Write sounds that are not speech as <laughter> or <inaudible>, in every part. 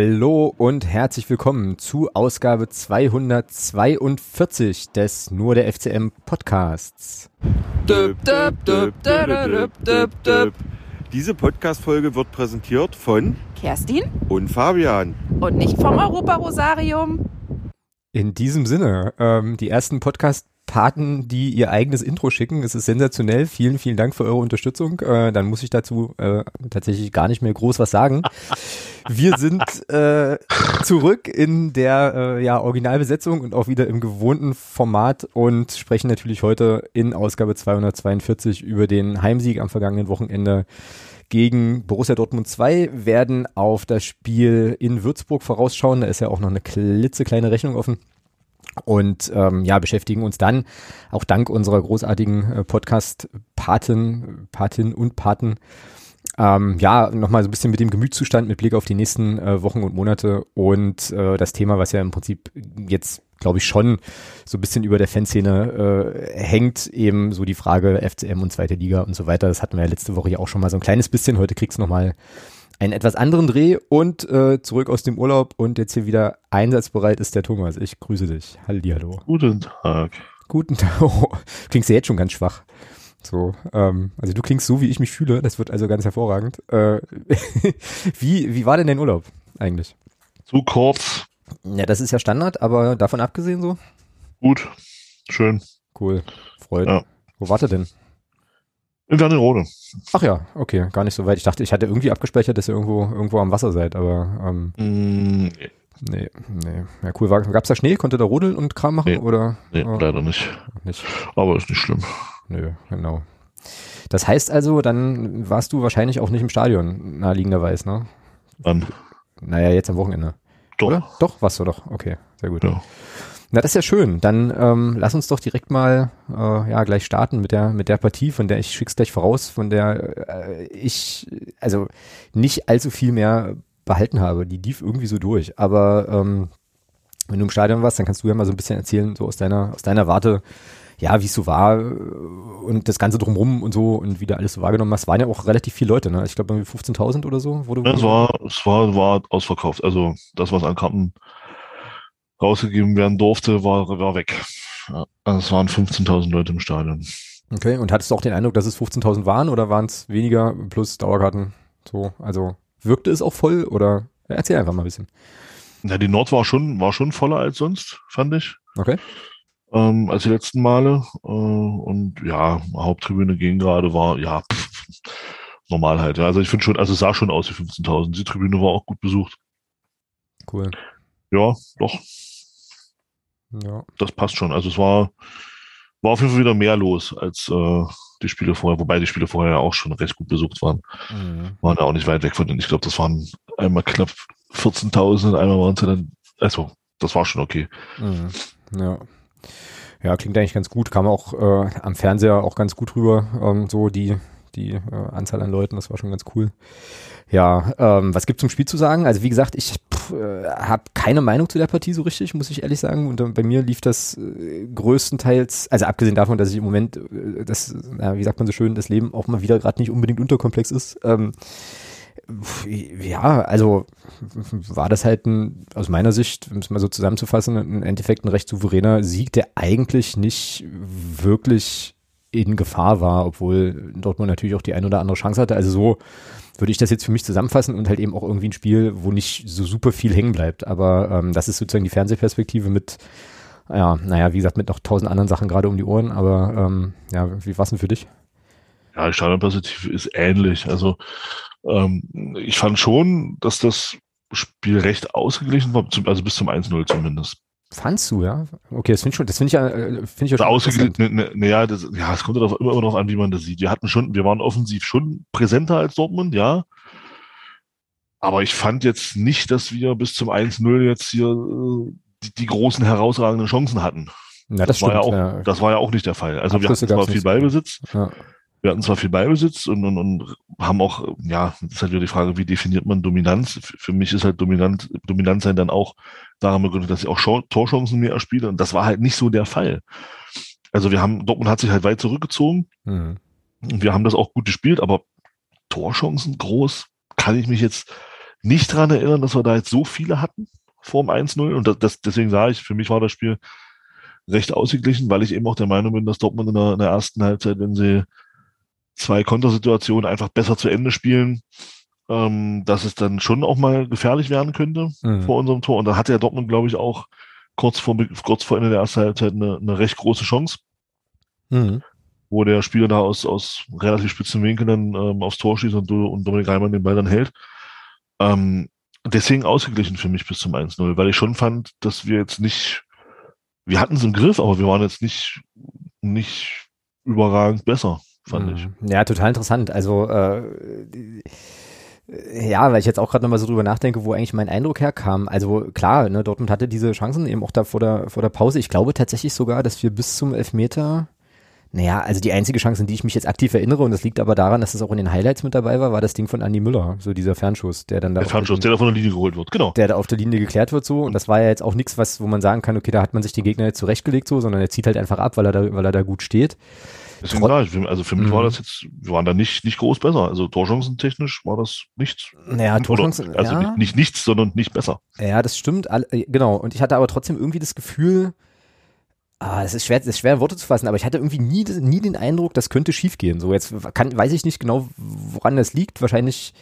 Hallo und herzlich willkommen zu Ausgabe 242 des Nur der FCM Podcasts. Diese Podcast-Folge wird präsentiert von Kerstin und Fabian. und nicht vom Europa-Rosarium. In diesem Sinne, ähm, die ersten Podcast-Paten, die ihr eigenes Intro schicken, es ist sensationell. Vielen, vielen Dank für eure Unterstützung. Äh, dann muss ich dazu äh, tatsächlich gar nicht mehr groß was sagen. Wir sind äh, zurück in der äh, ja, Originalbesetzung und auch wieder im gewohnten Format und sprechen natürlich heute in Ausgabe 242 über den Heimsieg am vergangenen Wochenende gegen Borussia Dortmund 2, werden auf das Spiel in Würzburg vorausschauen. Da ist ja auch noch eine klitzekleine Rechnung offen. Und ähm, ja, beschäftigen uns dann auch dank unserer großartigen äh, Podcast-Paten, Patin und Paten, ähm, ja, nochmal so ein bisschen mit dem Gemütszustand mit Blick auf die nächsten äh, Wochen und Monate und äh, das Thema, was ja im Prinzip jetzt, glaube ich, schon so ein bisschen über der Fanszene äh, hängt, eben so die Frage FCM und zweite Liga und so weiter. Das hatten wir ja letzte Woche ja auch schon mal so ein kleines bisschen. Heute kriegst du nochmal einen etwas anderen Dreh und äh, zurück aus dem Urlaub und jetzt hier wieder einsatzbereit ist der Thomas. Ich grüße dich. Hallihallo. Guten Tag. Guten Tag. <laughs> Oh, klingst ja jetzt schon ganz schwach. So, ähm, also du klingst so, wie ich mich fühle. Das wird also ganz hervorragend. Äh, <laughs> wie, wie war denn dein Urlaub eigentlich? Zu kurz. Ja, das ist ja Standard, aber davon abgesehen so? Gut. Schön. Cool. Freut. Ja. Wo wart ihr denn? In Wernigerode. Ach ja, okay, gar nicht so weit. Ich dachte, ich hatte irgendwie abgespeichert, dass ihr irgendwo, irgendwo am Wasser seid, aber ähm, Mm, nee, nee. Ja, cool. War, gab's da Schnee? Konnte da rodeln und Kram machen? Nee. Oder? nee, Oh, leider nicht. nicht. Aber ist nicht schlimm. Nö, genau. Das heißt also, dann warst du wahrscheinlich auch nicht im Stadion, naheliegenderweise, ne? Dann. Naja, jetzt am Wochenende. Doch. Oder? Doch, warst du doch. Okay, sehr gut. Ja. Na, das ist ja schön. Dann ähm, lass uns doch direkt mal äh, ja gleich starten mit der mit der Partie, von der ich schick's gleich voraus, von der äh, ich also nicht allzu viel mehr behalten habe. Die lief irgendwie so durch. Aber ähm, wenn du im Stadion warst, dann kannst du ja mal so ein bisschen erzählen, so aus deiner aus deiner Warte, ja, wie es so war äh, und das Ganze drumrum und so und wie du alles so wahrgenommen hast. Waren ja auch relativ viele Leute, ne? Ich glaube irgendwie 15.000 oder so. Du, Ja, es war, es war, war ausverkauft. Also das, was an Karten rausgegeben werden durfte, war, war weg. Also es waren 15.000 Leute im Stadion. Okay, und hattest du auch den Eindruck, dass es 15.000 waren oder waren es weniger plus Dauerkarten? So, also wirkte es auch voll oder erzähl einfach mal ein bisschen. Ja, die Nord war schon, war schon voller als sonst, fand ich. Okay. Ähm, als die letzten Male. Äh, und ja, Haupttribüne ging gerade war, ja, pff, normal halt. Ja. Also ich finde schon, also es sah schon aus wie 15.000. Die Tribüne war auch gut besucht. Cool. Ja, doch, Ja. das passt schon. Also es war, war auf jeden Fall wieder mehr los als äh, die Spiele vorher, wobei die Spiele vorher ja auch schon recht gut besucht waren. Mhm. Waren ja auch nicht weit weg von denen. Ich glaube, das waren einmal knapp 14.000, einmal waren es dann, also das war schon okay. Mhm. Ja. Ja, klingt eigentlich ganz gut. Kam auch äh, am Fernseher auch ganz gut rüber, ähm, so die, die äh, Anzahl an Leuten, das war schon ganz cool. Ja, ähm, was gibt zum Spiel zu sagen? Also wie gesagt, ich äh, habe keine Meinung zu der Partie so richtig, muss ich ehrlich sagen. Und äh, bei mir lief das äh, größtenteils, also abgesehen davon, dass ich im Moment, äh, das, na, wie sagt man so schön, das Leben auch mal wieder gerade nicht unbedingt unterkomplex ist. Ähm, ja, also war das halt ein, aus meiner Sicht, um es mal so zusammenzufassen, im Endeffekt ein recht souveräner Sieg, der eigentlich nicht wirklich in Gefahr war, obwohl Dortmund natürlich auch die ein oder andere Chance hatte. Also so würde ich das jetzt für mich zusammenfassen und halt eben auch irgendwie ein Spiel, wo nicht so super viel hängen bleibt. Aber ähm, das ist sozusagen die Fernsehperspektive mit, ja, naja, wie gesagt, mit noch tausend anderen Sachen gerade um die Ohren. Aber ähm, ja, wie war's denn für dich? Ja, die Stadionperspektive ist ähnlich. Also ähm, ich fand schon, dass das Spiel recht ausgeglichen war, also bis zum 1-0 zumindest. Fandst du, ja? Okay, das finde ich schon, das finde ich ja, äh, finde ich ja Also schon ausgeglichen, interessant. ne, ne, ne, ja, das, ja, es kommt darauf, immer, immer darauf an, wie man das sieht. Wir hatten schon, wir waren offensiv schon präsenter als Dortmund, ja. Aber ich fand jetzt nicht, dass wir bis zum 1-0 jetzt hier äh, die, die großen herausragenden Chancen hatten. Ja, das, war ja stimmt. auch, ja. das war ja auch nicht der Fall. Also wir Abschlüsse hatten zwar viel. Ballbesitz, Ja. wir hatten zwar viel Ballbesitz und, und, und haben auch, ja, das ist halt wieder die Frage, wie definiert man Dominanz? Für mich ist halt dominant, dominant sein dann auch daran begründet, dass ich auch Torchancen mehr erspiele und das war halt nicht so der Fall. Also wir haben, Dortmund hat sich halt weit zurückgezogen Mhm. wir haben das auch gut gespielt, aber Torchancen groß kann ich mich jetzt nicht dran erinnern, dass wir da jetzt so viele hatten vor dem 1-0. Und das, das, deswegen sage ich, für mich war das Spiel recht ausgeglichen, weil ich eben auch der Meinung bin, dass Dortmund in der, in der ersten Halbzeit, wenn sie zwei Kontersituationen einfach besser zu Ende spielen, ähm, dass es dann schon auch mal gefährlich werden könnte mhm. vor unserem Tor. Und da hatte ja Dortmund, glaube ich, auch kurz vor, kurz vor Ende der ersten Halbzeit eine, eine recht große Chance. Mhm. Wo der Spieler da aus, aus relativ spitzen Winkel dann ähm, aufs Tor schießt und, und Dominik Reimann den Ball dann hält. Ähm, deswegen ausgeglichen für mich bis zum 1-0, weil ich schon fand, dass wir jetzt nicht, wir hatten es im Griff, aber wir waren jetzt nicht, nicht überragend besser, fand mhm. ich. Ja, total interessant. Also äh, ja, weil ich jetzt auch gerade nochmal so drüber nachdenke, wo eigentlich mein Eindruck herkam. Also klar, ne, Dortmund hatte diese Chancen eben auch da vor der, vor der Pause. Ich glaube tatsächlich sogar, dass wir bis zum Elfmeter naja, also die einzige Chance, an die ich mich jetzt aktiv erinnere, und das liegt aber daran, dass es auch in den Highlights mit dabei war, war das Ding von Andi Müller, so dieser Fernschuss, der dann da. Der Fernschuss, der da von der Linie geholt wird, genau. Der da auf der Linie geklärt wird so. Und das war ja jetzt auch nichts, was, wo man sagen kann, okay, da hat man sich den Gegner jetzt zurechtgelegt so, sondern er zieht halt einfach ab, weil er da, weil er da gut steht. Deswegen Trot ich, also für mich mhm. war das jetzt, wir waren da nicht, nicht groß besser. Also Torchancentechnisch war das nichts. Naja, Torchancen, also ja. nicht, nicht nichts, sondern nicht besser. Ja, das stimmt, äh, genau. Und ich hatte aber trotzdem irgendwie das Gefühl, Ah, das ist schwer, das ist schwer Worte zu fassen, aber ich hatte irgendwie nie, nie den Eindruck, das könnte schiefgehen. So, jetzt kann, weiß ich nicht genau, woran das liegt. Wahrscheinlich,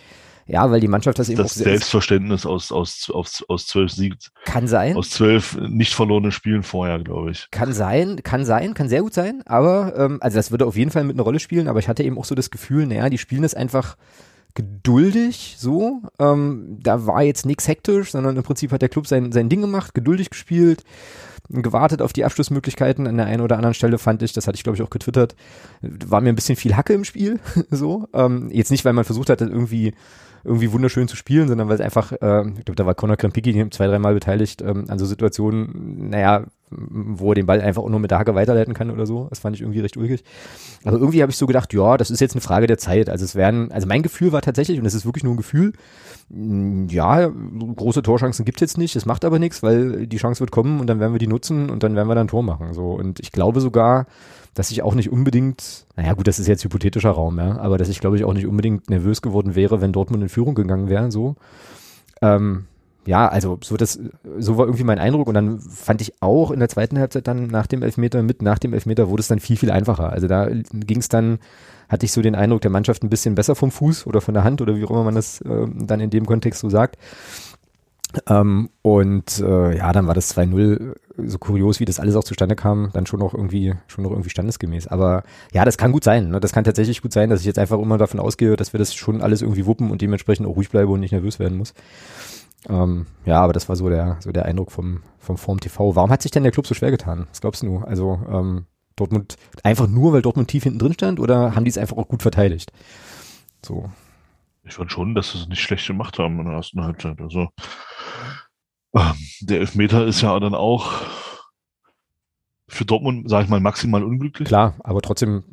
ja, weil die Mannschaft das, eben das Selbstverständnis aus, aus, aus, aus zwölf Siegen. Kann sein. Aus zwölf nicht verlorenen Spielen vorher, glaube ich. Kann sein, kann sein, kann sehr gut sein, aber, ähm, also das würde auf jeden Fall mit einer Rolle spielen, aber ich hatte eben auch so das Gefühl, naja, die spielen das einfach geduldig so. Ähm, da war jetzt nichts hektisch, sondern im Prinzip hat der Club sein, sein Ding gemacht, geduldig gespielt gewartet auf die Abschlussmöglichkeiten. An der einen oder anderen Stelle fand ich, das hatte ich glaube ich auch getwittert, war mir ein bisschen viel Hacke im Spiel. <laughs> so ähm, jetzt nicht, weil man versucht hat, irgendwie irgendwie wunderschön zu spielen, sondern weil es einfach, äh, ich glaube, da war Conor Krempicki zwei, dreimal beteiligt ähm, an so Situationen, naja, wo er den Ball einfach auch nur mit der Hacke weiterleiten kann oder so. Das fand ich irgendwie recht ulkig. Aber irgendwie habe ich so gedacht, ja, das ist jetzt eine Frage der Zeit. Also es werden, also mein Gefühl war tatsächlich, und das ist wirklich nur ein Gefühl, mm, ja, große Torchancen gibt es jetzt nicht, das macht aber nichts, weil die Chance wird kommen und dann werden wir die nutzen und dann werden wir dann ein Tor machen. So. Und ich glaube sogar, dass ich auch nicht unbedingt, naja gut, das ist jetzt hypothetischer Raum, ja, aber dass ich glaube ich auch nicht unbedingt nervös geworden wäre, wenn Dortmund in Führung gegangen wäre, so. Ähm, ja, also so das, so war irgendwie mein Eindruck und dann fand ich auch in der zweiten Halbzeit dann nach dem Elfmeter mit nach dem Elfmeter wurde es dann viel viel einfacher. Also da ging es dann, hatte ich so den Eindruck der Mannschaft ein bisschen besser vom Fuß oder von der Hand oder wie auch immer man das äh, dann in dem Kontext so sagt. Ähm, und äh, ja, dann war das 2-0, so kurios, wie das alles auch zustande kam, dann schon noch irgendwie, schon noch irgendwie standesgemäß. Aber ja, das kann gut sein. Ne? Das kann tatsächlich gut sein, dass ich jetzt einfach immer davon ausgehe, dass wir das schon alles irgendwie wuppen und dementsprechend auch ruhig bleibe und nicht nervös werden muss. Ähm, ja, aber das war so der, so der Eindruck vom, vom Form TV. Warum hat sich denn der Club so schwer getan? Was glaubst du? Also ähm, Dortmund einfach nur, weil Dortmund tief hinten drin stand oder haben die es einfach auch gut verteidigt? So. Ich fand schon, dass sie es nicht schlecht gemacht haben in der ersten Halbzeit. Also der Elfmeter ist ja dann auch für Dortmund, sage ich mal, maximal unglücklich. Klar, aber trotzdem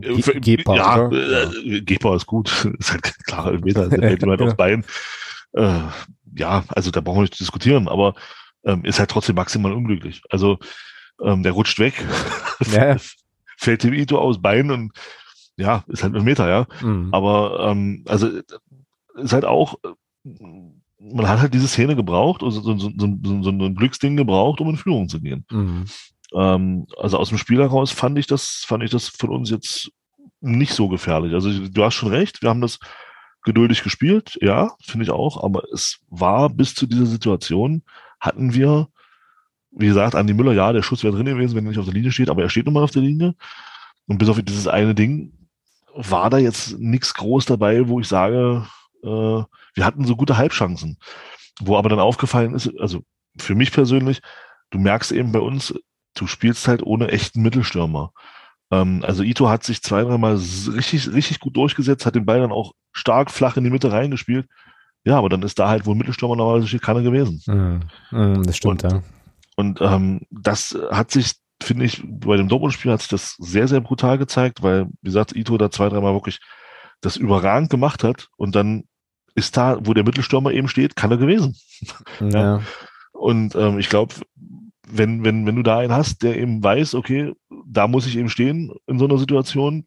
ge gehbar. Ja, äh, gehbar ist gut. <laughs> ist halt ein klarer Elfmeter, der hält <laughs> jemand ja. aufs Bein. Äh, ja, also da brauchen wir nicht diskutieren, aber ähm, ist halt trotzdem maximal unglücklich. Also ähm, der rutscht weg, <laughs> ja. fällt dem Ito aus Bein und ja, ist halt ein Meter, ja. Mhm. Aber ähm, also ist halt auch, man hat halt diese Szene gebraucht, also so, so, so, so ein Glücksding gebraucht, um in Führung zu gehen. Mhm. Ähm, also aus dem Spiel heraus fand ich das, fand ich das von uns jetzt nicht so gefährlich. Also du hast schon recht, wir haben das geduldig gespielt, ja, finde ich auch, aber es war bis zu dieser Situation, hatten wir, wie gesagt, Andi Müller, ja, der Schuss wäre drin gewesen, wenn er nicht auf der Linie steht, aber er steht nun mal auf der Linie. Und bis auf dieses eine Ding war da jetzt nichts groß dabei, wo ich sage, äh, wir hatten so gute Halbchancen. Wo aber dann aufgefallen ist, also für mich persönlich, du merkst eben bei uns, du spielst halt ohne echten Mittelstürmer. Ähm, also Ito hat sich zwei, dreimal richtig, richtig gut durchgesetzt, hat den Ball dann auch stark flach in die Mitte reingespielt. Ja, aber dann ist da halt, wo ein Mittelstürmer normalerweise keiner gewesen. Mhm. Das stimmt, und, ja. Und ähm, das hat sich, finde ich, bei dem Dortmund-Spiel hat sich das sehr, sehr brutal gezeigt, weil, wie gesagt, Ito da zwei, dreimal wirklich das überragend gemacht hat und dann ist da, wo der Mittelstürmer eben steht, kann er gewesen. <laughs> Ja. Und ähm, ich glaube, wenn, wenn, wenn du da einen hast, der eben weiß, okay, da muss ich eben stehen in so einer Situation,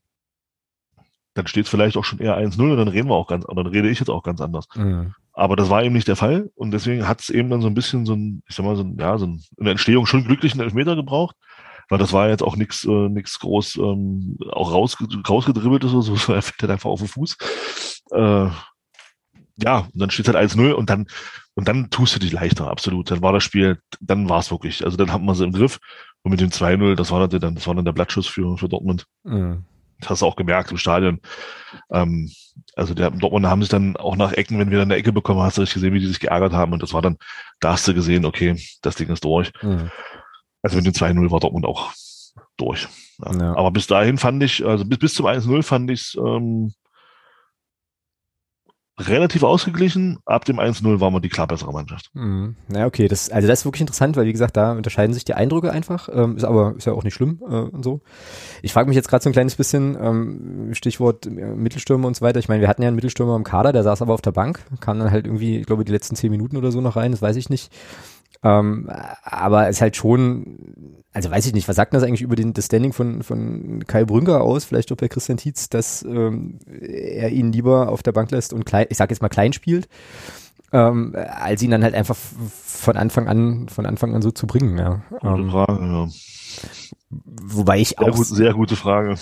dann steht es vielleicht auch schon eher 1-0 und dann reden wir auch ganz, dann rede ich jetzt auch ganz anders. Mhm. Aber das war eben nicht der Fall und deswegen hat es eben dann so ein bisschen so ein, ich sag mal, so ein, ja, so ein, in der Entstehung schon glücklichen Elfmeter gebraucht. Weil das war jetzt auch nichts äh, nix groß ähm, auch raus, rausgedribbelt oder so, <laughs> er fällt halt einfach auf den Fuß. Äh, ja, und dann steht halt 1-0 und dann, und dann tust du dich leichter, absolut. Dann war das Spiel, dann war es wirklich. Also dann hat man sie im Griff. Und mit dem 2-0, das war dann, das war dann der Blattschuss für, für Dortmund. Mhm. Das hast du auch gemerkt im Stadion. Ähm, also der Dortmund haben sich dann auch nach Ecken, wenn wir dann eine Ecke bekommen, hast du richtig gesehen, wie die sich geärgert haben. Und das war dann, da hast du gesehen, okay, das Ding ist durch. Mhm. Also mit dem 2-0 war Dortmund auch durch. Ja. Ja. Aber bis dahin fand ich, also bis, bis zum 1-0 fand ich ähm, relativ ausgeglichen. Ab dem 1-0 waren wir die klar bessere Mannschaft. Mhm. Na okay, das, also das ist wirklich interessant, weil wie gesagt, da unterscheiden sich die Eindrücke einfach. Ähm, ist aber ist ja auch nicht schlimm äh, und so. Ich frage mich jetzt gerade so ein kleines bisschen, ähm, Stichwort äh, Mittelstürmer und so weiter. Ich meine, wir hatten ja einen Mittelstürmer im Kader, der saß aber auf der Bank, kam dann halt irgendwie, ich glaube, die letzten zehn Minuten oder so noch rein, das weiß ich nicht. Ähm, aber es ist halt schon, also weiß ich nicht, was sagt das eigentlich über den, das Standing von, von Kai Brünker aus, vielleicht auch bei Christian Tietz, dass ähm, er ihn lieber auf der Bank lässt und klein, ich sag jetzt mal klein spielt, ähm, als ihn dann halt einfach von Anfang an, von Anfang an so zu bringen. Ja. Gute ähm, Frage, ja. Wobei ich sehr auch. Gut, sehr gute Frage.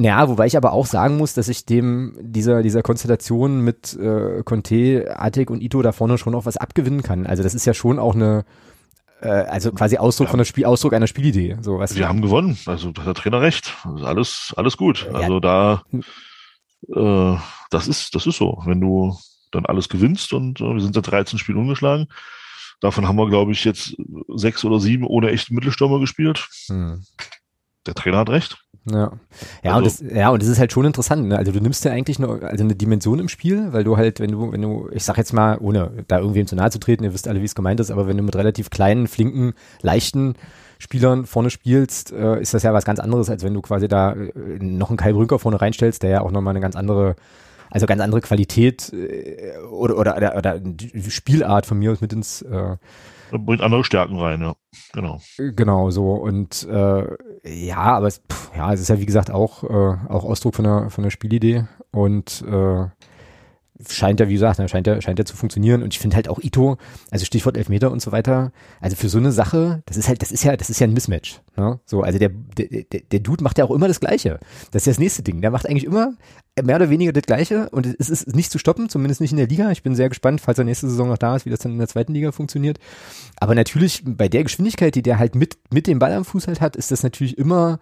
Ja, wobei ich aber auch sagen muss, dass ich dem, dieser, dieser Konstellation mit äh, Conte, Attic und Ito da vorne schon auch was abgewinnen kann. Also das ist ja schon auch eine, äh, also quasi Ausdruck ja. von der Spiel, Ausdruck einer Spielidee. So, was Wir haben gewonnen. Also da hat der Trainer recht. Also alles, alles gut. Ja. Also da, äh, das ist, das ist so. Wenn du dann alles gewinnst und äh, wir sind seit 13 Spielen ungeschlagen. Davon haben wir, glaube ich, jetzt sechs oder sieben ohne echten Mittelstürmer gespielt. Hm. Der Trainer hat recht. Ja. Ja, also, und das, ja, und das ist halt schon interessant. Ne? Also du nimmst ja eigentlich nur, also eine Dimension im Spiel, weil du halt, wenn du, wenn du, ich sag jetzt mal, ohne da irgendwem zu nahe zu treten, ihr wisst alle, wie es gemeint ist, aber wenn du mit relativ kleinen, flinken, leichten Spielern vorne spielst, äh, ist das ja was ganz anderes, als wenn du quasi da äh, noch einen Kai Brünker vorne reinstellst, der ja auch nochmal eine ganz andere also ganz andere Qualität äh, oder, oder, oder, oder Spielart von mir aus mit ins äh, bringt andere Stärken rein, ja. Genau. Genau, so. Und äh, ja, aber es, pff, ja, es ist ja wie gesagt auch, äh, auch Ausdruck von der, von der Spielidee. Und äh, scheint ja, wie gesagt, ne, scheint ja, scheint ja zu funktionieren. Und ich finde halt auch Ito, also Stichwort Elfmeter und so weiter, also für so eine Sache, das ist halt, das ist ja, das ist ja ein Mismatch. Ne? So, also der, der, der Dude macht ja auch immer das Gleiche. Das ist ja das nächste Ding. Der macht eigentlich immer mehr oder weniger das Gleiche und es ist nicht zu stoppen, zumindest nicht in der Liga. Ich bin sehr gespannt, falls er nächste Saison noch da ist, wie das dann in der zweiten Liga funktioniert. Aber natürlich, bei der Geschwindigkeit, die der halt mit, mit dem Ball am Fuß halt hat, ist das natürlich immer,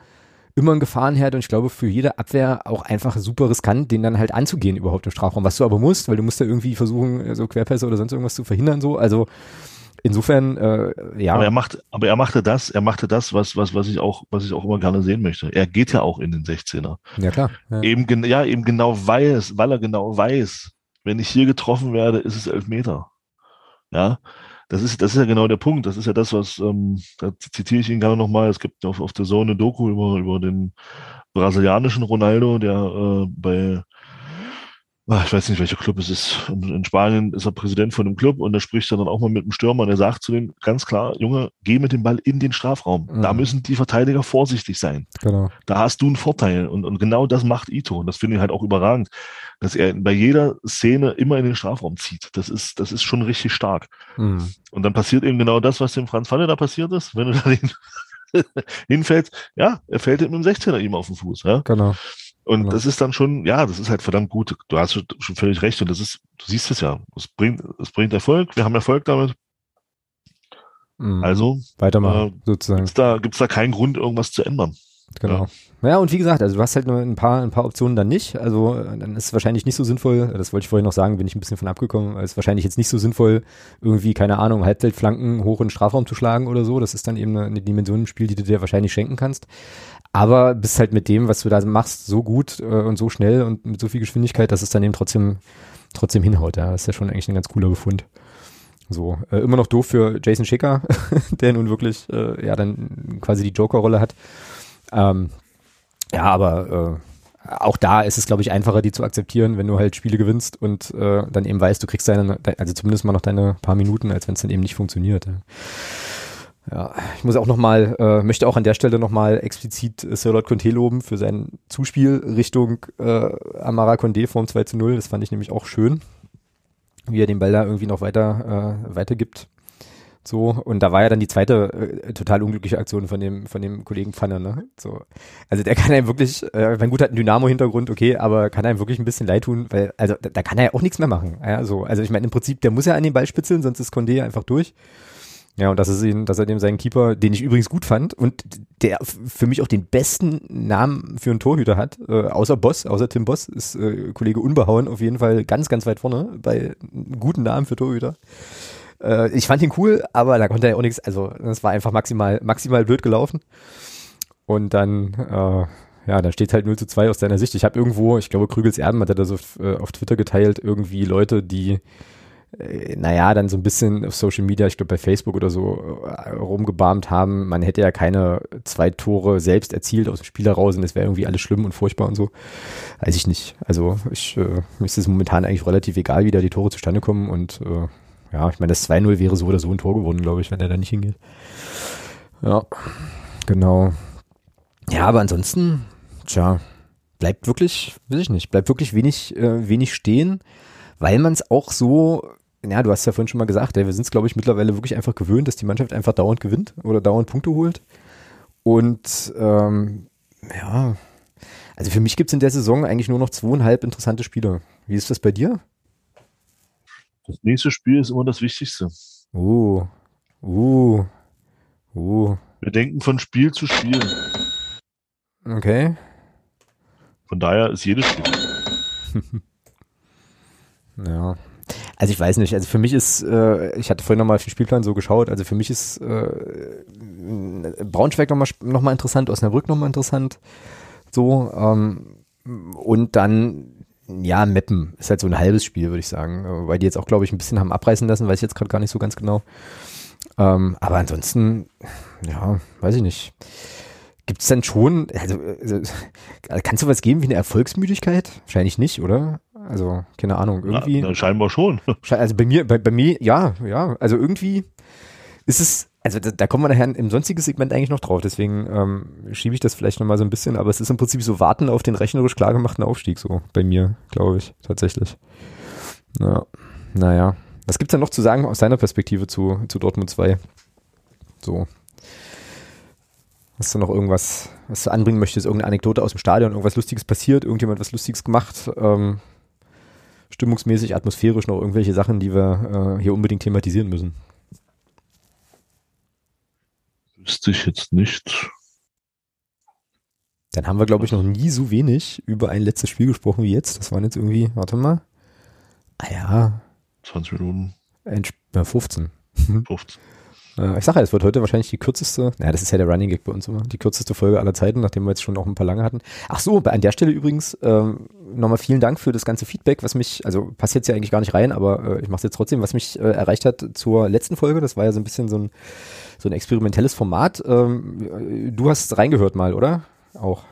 immer ein Gefahrenherd und ich glaube für jede Abwehr auch einfach super riskant, den dann halt anzugehen überhaupt im Strafraum, was du aber musst, weil du musst ja irgendwie versuchen, so Querpässe oder sonst irgendwas zu verhindern, so, also insofern, äh, ja. Aber er macht, aber er machte das, er machte das, was, was, was ich auch, was ich auch immer gerne sehen möchte. Er geht ja auch in den 16er. Ja, klar. Ja. Eben, ja, eben genau weiß, weil er genau weiß, wenn ich hier getroffen werde, ist es elf Meter. Ja. Das ist, das ist ja genau der Punkt. Das ist ja das, was, ähm, da zitiere ich ihn gerne nochmal. Es gibt auf, auf der Zone Doku über, über den brasilianischen Ronaldo, der äh, bei ich weiß nicht, welcher Club es ist. In Spanien ist er Präsident von dem Club und da spricht er dann auch mal mit dem Stürmer und er sagt zu dem ganz klar, Junge, geh mit dem Ball in den Strafraum. Mhm. Da müssen die Verteidiger vorsichtig sein. Genau. Da hast du einen Vorteil und, und genau das macht Ito und das finde ich halt auch überragend, dass er bei jeder Szene immer in den Strafraum zieht. Das ist, das ist schon richtig stark. Mhm. Und dann passiert eben genau das, was dem Franz Falle da passiert ist, wenn du da <laughs> den hinfällst. Ja, er fällt mit dem 16er ihm auf den Fuß. Ja? Genau. Und genau. das ist dann schon, ja, das ist halt verdammt gut. Du hast schon völlig recht und das ist, du siehst es ja, es bringt, es bringt Erfolg. Wir haben Erfolg damit. Mhm. Also weitermachen, äh, sozusagen. Gibt's da, gibt's da keinen Grund, irgendwas zu ändern. Genau. Ja. ja, und wie gesagt, also du hast halt nur ein paar, ein paar Optionen dann nicht. Also dann ist es wahrscheinlich nicht so sinnvoll, das wollte ich vorhin noch sagen, bin ich ein bisschen von abgekommen, es ist wahrscheinlich jetzt nicht so sinnvoll, irgendwie, keine Ahnung, Halbfeldflanken hoch in den Strafraum zu schlagen oder so. Das ist dann eben eine, eine Dimension im Spiel, die du dir wahrscheinlich schenken kannst. Aber bist halt mit dem, was du da machst, so gut äh, und so schnell und mit so viel Geschwindigkeit, dass es dann eben trotzdem, trotzdem hinhaut. Ja, das ist ja schon eigentlich ein ganz cooler Befund. So, äh, immer noch doof für Jason Schicker, <laughs> der nun wirklich, äh, ja, dann quasi die Joker-Rolle hat. Ähm, ja, aber äh, auch da ist es, glaube ich, einfacher, die zu akzeptieren, wenn du halt Spiele gewinnst und äh, dann eben weißt, du kriegst deine, also zumindest mal noch deine paar Minuten, als wenn es dann eben nicht funktioniert. Ja. Ja, ich muss auch nochmal, äh, möchte auch an der Stelle nochmal explizit äh, Sirlot Conte loben für sein Zuspiel Richtung äh, Amara Conde vorm 2 zu 0. Das fand ich nämlich auch schön, wie er den Ball da irgendwie noch weiter äh, weitergibt. So, und da war ja dann die zweite äh, total unglückliche Aktion von dem, von dem Kollegen Pfanner, ne? So. Also der kann einem wirklich, äh, mein gut hat einen Dynamo-Hintergrund, okay, aber kann einem wirklich ein bisschen leid tun, weil, also da, da kann er ja auch nichts mehr machen. Ja, so. Also ich meine, im Prinzip, der muss ja an den Ball spitzeln, sonst ist Condé einfach durch. Ja, und das ist ihn, dass er dem seinen Keeper, den ich übrigens gut fand und der für mich auch den besten Namen für einen Torhüter hat, äh, außer Boss, außer Tim Boss, ist äh, Kollege Unbehauen auf jeden Fall ganz, ganz weit vorne bei guten Namen für Torhüter. Äh, ich fand ihn cool, aber da konnte er auch nichts, also das war einfach maximal, maximal blöd gelaufen. Und dann, äh, ja, dann steht halt 0 zu 2 aus seiner Sicht. Ich habe irgendwo, ich glaube, Krügels Erben hat er das auf, äh, auf Twitter geteilt, irgendwie Leute, die äh, naja, dann so ein bisschen auf Social Media, ich glaube bei Facebook oder so, äh, rumgebarmt haben, man hätte ja keine zwei Tore selbst erzielt aus dem Spiel heraus und es wäre irgendwie alles schlimm und furchtbar und so. Weiß ich nicht. Also ich, äh, mir ist es momentan eigentlich relativ egal, wie da die Tore zustande kommen und äh, ja, ich meine, das 2-0 wäre so oder so ein Tor geworden, glaube ich, wenn er da nicht hingeht. Ja, genau. Ja, aber ansonsten, tja, bleibt wirklich, weiß ich nicht, bleibt wirklich wenig, äh, wenig stehen, weil man es auch so, ja, du hast ja vorhin schon mal gesagt, ey, wir sind es, glaube ich, mittlerweile wirklich einfach gewöhnt, dass die Mannschaft einfach dauernd gewinnt oder dauernd Punkte holt. Und ähm, ja, also für mich gibt es in der Saison eigentlich nur noch zweieinhalb interessante Spiele. Wie ist das bei dir? Das nächste Spiel ist immer das Wichtigste. Uh, uh, uh. Wir denken von Spiel zu Spiel. Okay. Von daher ist jedes Spiel. <laughs> ja. Also ich weiß nicht, also für mich ist, äh, ich hatte vorhin nochmal auf den Spielplan so geschaut, also für mich ist äh, Braunschweig nochmal noch mal interessant, Osnabrück nochmal interessant, so, ähm, und dann ja, Meppen ist halt so ein halbes Spiel, würde ich sagen. Weil die jetzt auch, glaube ich, ein bisschen haben abreißen lassen, weiß ich jetzt gerade gar nicht so ganz genau. Ähm, aber ansonsten, ja, weiß ich nicht. Gibt es denn schon, also, also, kannst du was geben wie eine Erfolgsmüdigkeit? Wahrscheinlich nicht, oder? Also, keine Ahnung, irgendwie. Ja, scheinbar schon. <laughs> Also bei mir, bei, bei mir, ja, ja. Also irgendwie ist es, also da, da kommen wir nachher im sonstigen Segment eigentlich noch drauf, deswegen ähm, schiebe ich das vielleicht nochmal so ein bisschen, aber es ist im Prinzip so Warten auf den rechnerisch klargemachten Aufstieg, so bei mir, glaube ich, tatsächlich. Ja, naja. Was gibt's denn noch zu sagen aus deiner Perspektive zu, zu Dortmund 2? So. Hast du noch irgendwas, was du anbringen möchtest, irgendeine Anekdote aus dem Stadion, irgendwas Lustiges passiert, irgendjemand was Lustiges gemacht, ähm, stimmungsmäßig, atmosphärisch noch irgendwelche Sachen, die wir äh, hier unbedingt thematisieren müssen? Wüsste ich jetzt nicht. Dann haben wir, glaube ich, noch nie so wenig über ein letztes Spiel gesprochen wie jetzt. Das waren jetzt irgendwie, warte mal. Ah ja. 20 Minuten. Ein, äh, 15. 15. Äh, ich sage ja, es wird heute wahrscheinlich die kürzeste, naja, das ist ja der Running Gag bei uns immer, die kürzeste Folge aller Zeiten, nachdem wir jetzt schon auch ein paar lange hatten. Ach so, an der Stelle übrigens ähm, nochmal vielen Dank für das ganze Feedback, was mich, also passt jetzt ja eigentlich gar nicht rein, aber äh, ich mache es jetzt trotzdem, was mich äh, erreicht hat zur letzten Folge. Das war ja so ein bisschen so ein, so ein experimentelles Format. Ähm, du hast reingehört mal, oder? Auch.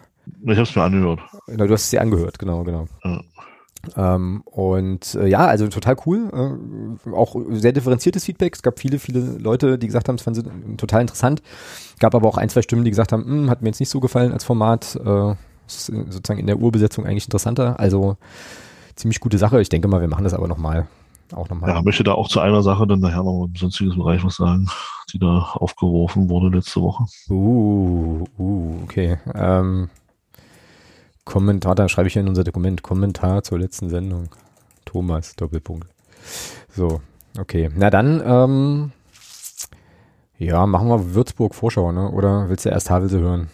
Ich habe es mir angehört. Na, du hast es dir angehört, genau, genau. Ja. Ähm, und äh, ja, also total cool. Äh, auch sehr differenziertes Feedback. Es gab viele, viele Leute, die gesagt haben, es fanden sie total interessant. Gab aber auch ein, zwei Stimmen, die gesagt haben, hm, hat mir jetzt nicht so gefallen als Format. Äh, ist sozusagen in der Urbesetzung eigentlich interessanter. Also ziemlich gute Sache. Ich denke mal, wir machen das aber nochmal. Auch nochmal. Ja, möchte da auch zu einer Sache dann nachher noch im sonstigen Bereich was sagen, die da aufgeworfen wurde letzte Woche. Uh, uh, okay. Ähm, Kommentar, da schreibe ich ja in unser Dokument, Kommentar zur letzten Sendung. Thomas, Doppelpunkt. So, okay. Na dann, ähm, ja, machen wir Würzburg-Vorschau, ne? Oder willst du erst Havelse hören?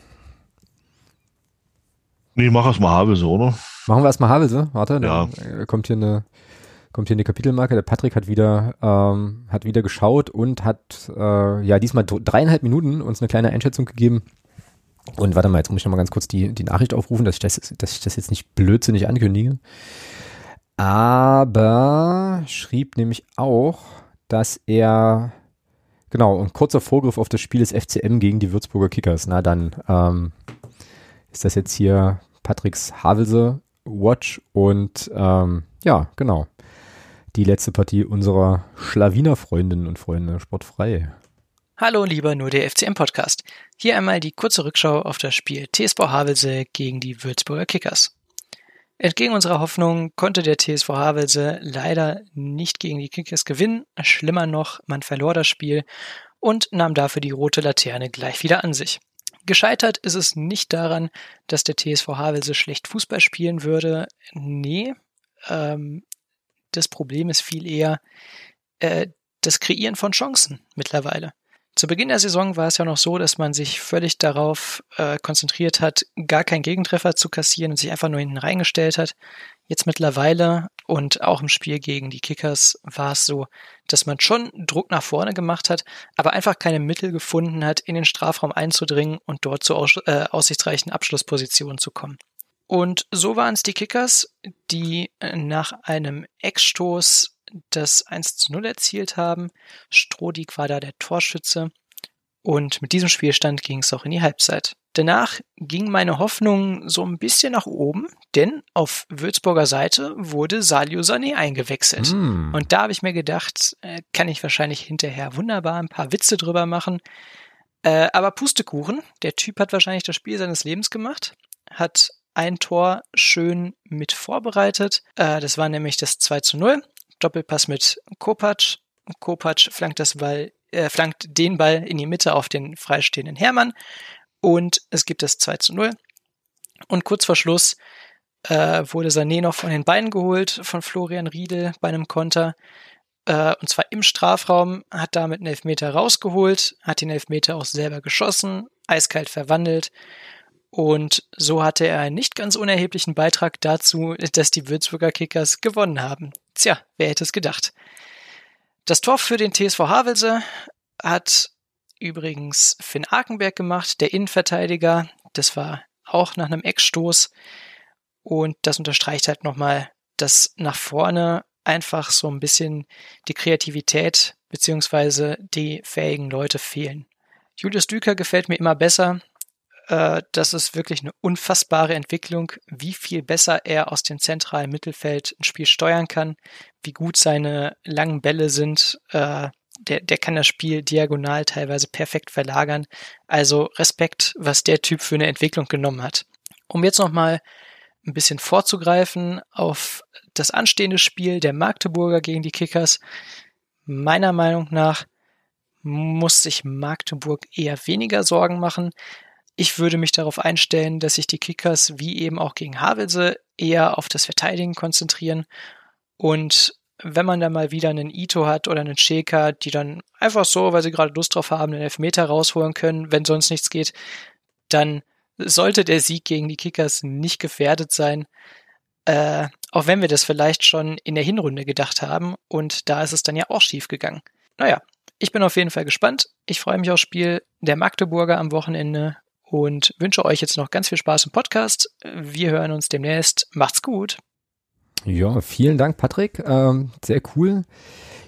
Nee, mach erst mal Havelse, oder? Machen wir erstmal Havelse, warte, Ja. äh, kommt hier eine kommt hier eine Kapitelmarke. Der Patrick hat wieder ähm, hat wieder geschaut und hat äh, ja diesmal dr- dreieinhalb Minuten uns eine kleine Einschätzung gegeben. Und warte mal, jetzt muss ich noch mal ganz kurz die, die Nachricht aufrufen, dass ich das, dass ich das jetzt nicht blödsinnig ankündige. Aber schrieb nämlich auch, dass er genau ein kurzer Vorgriff auf das Spiel des FCM gegen die Würzburger Kickers. Na dann ähm, ist das jetzt hier Patricks Havelse Watch und ähm, ja, genau. Die letzte Partie unserer Schlawiner Freundinnen und Freunde, sportfrei. Hallo lieber nur der FCM Podcast. Hier einmal die kurze Rückschau auf das Spiel TSV Havelse gegen die Würzburger Kickers. Entgegen unserer Hoffnung konnte der TSV Havelse leider nicht gegen die Kickers gewinnen. Schlimmer noch, man verlor das Spiel und nahm dafür die rote Laterne gleich wieder an sich. Gescheitert ist es nicht daran, dass der TSV Havelse schlecht Fußball spielen würde. Nee, ähm, das Problem ist viel eher äh, das Kreieren von Chancen mittlerweile. Zu Beginn der Saison war es ja noch so, dass man sich völlig darauf äh, konzentriert hat, gar keinen Gegentreffer zu kassieren und sich einfach nur hinten reingestellt hat. Jetzt mittlerweile und auch im Spiel gegen die Kickers war es so, dass man schon Druck nach vorne gemacht hat, aber einfach keine Mittel gefunden hat, in den Strafraum einzudringen und dort zu aus, äh, aussichtsreichen Abschlusspositionen zu kommen. Und so waren es die Kickers, die nach einem Eckstoß das 1 zu 0 erzielt haben. Strodig war da der Torschütze. Und mit diesem Spielstand ging es auch in die Halbzeit. Danach ging meine Hoffnung so ein bisschen nach oben, denn auf Würzburger Seite wurde Salio Sané eingewechselt. Mm. Und da habe ich mir gedacht, äh, kann ich wahrscheinlich hinterher wunderbar ein paar Witze drüber machen. Äh, aber Pustekuchen, der Typ hat wahrscheinlich das Spiel seines Lebens gemacht, hat ein Tor schön mit vorbereitet. Äh, das war nämlich das 2 zu 0. Doppelpass mit Kopac. Kopac flankt das Ball, äh, flankt den Ball in die Mitte auf den freistehenden Hermann und es gibt das 2 zu 0. Und kurz vor Schluss äh, wurde Sané noch von den Beinen geholt von Florian Riedel bei einem Konter. Äh, und zwar im Strafraum, hat damit einen Elfmeter rausgeholt, hat den Elfmeter auch selber geschossen, eiskalt verwandelt. Und so hatte er einen nicht ganz unerheblichen Beitrag dazu, dass die Würzburger Kickers gewonnen haben. Tja, wer hätte es gedacht? Das Tor für den TSV Havelse hat übrigens Finn Arkenberg gemacht, der Innenverteidiger. Das war auch nach einem Eckstoß. Und das unterstreicht halt nochmal, dass nach vorne einfach so ein bisschen die Kreativität beziehungsweise die fähigen Leute fehlen. Julius Düker gefällt mir immer besser. Äh, das ist wirklich eine unfassbare Entwicklung, wie viel besser er aus dem zentralen Mittelfeld ein Spiel steuern kann, wie gut seine langen Bälle sind. Äh, der, der kann das Spiel diagonal teilweise perfekt verlagern. Also Respekt, was der Typ für eine Entwicklung genommen hat. Um jetzt nochmal ein bisschen vorzugreifen auf das anstehende Spiel der Magdeburger gegen die Kickers. Meiner Meinung nach muss sich Magdeburg eher weniger Sorgen machen. Ich würde mich darauf einstellen, dass sich die Kickers wie eben auch gegen Havelse eher auf das Verteidigen konzentrieren und wenn man dann mal wieder einen Ito hat oder einen Shaker, die dann einfach so, weil sie gerade Lust drauf haben, einen Elfmeter rausholen können, wenn sonst nichts geht, dann sollte der Sieg gegen die Kickers nicht gefährdet sein. Äh, auch wenn wir das vielleicht schon in der Hinrunde gedacht haben und da ist es dann ja auch schief gegangen. Naja, ich bin auf jeden Fall gespannt. Ich freue mich aufs Spiel der Magdeburger am Wochenende und wünsche euch jetzt noch ganz viel Spaß im Podcast. Wir hören uns demnächst. Macht's gut. Ja, vielen Dank, Patrick. Ähm, sehr cool.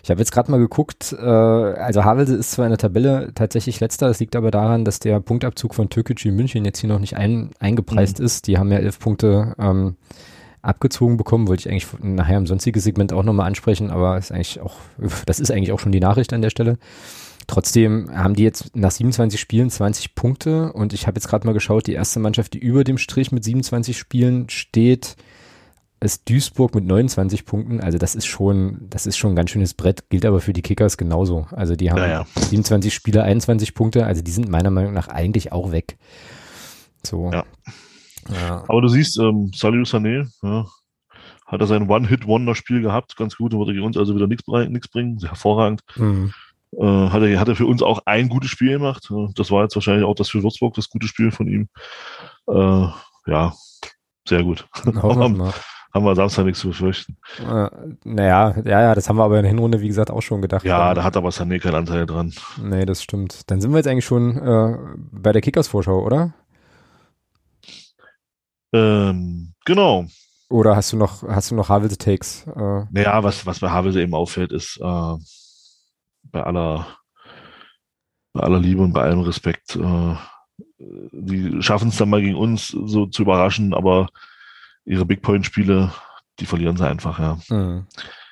Ich habe jetzt gerade mal geguckt, äh, also Havelse ist zwar in der Tabelle tatsächlich letzter, das liegt aber daran, dass der Punktabzug von Türkgücü München jetzt hier noch nicht ein, eingepreist mhm. ist. Die haben ja elf Punkte ähm, abgezogen bekommen, wollte ich eigentlich nachher im sonstigen Segment auch nochmal ansprechen, aber ist eigentlich auch, <laughs> das ist eigentlich auch schon die Nachricht an der Stelle. Trotzdem haben die jetzt nach 27 Spielen 20 Punkte und ich habe jetzt gerade mal geschaut, die erste Mannschaft, die über dem Strich mit 27 Spielen steht, ist Duisburg mit 29 Punkten. Also das ist schon, das ist schon ein ganz schönes Brett, gilt aber für die Kickers genauso. Also die haben ja, ja. 27 Spieler, 21 Punkte, also die sind meiner Meinung nach eigentlich auch weg. So. Ja. ja. Aber du siehst, ähm, Salih Sané, ja, hat er sein One-Hit-Wonder-Spiel gehabt, ganz gut, und würde gegen uns also wieder nichts bringen, hervorragend. Mhm. Äh, hat, er, hat er für uns auch ein gutes Spiel gemacht. Das war jetzt wahrscheinlich auch das für Würzburg das gute Spiel von ihm. Äh, ja, sehr gut. <laughs> haben, haben wir Samstag nichts zu befürchten. Äh, naja, ja, ja, das haben wir aber in der Hinrunde, wie gesagt, auch schon gedacht. Ja, da hat aber Sané keinen Anteil dran. Nee, das stimmt. Dann sind wir jetzt eigentlich schon äh, bei der Kickers-Vorschau, oder? Ähm, genau. Oder hast du noch, hast du noch Havelse Takes? Äh? Naja, was, was bei Havelse eben auffällt, ist, äh, bei aller, bei aller Liebe und bei allem Respekt, äh, die schaffen es dann mal gegen uns so zu überraschen, aber ihre Big Point Spiele, die verlieren sie einfach, ja. Mhm.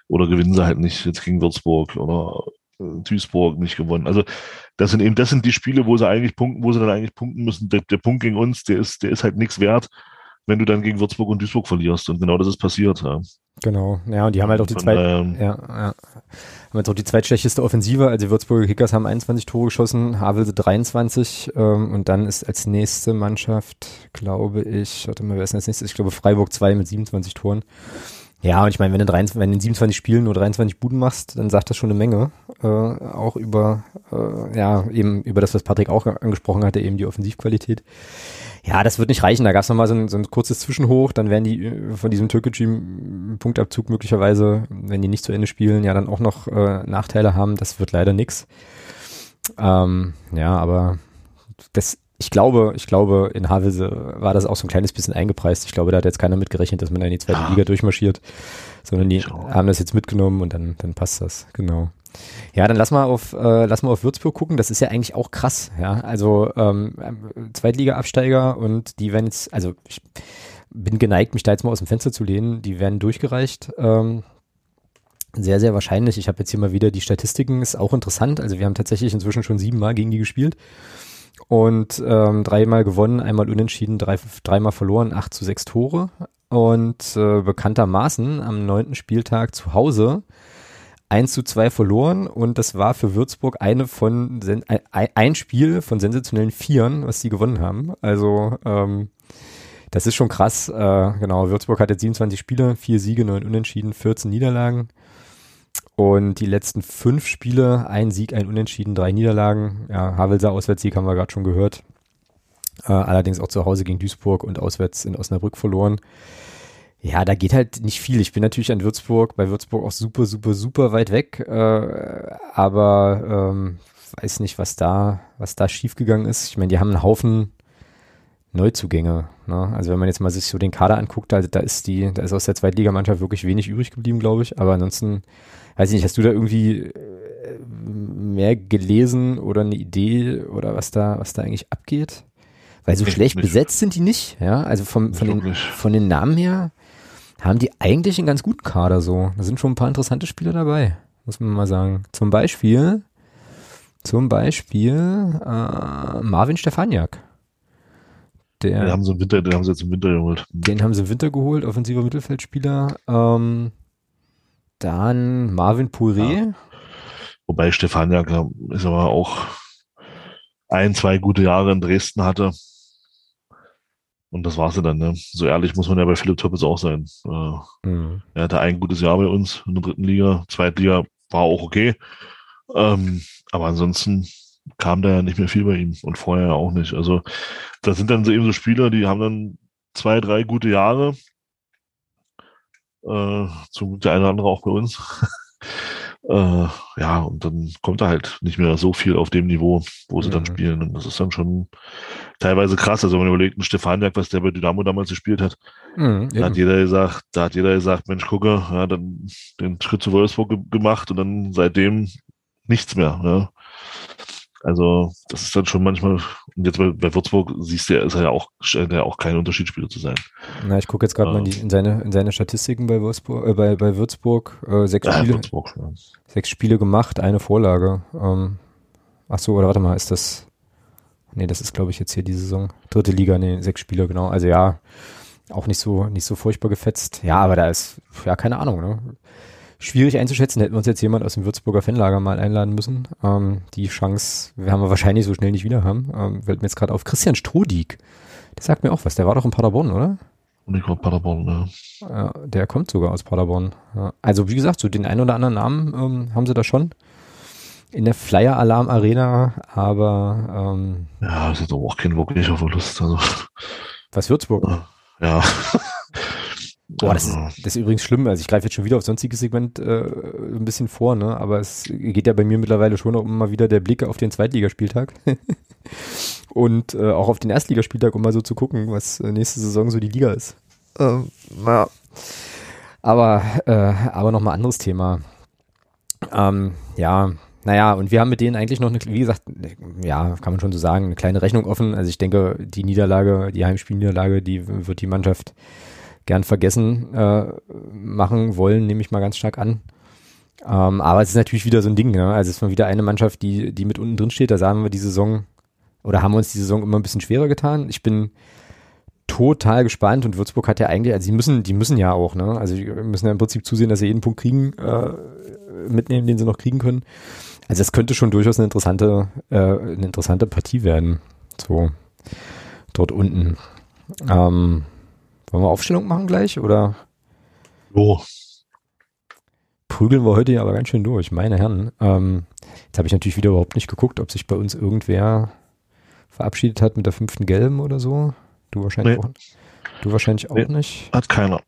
Oder gewinnen sie halt nicht jetzt gegen Würzburg oder äh, Duisburg nicht gewonnen. Also das sind eben, das sind die Spiele, wo sie eigentlich punkten, wo sie dann eigentlich punkten müssen. Der, der Punkt gegen uns, der ist, der ist halt nichts wert, wenn du dann gegen Würzburg und Duisburg verlierst. Und genau das ist passiert. Ja. Genau, ja, und die haben halt auch die Von zwei, daher- ja, ja. Haben jetzt auch die zweitschlechteste Offensive. Also die Würzburger Kickers haben 21 Tore geschossen, Havelse 23 ähm, und dann ist als nächste Mannschaft, glaube ich, warte mal, wer ist denn als nächstes? Ich glaube Freiburg 2 mit 27 Toren. Ja, und ich meine, wenn du, 23, wenn du in 27 Spielen nur 23 Buden machst, dann sagt das schon eine Menge. Äh, auch über, äh, ja, eben über das, was Patrick auch angesprochen hatte, eben die Offensivqualität. Ja, das wird nicht reichen. Da gab es nochmal so ein, so ein kurzes Zwischenhoch. Dann werden die äh, von diesem Türkgücü Punktabzug möglicherweise, wenn die nicht zu Ende spielen, ja dann auch noch äh, Nachteile haben. Das wird leider nix. Ähm, ja, aber das, ich glaube, ich glaube, in Havelse war das auch so ein kleines bisschen eingepreist. Ich glaube, da hat jetzt keiner mitgerechnet, dass man da in die zweite Ja. Liga durchmarschiert, sondern die haben das jetzt mitgenommen und dann, dann passt das, genau. Ja, dann lass mal auf, äh, lass mal auf Würzburg gucken. Das ist ja eigentlich auch krass, ja. Also ähm, Zweitliga-Absteiger und die werden jetzt, also ich bin geneigt, mich da jetzt mal aus dem Fenster zu lehnen. Die werden durchgereicht. Ähm, sehr, sehr wahrscheinlich. Ich habe jetzt hier mal wieder die Statistiken, ist auch interessant. Also wir haben tatsächlich inzwischen schon siebenmal gegen die gespielt und ähm, dreimal gewonnen, einmal unentschieden, drei, dreimal verloren, acht zu sechs Tore. Und äh, bekanntermaßen am neunten Spieltag zu Hause 1 zu 2 verloren und das war für Würzburg eine von ein, Spiel von sensationellen Vieren, was sie gewonnen haben. Also ähm, das ist schon krass. Äh, genau, Würzburg hat jetzt 27 Spiele, vier Siege, neun Unentschieden, 14 Niederlagen. Und die letzten fünf Spiele, ein Sieg, ein Unentschieden, drei Niederlagen. Ja, Havelser Auswärtssieg haben wir gerade schon gehört. Äh, allerdings auch zu Hause gegen Duisburg und auswärts in Osnabrück verloren. Ja, da geht halt nicht viel. Ich bin natürlich an Würzburg, bei Würzburg auch super, super, super weit weg. Äh, aber ähm, weiß nicht, was da, was da schiefgegangen ist. Ich meine, die haben einen Haufen Neuzugänge. Ne? Also wenn man jetzt mal sich so den Kader anguckt, da, da ist die, da ist aus der Zweitligamannschaft wirklich wenig übrig geblieben, glaube ich. Aber ansonsten, weiß ich nicht, hast du da irgendwie äh, mehr gelesen oder eine Idee oder was da, was da eigentlich abgeht? Weil so schlecht besetzt sind die nicht, ja. Also vom, von, den, von den Namen her haben die eigentlich einen ganz guten Kader so. Da sind schon ein paar interessante Spieler dabei, muss man mal sagen. Zum Beispiel, zum Beispiel äh, Marvin Stefaniak. Der, Den haben sie im Winter, den haben sie jetzt im Winter geholt. den haben sie im Winter geholt, offensiver Mittelfeldspieler. Ähm, dann Marvin Poiré. Wobei Stefaniak ja, ist aber auch ein, zwei gute Jahre in Dresden hatte. Und das war's ja dann, ne? So ehrlich muss man ja bei Philipp Töppes auch sein. Äh, Hm. er hatte ein gutes Jahr bei uns in der dritten Liga. Zweitliga war auch okay. Ähm, aber ansonsten kam da ja nicht mehr viel bei ihm und vorher ja auch nicht. Also das sind dann so eben so Spieler, die haben dann zwei, drei gute Jahre. Äh, zum Glück der eine oder andere auch bei uns. <laughs> äh, ja, und dann kommt da halt nicht mehr so viel auf dem Niveau, wo sie dann Mhm. spielen. Und das ist dann schon teilweise krass. Also wenn man überlegt, ein Stefaniak, was der bei Dynamo damals gespielt hat, Hm, da hat jeder gesagt, da hat jeder gesagt, Mensch, gucke, ja, dann den Schritt zu Wolfsburg ge gemacht und dann seitdem nichts mehr. Ne? Also das ist dann schon manchmal, und jetzt bei, bei Würzburg siehst du, ja, ist er ja auch, scheint er ja auch kein Unterschiedsspieler zu sein. Na, ich gucke jetzt gerade mal in, die, in, seine, in seine Statistiken bei Wolfsburg, äh, bei, bei Würzburg. Äh, sechs, Ja, Spiele, Würzburg, ja. sechs Spiele gemacht, eine Vorlage. Ähm, ach so, oder warte mal, ist das. Nee, das ist, glaube ich, jetzt hier die Saison. Dritte Liga, nee, sechs Spiele, genau. Also ja, auch nicht so, nicht so furchtbar gefetzt. Ja, aber da ist, ja, keine Ahnung, ne? Schwierig einzuschätzen, hätten wir uns jetzt jemand aus dem Würzburger Fanlager mal einladen müssen. Ähm, die Chance werden wir wahrscheinlich so schnell nicht wieder haben. Ähm, fällt mir jetzt gerade auf. Christian Strodig. Der sagt mir auch was. Der war doch in Paderborn, oder? Und ich glaube Paderborn, ne? Ja, der kommt sogar aus Paderborn. Ja. Also wie gesagt, so den einen oder anderen Namen ähm, haben sie da schon in der Flyer Alarm Arena, aber ähm, Ja, ist jetzt aber auch kein wirklicher Verlust. Also, was Würzburg? ja. Boah, das ist, Also, das ist übrigens schlimm. Also ich greife jetzt schon wieder auf sonstiges Segment äh, ein bisschen vor, ne? Aber es geht ja bei mir mittlerweile schon auch immer wieder der Blick auf den Zweitligaspieltag <laughs> und äh, auch auf den Erstligaspieltag, um mal so zu gucken, was äh, nächste Saison so die Liga ist. Ähm, ja. Aber äh, aber noch mal anderes Thema. Ähm, ja, naja, und wir haben mit denen eigentlich noch eine, wie gesagt, ja, kann man schon so sagen, eine kleine Rechnung offen. Also ich denke, die Niederlage, die Heimspielniederlage, die wird die Mannschaft gern vergessen äh, machen wollen, nehme ich mal ganz stark an. Ähm, aber es ist natürlich wieder so ein Ding, ne? Also es ist mal wieder eine Mannschaft, die, die mit unten drin steht. Da sagen wir die Saison, oder haben wir uns die Saison immer ein bisschen schwerer getan. Ich bin total gespannt und Würzburg hat ja eigentlich, also die müssen, die müssen ja auch, ne? Also die müssen ja im Prinzip zusehen, dass sie jeden Punkt kriegen, äh, mitnehmen, den sie noch kriegen können. Also es könnte schon durchaus eine interessante, äh, eine interessante Partie werden. So dort unten. Ähm, wollen wir Aufstellung machen gleich oder Jo, prügeln wir heute ja aber ganz schön durch, meine Herren. Ähm, jetzt habe ich natürlich wieder überhaupt nicht geguckt, ob sich bei uns irgendwer verabschiedet hat mit der fünften Gelben oder so. Du wahrscheinlich Nee. auch. Du wahrscheinlich auch Nee. nicht. hat keiner.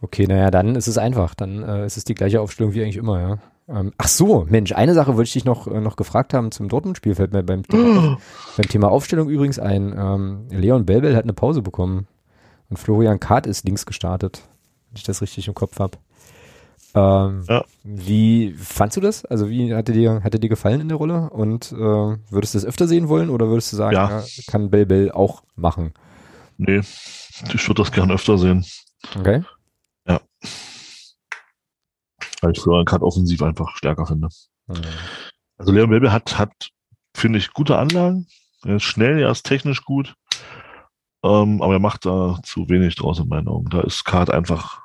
Okay, naja, dann ist es einfach. Dann äh, ist es die gleiche Aufstellung wie eigentlich immer, ja. Ähm, ach so, Mensch, eine Sache wollte ich dich noch, äh, noch gefragt haben zum Dortmund-Spiel, fällt mir beim Thema, <gasps> beim Thema Aufstellung übrigens ein. Ähm, Leon Belbel hat eine Pause bekommen und Florian Kahrt ist links gestartet, wenn ich das richtig im Kopf habe. Ähm, Ja. Wie fandst du das? Also wie hatte dir, hatte dir gefallen in der Rolle? Und äh, würdest du das öfter sehen wollen oder würdest du sagen, Ja. ja, kann Belbel auch machen? Nee, ich würde das gern öfter sehen. Okay. Weil ich Florian Katt offensiv einfach stärker finde. Mhm. Also Leon Belbe hat, hat, finde ich, gute Anlagen. Er ist schnell, er ist technisch gut. Ähm, aber er macht da zu wenig draus in meinen Augen. Da ist Kart einfach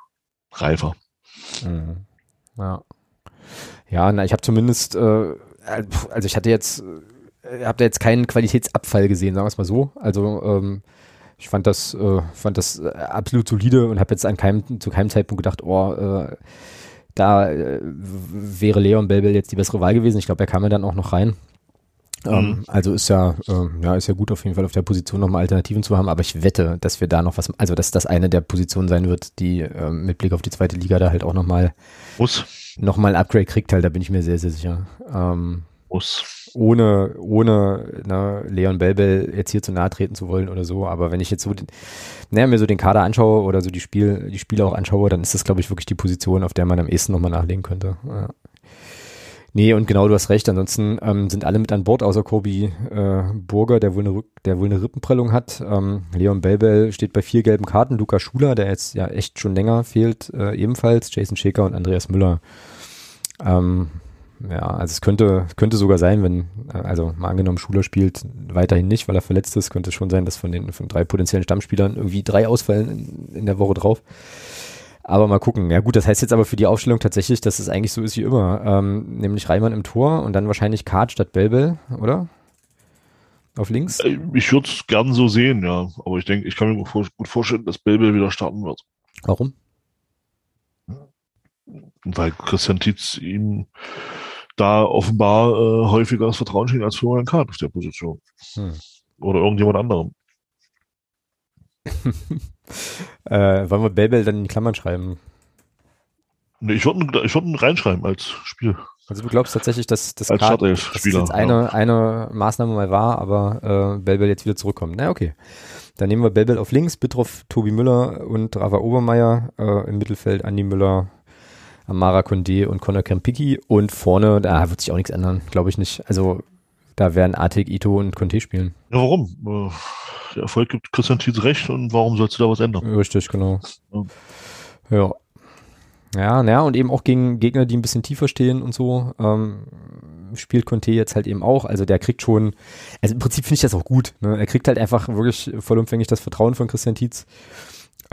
reifer. Mhm. Ja. Ja, na, ich habe zumindest, äh, also ich hatte jetzt, äh, habe da jetzt keinen Qualitätsabfall gesehen, sagen wir es mal so. Also ähm, ich fand das, äh, fand das äh, absolut solide und habe jetzt an keinem, zu keinem Zeitpunkt gedacht, oh, äh, da äh, wäre Leon Belbel jetzt die bessere Wahl gewesen. Ich glaube, er kam ja dann auch noch rein. Ähm, Mhm. also ist ja, ähm, ja, ist ja gut auf jeden Fall auf der Position nochmal Alternativen zu haben, aber ich wette, dass wir da noch was, also dass das eine der Positionen sein wird, die ähm, mit Blick auf die zweite Liga da halt auch nochmal Muss. nochmal ein Upgrade kriegt halt, da bin ich mir sehr, sehr sicher. Ähm, Muss. ohne, ohne ne, Leon Belbel jetzt hier zu nahe treten zu wollen oder so, aber wenn ich jetzt so den, naja, mir so den Kader anschaue oder so die Spiel, die Spiele auch anschaue, dann ist das, glaube ich, wirklich die Position, auf der man am ehesten nochmal nachlegen könnte. Ja. Nee, und genau, du hast recht. Ansonsten ähm, sind alle mit an Bord, außer Kobi äh, Burger, der wohl, eine, der wohl eine Rippenprellung hat. Ähm, Leon Belbel steht bei vier gelben Karten. Luca Schuler, der jetzt ja echt schon länger fehlt, äh, ebenfalls. Jason Schäker und Andreas Müller. Ähm, ja, also es könnte, könnte sogar sein, wenn, äh, also mal angenommen, Schuler spielt weiterhin nicht, weil er verletzt ist, könnte es schon sein, dass von den von drei potenziellen Stammspielern irgendwie drei ausfallen in, in der Woche drauf. Aber mal gucken. Ja gut, das heißt jetzt aber für die Aufstellung tatsächlich, dass es eigentlich so ist wie immer. Ähm, nämlich Reimann im Tor und dann wahrscheinlich Kart statt Belbel, oder? Auf links? Äh, Ich würde es gern so sehen, ja. Aber ich denke, ich kann mir gut vor- gut vorstellen, dass Belbel wieder starten wird. Warum? Weil Christian Tietz ihm da offenbar äh, häufiger das Vertrauen schenkt als Florian Kahn auf der Position. Hm. Oder irgendjemand anderem. <laughs> Äh, wollen wir Belbel dann in Klammern schreiben? Nee, ich würde ich würd ihn reinschreiben als Spiel. Also du glaubst tatsächlich, dass das jetzt eine, eine Maßnahme mal war, aber äh, Belbel jetzt wieder zurückkommt. Na okay. Dann nehmen wir Belbel auf links, Bittroff, Tobi Müller und Rafa Obermeier äh, im Mittelfeld, Andi Müller, Amara Condé und Conor Krempicki und vorne, da wird sich auch nichts ändern, glaube ich nicht. Also da werden Artig, Ito und Conte spielen. Ja, warum? Äh, Erfolg gibt Christian Tietz recht und warum sollst du da was ändern? Richtig, genau. Ja. Ja. Ja, naja, und eben auch gegen Gegner, die ein bisschen tiefer stehen und so, ähm, spielt Conte jetzt halt eben auch. Also der kriegt schon, also im Prinzip finde ich das auch gut. Ne? Er kriegt halt einfach wirklich vollumfänglich das Vertrauen von Christian Tietz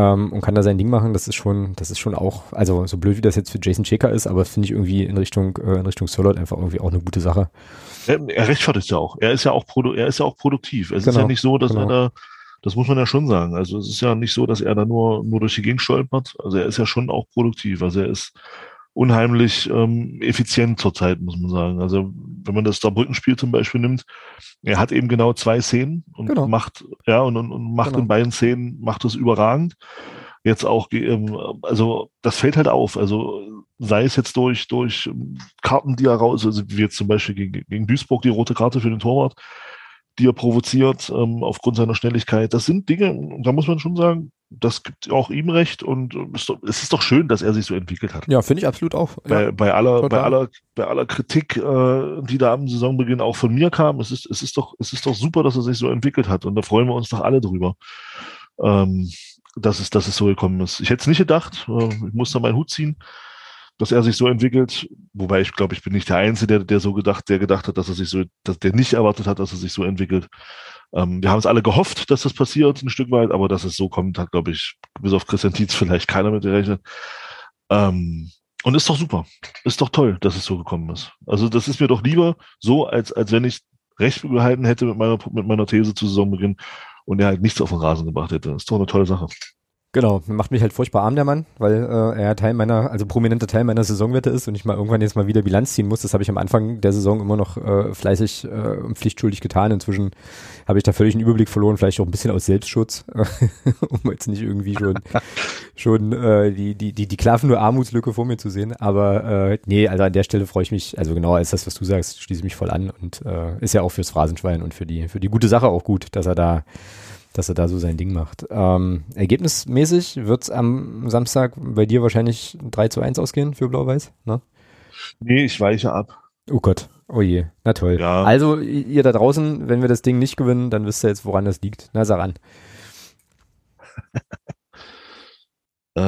ähm, und kann da sein Ding machen. Das ist schon, das ist schon auch, also so blöd wie das jetzt für Jason Checker ist, aber finde ich irgendwie in Richtung, äh, in Richtung Solot einfach irgendwie auch eine gute Sache. Er, er rechtfertigt ja auch. Er ist ja auch, produ er ist ja auch produktiv. Es ist Genau, ja nicht so, dass genau. er da, das muss man ja schon sagen. Also es ist ja nicht so, dass er da nur, nur durch die Gegend stolpert. Also er ist ja schon auch produktiv. Also er ist unheimlich ähm, effizient zurzeit, muss man sagen. Also wenn man das Saarbrücken-Spiel zum Beispiel nimmt, er hat eben genau zwei Szenen und Genau. macht, ja, und, und, und macht Genau. in beiden Szenen, macht es überragend. Jetzt auch, ähm, also das fällt halt auf. Also sei es jetzt durch, durch ähm, Karten, die er raus, also wie jetzt zum Beispiel gegen, gegen Duisburg die rote Karte für den Torwart, die er provoziert ähm, aufgrund seiner Schnelligkeit. Das sind Dinge, da muss man schon sagen, das gibt auch ihm recht und äh, es ist doch- schön, dass er sich so entwickelt hat. Ja, finde ich absolut auch. Bei, bei, aller, bei, aller, bei aller Kritik, äh, die da am Saisonbeginn auch von mir kam, es ist, es, ist doch, es ist doch super, dass er sich so entwickelt hat und da freuen wir uns doch alle drüber, ähm, dass, es, dass es so gekommen ist. Ich hätte es nicht gedacht, äh, ich muss da meinen Hut ziehen. dass er sich so entwickelt. Wobei ich glaube, ich bin nicht der Einzige, der, der so gedacht, der gedacht hat, dass er sich so, dass der nicht erwartet hat, dass er sich so entwickelt. Ähm, wir haben es alle gehofft, dass das passiert, ein Stück weit, aber dass es so kommt, hat, glaube ich, bis auf Christian Tietz vielleicht keiner mit gerechnet. Ähm, und ist doch super. Ist doch toll, dass es so gekommen ist. Also das ist mir doch lieber so, als, als wenn ich recht behalten hätte mit meiner, mit meiner These zu Saisonbeginn und er halt nichts auf den Rasen gebracht hätte. Das ist doch eine tolle Sache. Genau, macht mich halt furchtbar arm, der Mann, weil äh, er Teil meiner, also prominenter Teil meiner Saisonwette ist und ich mal irgendwann jetzt mal wieder Bilanz ziehen muss. Das habe ich am Anfang der Saison immer noch äh, fleißig äh, und pflichtschuldig getan. Inzwischen habe ich da völlig einen Überblick verloren, vielleicht auch ein bisschen aus Selbstschutz, <laughs> um jetzt nicht irgendwie schon <laughs> schon äh, die, die, die, die klaffende Armutslücke vor mir zu sehen. Aber äh, nee, also an der Stelle freue ich mich, also genau als das, was du sagst, schließe ich mich voll an und äh, ist ja auch fürs Phrasenschwein und für die, für die gute Sache auch gut, dass er da dass er da so sein Ding macht. Ähm, ergebnismäßig wird es am Samstag bei dir wahrscheinlich 3 zu 1 ausgehen für Blau-Weiß, ne? Nee, ich weiche ab. Oh Gott, oh je, na toll. Ja. Also ihr da draußen, wenn wir das Ding nicht gewinnen, dann wisst ihr jetzt, woran das liegt. Na, sag an. <laughs> Äh,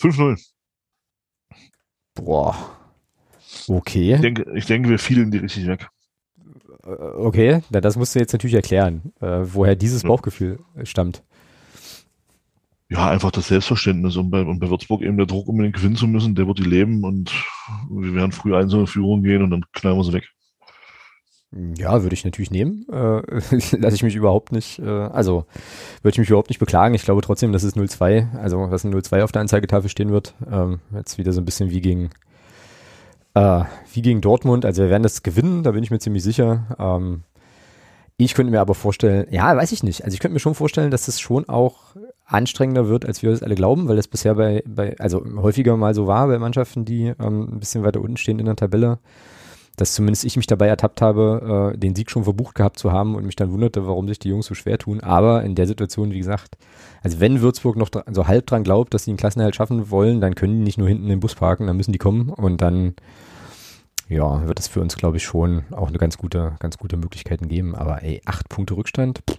5-0. Boah. Okay. Ich denke, ich denke, wir fielen die richtig weg. Äh, Okay, na, das musst du jetzt natürlich erklären, äh, woher dieses Ja. Bauchgefühl stammt. Ja, einfach das Selbstverständnis und bei, und bei Würzburg eben der Druck, unbedingt gewinnen zu müssen, der wird die leben und wir werden früh einzelne Führung gehen und dann knallen wir sie weg. Ja, würde ich natürlich nehmen. Äh, <laughs> Lasse ich mich überhaupt nicht, äh, also würde ich mich überhaupt nicht beklagen. Ich glaube trotzdem, dass es 0-2, also dass ein 0-2 auf der Anzeigetafel stehen wird. Ähm, jetzt wieder so ein bisschen wie gegen äh, wie gegen Dortmund. Also wir werden das gewinnen, da bin ich mir ziemlich sicher. Ähm, ich könnte mir aber vorstellen, ja, weiß ich nicht. Also ich könnte mir schon vorstellen, dass es schon auch anstrengender wird, als wir es alle glauben, weil das bisher bei, bei, also häufiger mal so war bei Mannschaften, die ähm, ein bisschen weiter unten stehen in der Tabelle, dass zumindest ich mich dabei ertappt habe, äh, den Sieg schon verbucht gehabt zu haben und mich dann wunderte, warum sich die Jungs so schwer tun. Aber in der Situation, wie gesagt, also wenn Würzburg noch so halb dran glaubt, dass sie einen Klassenerhalt schaffen wollen, dann können die nicht nur hinten den Bus parken, dann müssen die kommen und dann ja, wird es für uns, glaube ich, schon auch eine ganz gute, ganz gute Möglichkeiten geben. Aber ey, acht Punkte Rückstand, pff,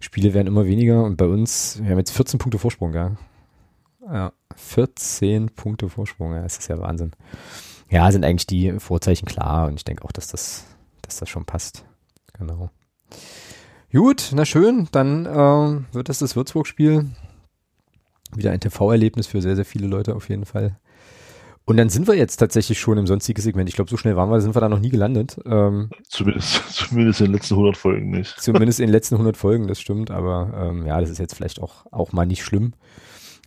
Spiele werden immer weniger und bei uns, wir haben jetzt 14 Punkte Vorsprung, ja. Ja, 14 Punkte Vorsprung, ja, das ist ja Wahnsinn. Ja, sind eigentlich die Vorzeichen klar und ich denke auch, dass das, dass das schon passt. Genau. Gut, na schön, dann ähm, wird das das Würzburg-Spiel. Wieder ein TV-Erlebnis für sehr, sehr viele Leute auf jeden Fall. Und dann sind wir jetzt tatsächlich schon im sonstigen Segment. Ich glaube, so schnell waren wir, sind wir da noch nie gelandet. Ähm, Zumindest, <laughs> zumindest in den letzten 100 Folgen nicht. zumindest in den letzten 100 Folgen, das stimmt. Aber ähm, ja, das ist jetzt vielleicht auch, auch mal nicht schlimm.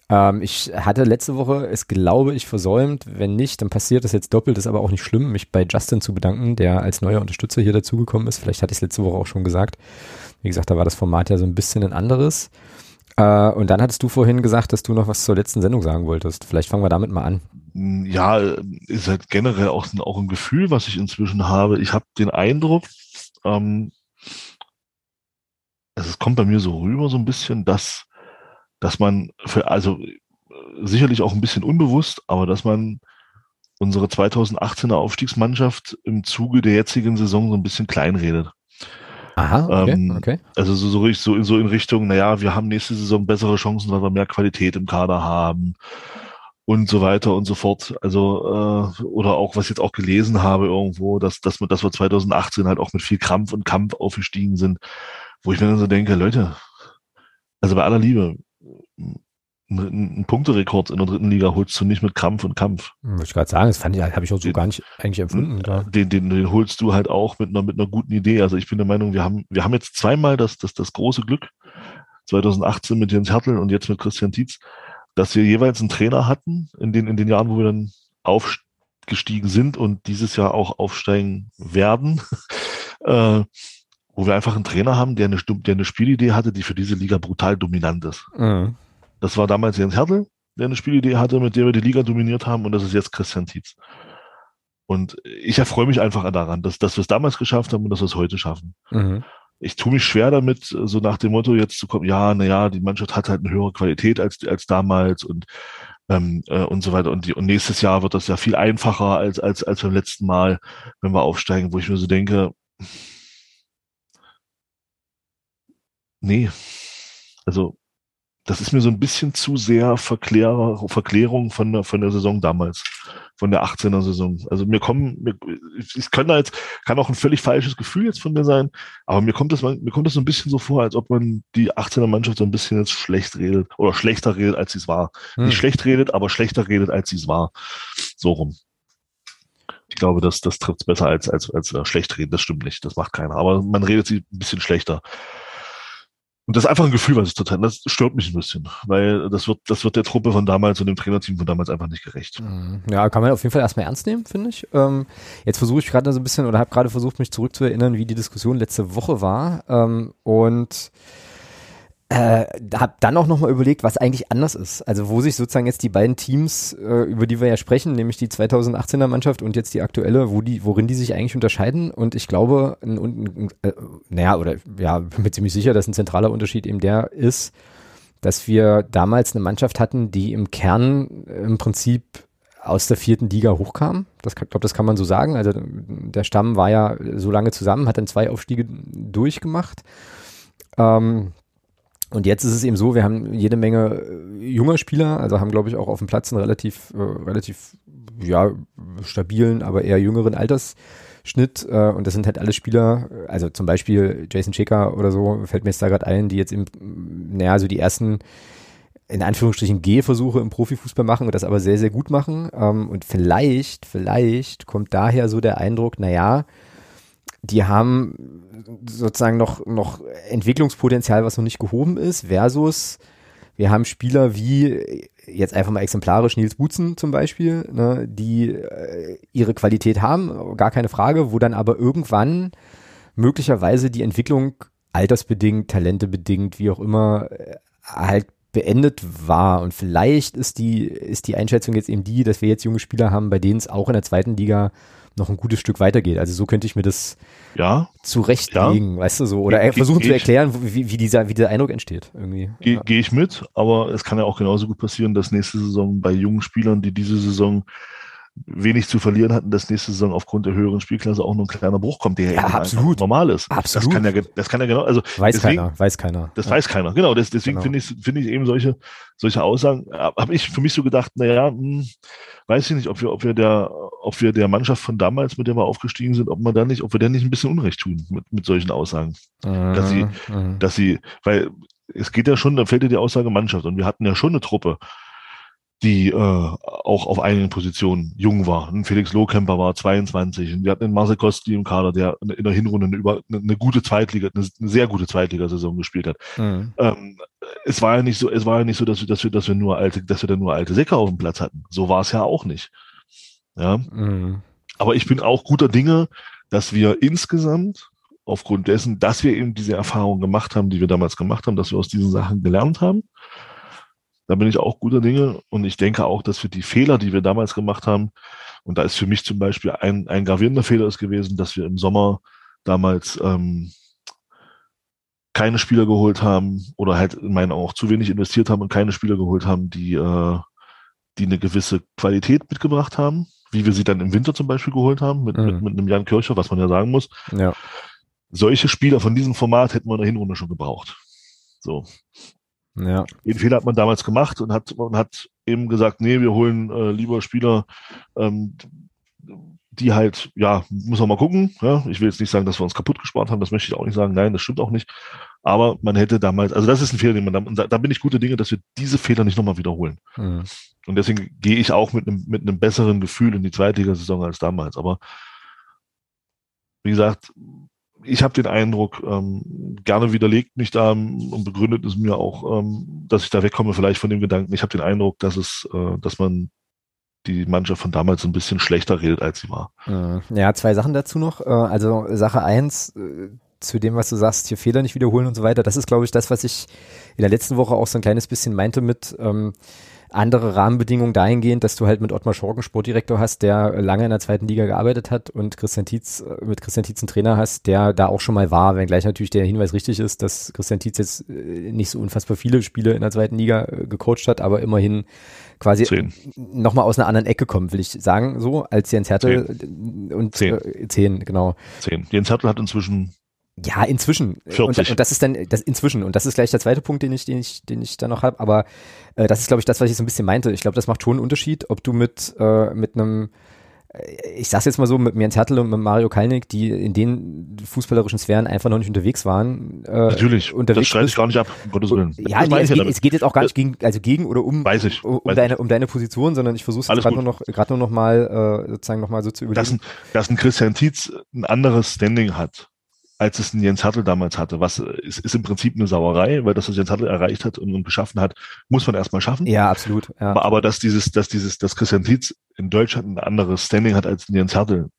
Ähm, ich hatte letzte Woche es, glaube ich, versäumt. Wenn nicht, dann passiert das jetzt doppelt. Ist aber auch nicht schlimm, mich bei Justin zu bedanken, der als neuer Unterstützer hier dazugekommen ist. Vielleicht hatte ich es letzte Woche auch schon gesagt. Wie gesagt, da war das Format ja so ein bisschen ein anderes. Äh, und dann hattest du vorhin gesagt, dass du noch was zur letzten Sendung sagen wolltest. Vielleicht fangen wir damit mal an. Ja, ist halt generell auch, ein- auch ein Gefühl, was ich inzwischen habe. Ich habe den Eindruck, ähm, also es kommt bei mir so rüber so ein bisschen, dass, dass man für, also äh, sicherlich auch ein bisschen unbewusst, aber dass man unsere 2018er Aufstiegsmannschaft im Zuge der jetzigen Saison so ein bisschen kleinredet. Aha, okay, Ähm, okay. Also so, so, so, in, so in Richtung, naja, wir haben nächste Saison bessere Chancen, weil wir mehr Qualität im Kader haben und so weiter und so fort. Also, äh, oder auch, was ich jetzt auch gelesen habe irgendwo, dass, dass, wir, dass wir 2018 halt auch mit viel Krampf und Kampf aufgestiegen sind, wo ich mir dann so denke, Leute, also bei aller Liebe, ein, ein Punkterekord in der dritten Liga holst du nicht mit Krampf und Kampf. Wollte ich gerade sagen, das fand ich, habe ich auch so Den- gar nicht eigentlich empfunden. Da. Den, den, den holst du halt auch mit einer, mit einer guten Idee. Also ich bin der Meinung, wir haben, wir haben jetzt zweimal das, das, das große Glück, 2018 mit Jens Hertel und jetzt mit Christian Tietz, dass wir jeweils einen Trainer hatten in den, in den Jahren, wo wir dann aufgestiegen sind und dieses Jahr auch aufsteigen werden, <laughs> äh, wo wir einfach einen Trainer haben, der eine, der eine Spielidee hatte, die für diese Liga brutal dominant ist. Mhm. Das war damals Jens Hertel, der eine Spielidee hatte, mit der wir die Liga dominiert haben, und das ist jetzt Christian Tietz. Und ich erfreue mich einfach daran, dass, dass wir es damals geschafft haben und dass wir es heute schaffen. Mhm. Ich tue mich schwer damit, so nach dem Motto jetzt zu kommen, ja, na ja, die Mannschaft hat halt eine höhere Qualität als, als damals und, ähm, äh, und so weiter. Und, die, und nächstes Jahr wird das ja viel einfacher als, als, als beim letzten Mal, wenn wir aufsteigen, wo ich mir so denke, nee, also das ist mir so ein bisschen zu sehr Verklärer, Verklärung von der, von der Saison damals, von der 18er Saison. Also mir kommen, mir, ich kann da jetzt, kann auch ein völlig falsches Gefühl jetzt von mir sein, aber mir kommt das, mir kommt das so ein bisschen so vor, als ob man die 18er Mannschaft so ein bisschen jetzt schlecht redet oder schlechter redet, als sie es war. Hm. Nicht schlecht redet, aber schlechter redet, als sie es war. So rum. Ich glaube, das, das trifft besser als, als, als äh, schlecht reden. Das stimmt nicht. Das macht keiner. Aber man redet sie ein bisschen schlechter. Und das ist einfach ein Gefühl, was ich total, das stört mich ein bisschen, weil das wird, das wird der Truppe von damals und dem Trainerteam von damals einfach nicht gerecht. Mhm. Ja, kann man auf jeden Fall erstmal ernst nehmen, finde ich. Ähm, jetzt versuche ich gerade so ein bisschen oder habe gerade versucht, mich zurückzuerinnern, wie die Diskussion letzte Woche war. Ähm, und äh, habe dann auch nochmal überlegt, was eigentlich anders ist. Also wo sich sozusagen jetzt die beiden Teams, äh, über die wir ja sprechen, nämlich die 2018er Mannschaft und jetzt die aktuelle, wo die, worin die sich eigentlich unterscheiden. Und ich glaube, ein, ein, äh, naja, oder ja, bin mir ziemlich sicher, dass ein zentraler Unterschied eben der ist, dass wir damals eine Mannschaft hatten, die im Kern im Prinzip aus der vierten Liga hochkam. Das glaube, das kann man so sagen. Also der Stamm war ja so lange zusammen, hat dann zwei Aufstiege durchgemacht. Ähm, und jetzt ist es eben so, wir haben jede Menge äh, junger Spieler, also haben, glaube ich, auch auf dem Platz einen relativ, äh, relativ, ja, stabilen, aber eher jüngeren Altersschnitt. Äh, und das sind halt alle Spieler, also zum Beispiel Jason Checker oder so, fällt mir jetzt da gerade ein, die jetzt im, naja, so die ersten in Anführungsstrichen Gehversuche im Profifußball machen und das aber sehr, sehr gut machen. Ähm, und vielleicht, vielleicht kommt daher so der Eindruck, naja, die haben sozusagen noch, noch Entwicklungspotenzial, was noch nicht gehoben ist, versus wir haben Spieler wie jetzt einfach mal exemplarisch Nils Butzen zum Beispiel, ne, die äh, ihre Qualität haben, gar keine Frage, wo dann aber irgendwann möglicherweise die Entwicklung altersbedingt, talentebedingt, wie auch immer, äh, halt beendet war. Und vielleicht ist die, ist die Einschätzung jetzt eben die, dass wir jetzt junge Spieler haben, bei denen es auch in der zweiten Liga noch ein gutes Stück weitergeht. Also so könnte ich mir das ja, zurechtlegen, ja. weißt du so, oder Ge versuchen zu erklären, wie, wie, dieser, wie dieser Eindruck entsteht irgendwie. Gehe ja. geh ich mit, aber es kann ja auch genauso gut passieren, dass nächste Saison bei jungen Spielern, die diese Saison wenig zu verlieren hatten, dass nächste Saison aufgrund der höheren Spielklasse auch nur ein kleiner Bruch kommt, der ja, absolut normal ist. Absolut. Das kann ja, das kann ja genau, also weiß deswegen, keiner, weiß keiner. Das ja. weiß keiner, genau. Das, deswegen genau. finde ich, finde ich eben solche, solche Aussagen, habe ich für mich so gedacht, naja, hm, weiß ich nicht, ob wir, ob wir der, ob wir der Mannschaft von damals, mit der wir aufgestiegen sind, ob man da nicht, ob wir der nicht ein bisschen Unrecht tun mit, mit solchen Aussagen, mhm. dass sie, mhm. dass sie, weil es geht ja schon, da fällt ja die Aussage Mannschaft und wir hatten ja schon eine Truppe, die äh, auch auf einigen Positionen jung war. Ein Felix Lohkemper war 22 und wir hatten den Marcel Kostli im Kader, der in der Hinrunde eine, über, eine gute Zweitliga, eine, sehr gute Zweitligasaison gespielt hat. Mhm. Ähm, es war ja nicht so, es war ja nicht so, dass wir, dass wir, dass wir nur alte, dass wir dann nur alte Säcke auf dem Platz hatten. So war es ja auch nicht. Ja. Mhm. Aber ich bin auch guter Dinge, dass wir insgesamt aufgrund dessen, dass wir eben diese Erfahrung gemacht haben, die wir damals gemacht haben, dass wir aus diesen Sachen gelernt haben, da bin ich auch guter Dinge und ich denke auch, dass wir die Fehler, die wir damals gemacht haben, und da ist für mich zum Beispiel ein, ein gravierender Fehler ist gewesen, dass wir im Sommer damals ähm, keine Spieler geholt haben oder halt in meinen auch zu wenig investiert haben und keine Spieler geholt haben, die, äh, die eine gewisse Qualität mitgebracht haben, wie wir sie dann im Winter zum Beispiel geholt haben, mit, mhm. mit, mit einem Jan Kircher, was man ja sagen muss. Ja. Solche Spieler von diesem Format hätten wir in der Hinrunde schon gebraucht. So. Ja. Den Fehler hat man damals gemacht und hat, man hat eben gesagt, nee, wir holen äh, lieber Spieler, ähm, die halt, ja, muss man mal gucken. Ja? Ich will jetzt nicht sagen, dass wir uns kaputt gespart haben, das möchte ich auch nicht sagen. Nein, das stimmt auch nicht. Aber man hätte damals, also das ist ein Fehler, den man da, da bin ich gute Dinge, dass wir diese Fehler nicht nochmal wiederholen. Mhm. Und deswegen gehe ich auch mit einem, mit einem besseren Gefühl in die Zweitligasaison als damals. Aber wie gesagt, ich habe den Eindruck, ähm, gerne widerlegt mich da und begründet es mir auch, ähm, dass ich da wegkomme vielleicht von dem Gedanken. Ich habe den Eindruck, dass es, äh, dass man die Mannschaft von damals ein bisschen schlechter redet, als sie war. Mhm. Ja, zwei Sachen dazu noch. Äh, also Sache eins, äh, zu dem, was du sagst, hier Fehler nicht wiederholen und so weiter. Das ist, glaube ich, das, was ich in der letzten Woche auch so ein kleines bisschen meinte mit, ähm, andere Rahmenbedingungen dahingehend, dass du halt mit Ottmar Schorken Sportdirektor hast, der lange in der zweiten Liga gearbeitet hat und Christian Tietz, äh, mit Christian Tietz einen Trainer hast, der da auch schon mal war, wenngleich natürlich der Hinweis richtig ist, dass Christian Tietz jetzt äh, nicht so unfassbar viele Spiele in der zweiten Liga äh, gecoacht hat, aber immerhin quasi nochmal aus einer anderen Ecke kommt, will ich sagen, so, als Jens Hertel zehn. und zehn. Äh, zehn, genau. Zehn. Jens Hertel hat inzwischen Ja, inzwischen. 40. Und, und das ist dann das inzwischen und das ist gleich der zweite Punkt, den ich, den ich, den ich da noch habe. Aber äh, das ist, glaube ich, das, was ich so ein bisschen meinte. Ich glaube, das macht schon einen Unterschied, ob du mit äh, mit einem ich sag's jetzt mal so, mit Jens Hertel und mit Mario Kalnick, die in den fußballerischen Sphären einfach noch nicht unterwegs waren. Äh, Natürlich, unterwegs das streite ich gar nicht ab, um Gottes Willen. Ja, nee, es, geht, es, geht, jetzt auch gar nicht gegen, also gegen oder um, weiß ich, um, weiß deine, um deine Position, sondern ich versuche es gerade nur noch, gerade nur noch mal, äh, sozusagen noch mal so zu überlegen. Dass ein, dass ein Christian Tietz ein anderes Standing hat, als es ein Jens Hartl damals hatte. Was ist, ist im Prinzip eine Sauerei, weil das, was Jens Hartl erreicht hat und, und geschaffen hat, muss man erstmal schaffen. Ja, absolut. Ja. Aber, aber dass dieses, dass dieses, dass Christian Tietz in Deutschland ein anderes Standing hat als Jens Hartl,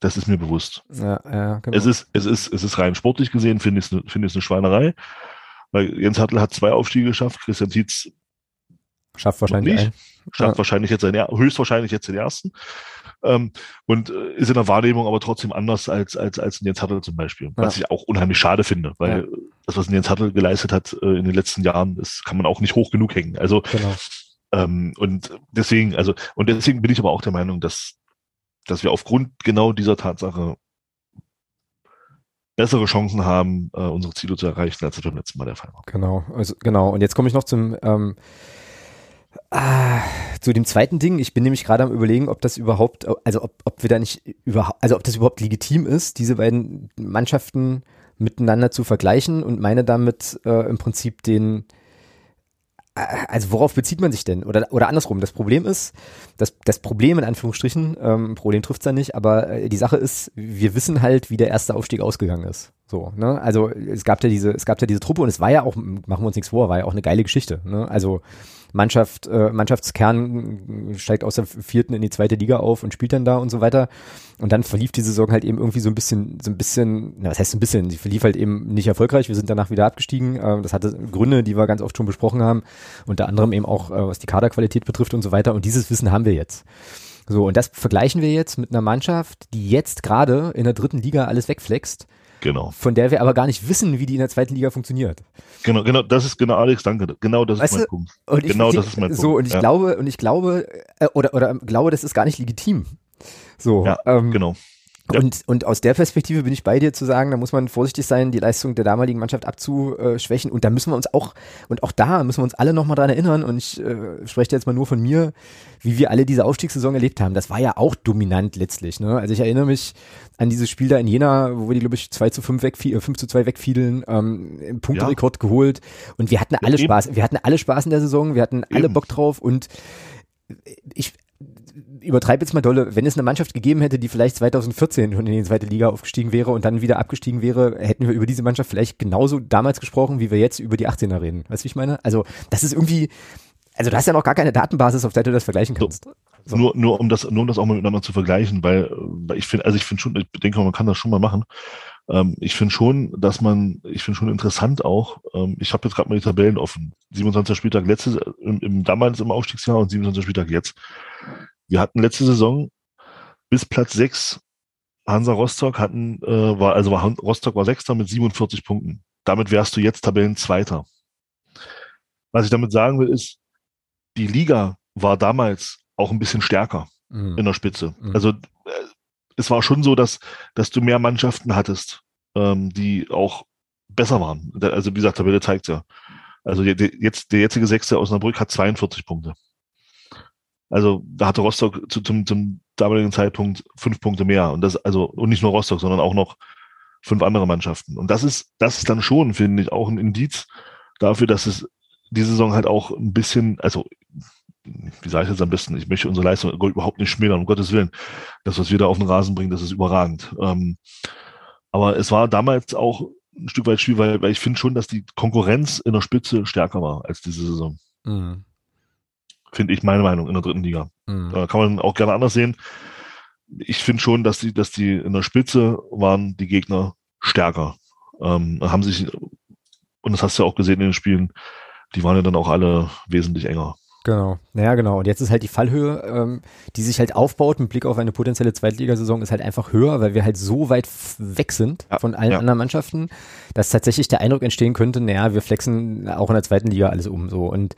das ist mir bewusst. Ja, ja, genau. Es ist, es ist, es ist rein sportlich gesehen, finde ich es, ne, finde ich eine Schweinerei. Weil Jens Hartl hat zwei Aufstiege geschafft, Christian Tietz schafft wahrscheinlich nicht, schafft ja. wahrscheinlich jetzt seinen, höchstwahrscheinlich jetzt den ersten. Ähm, und äh, ist in der Wahrnehmung aber trotzdem anders als, als, als Jens Hattel zum Beispiel. Was ja. ich auch unheimlich schade finde, weil ja. das, was Jens Hattel geleistet hat äh, in den letzten Jahren, das kann man auch nicht hoch genug hängen. Also, genau. ähm, und deswegen, also, und deswegen bin ich aber auch der Meinung, dass, dass wir aufgrund genau dieser Tatsache bessere Chancen haben, äh, unsere Ziele zu erreichen, als es beim letzten Mal der Fall war. Genau, also genau. Und jetzt komme ich noch zum ähm, Ah, zu dem zweiten Ding, ich bin nämlich gerade am überlegen, ob das überhaupt, also ob, ob wir da nicht überhaupt, also ob das überhaupt legitim ist, diese beiden Mannschaften miteinander zu vergleichen und meine damit äh, im Prinzip den, äh, also worauf bezieht man sich denn? Oder, oder andersrum, das Problem ist, das, das Problem in Anführungsstrichen, ähm, Problem trifft es ja nicht, aber äh, die Sache ist, wir wissen halt, wie der erste Aufstieg ausgegangen ist. So, ne? Also es gab ja diese, es gab ja diese Truppe und es war ja auch, machen wir uns nichts vor, war ja auch eine geile Geschichte. Ne? Also Mannschaft, äh, Mannschaftskern steigt aus der vierten in die zweite Liga auf und spielt dann da und so weiter. Und dann verlief die Saison halt eben irgendwie so ein bisschen, so ein bisschen, na, was heißt ein bisschen, sie verlief halt eben nicht erfolgreich. Wir sind danach wieder abgestiegen. Äh, das hatte Gründe, die wir ganz oft schon besprochen haben. Unter anderem eben auch, äh, was die Kaderqualität betrifft und so weiter. Und dieses Wissen haben wir jetzt. So, und das vergleichen wir jetzt mit einer Mannschaft, die jetzt gerade in der dritten Liga alles wegflext Genau. Von der wir aber gar nicht wissen, wie die in der zweiten Liga funktioniert. Genau, genau, das ist genau, Alex, danke. Genau das weißt ist mein? Punkt. Und genau ich, das ist mein Punkt. So, und ich ja. glaube, und ich glaube, äh, oder, oder glaube, das ist gar nicht legitim. So, ja, ähm, genau. Und, und aus der Perspektive bin ich bei dir zu sagen, da muss man vorsichtig sein, die Leistung der damaligen Mannschaft abzuschwächen. Und da müssen wir uns auch, und auch da müssen wir uns alle nochmal dran erinnern, und ich äh, spreche jetzt mal nur von mir, wie wir alle diese Aufstiegssaison erlebt haben. Das war ja auch dominant letztlich. Ne? Also ich erinnere mich an dieses Spiel da in Jena, wo die, glaube ich, 2 zu 5 wegfielen, 5 zu 2 wegfielen, ähm, Punkterekord ja. geholt. Und wir hatten alle ja, Spaß. Wir hatten alle Spaß in der Saison, wir hatten alle eben. Bock drauf und ich, übertreibe jetzt mal dolle, wenn es eine Mannschaft gegeben hätte, die vielleicht 2014 schon in die zweite Liga aufgestiegen wäre und dann wieder abgestiegen wäre, hätten wir über diese Mannschaft vielleicht genauso damals gesprochen, wie wir jetzt über die 18er reden. Weißt du, wie ich meine? Also, das ist irgendwie, also du hast ja noch gar keine Datenbasis, auf der du das vergleichen kannst. So. Nur, nur um das, nur um das auch mal miteinander zu vergleichen, weil, weil ich finde, also ich finde schon, ich denke, man kann das schon mal machen. Ähm, ich finde schon, dass man, ich finde schon interessant auch, ähm, ich habe jetzt gerade mal die Tabellen offen. 27. Spieltag letztes, im, im damals im Aufstiegsjahr und 27. Spieltag jetzt. Wir hatten letzte Saison bis Platz 6 Hansa Rostock hatten, äh, war, also war Rostock war Sechster mit 47 Punkten. Damit wärst du jetzt Tabellenzweiter. Was ich damit sagen will, ist, die Liga war damals auch ein bisschen stärker mhm. in der Spitze. Mhm. Also äh, es war schon so, dass, dass du mehr Mannschaften hattest, ähm, die auch besser waren. Also wie gesagt, Tabelle zeigt ja. Also jetzt, der jetzige Sechste Osnabrück hat 42 Punkte. Also da hatte Rostock zu, zum, zum damaligen Zeitpunkt fünf Punkte mehr. Und das, also, und nicht nur Rostock, sondern auch noch fünf andere Mannschaften. Und das ist, das ist dann schon, finde ich, auch ein Indiz dafür, dass es die Saison halt auch ein bisschen, also wie sage ich jetzt am besten, ich möchte unsere Leistung überhaupt nicht schmälern, um Gottes Willen. Das, was wir da auf den Rasen bringen, das ist überragend. Ähm, aber es war damals auch ein Stück weit schwierig, weil, weil ich finde schon, dass die Konkurrenz in der Spitze stärker war als diese Saison. Mhm. Finde ich meine Meinung in der dritten Liga. Mhm. Da kann man auch gerne anders sehen. Ich finde schon, dass die, dass die in der Spitze waren die Gegner stärker. Ähm, haben sich, und das hast du ja auch gesehen in den Spielen, die waren ja dann auch alle wesentlich enger. Genau, naja, genau. Und jetzt ist halt die Fallhöhe, ähm, die sich halt aufbaut mit Blick auf eine potenzielle Zweitligasaison, ist halt einfach höher, weil wir halt so weit weg sind Ja, von allen ja. anderen Mannschaften, dass tatsächlich der Eindruck entstehen könnte, naja, wir flexen auch in der zweiten Liga alles um so. Und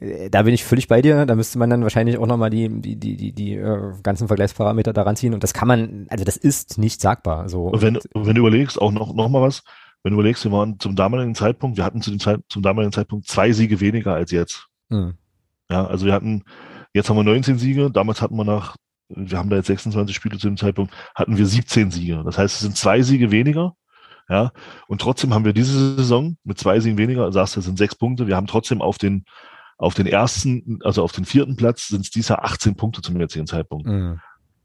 äh, da bin ich völlig bei dir. Da müsste man dann wahrscheinlich auch nochmal die, die, die, die, die äh, ganzen Vergleichsparameter daran ziehen. Und das kann man, also das ist nicht sagbar. So. Und wenn, wenn du überlegst, auch noch, noch mal was, wenn du überlegst, wir waren zum damaligen Zeitpunkt, wir hatten zu dem Zeit, zum damaligen Zeitpunkt zwei Siege weniger als jetzt. Hm. Ja, also wir hatten, jetzt haben wir 19 Siege, damals hatten wir nach, wir haben da jetzt 26 Spiele zu dem Zeitpunkt, hatten wir 17 Siege. Das heißt, es sind zwei Siege weniger. Ja, und trotzdem haben wir diese Saison mit zwei Siegen weniger, sagst du, es sind sechs Punkte. Wir haben trotzdem auf den, auf den ersten, also auf den vierten Platz sind es dieses Jahr 18 Punkte zum jetzigen Zeitpunkt. Hm.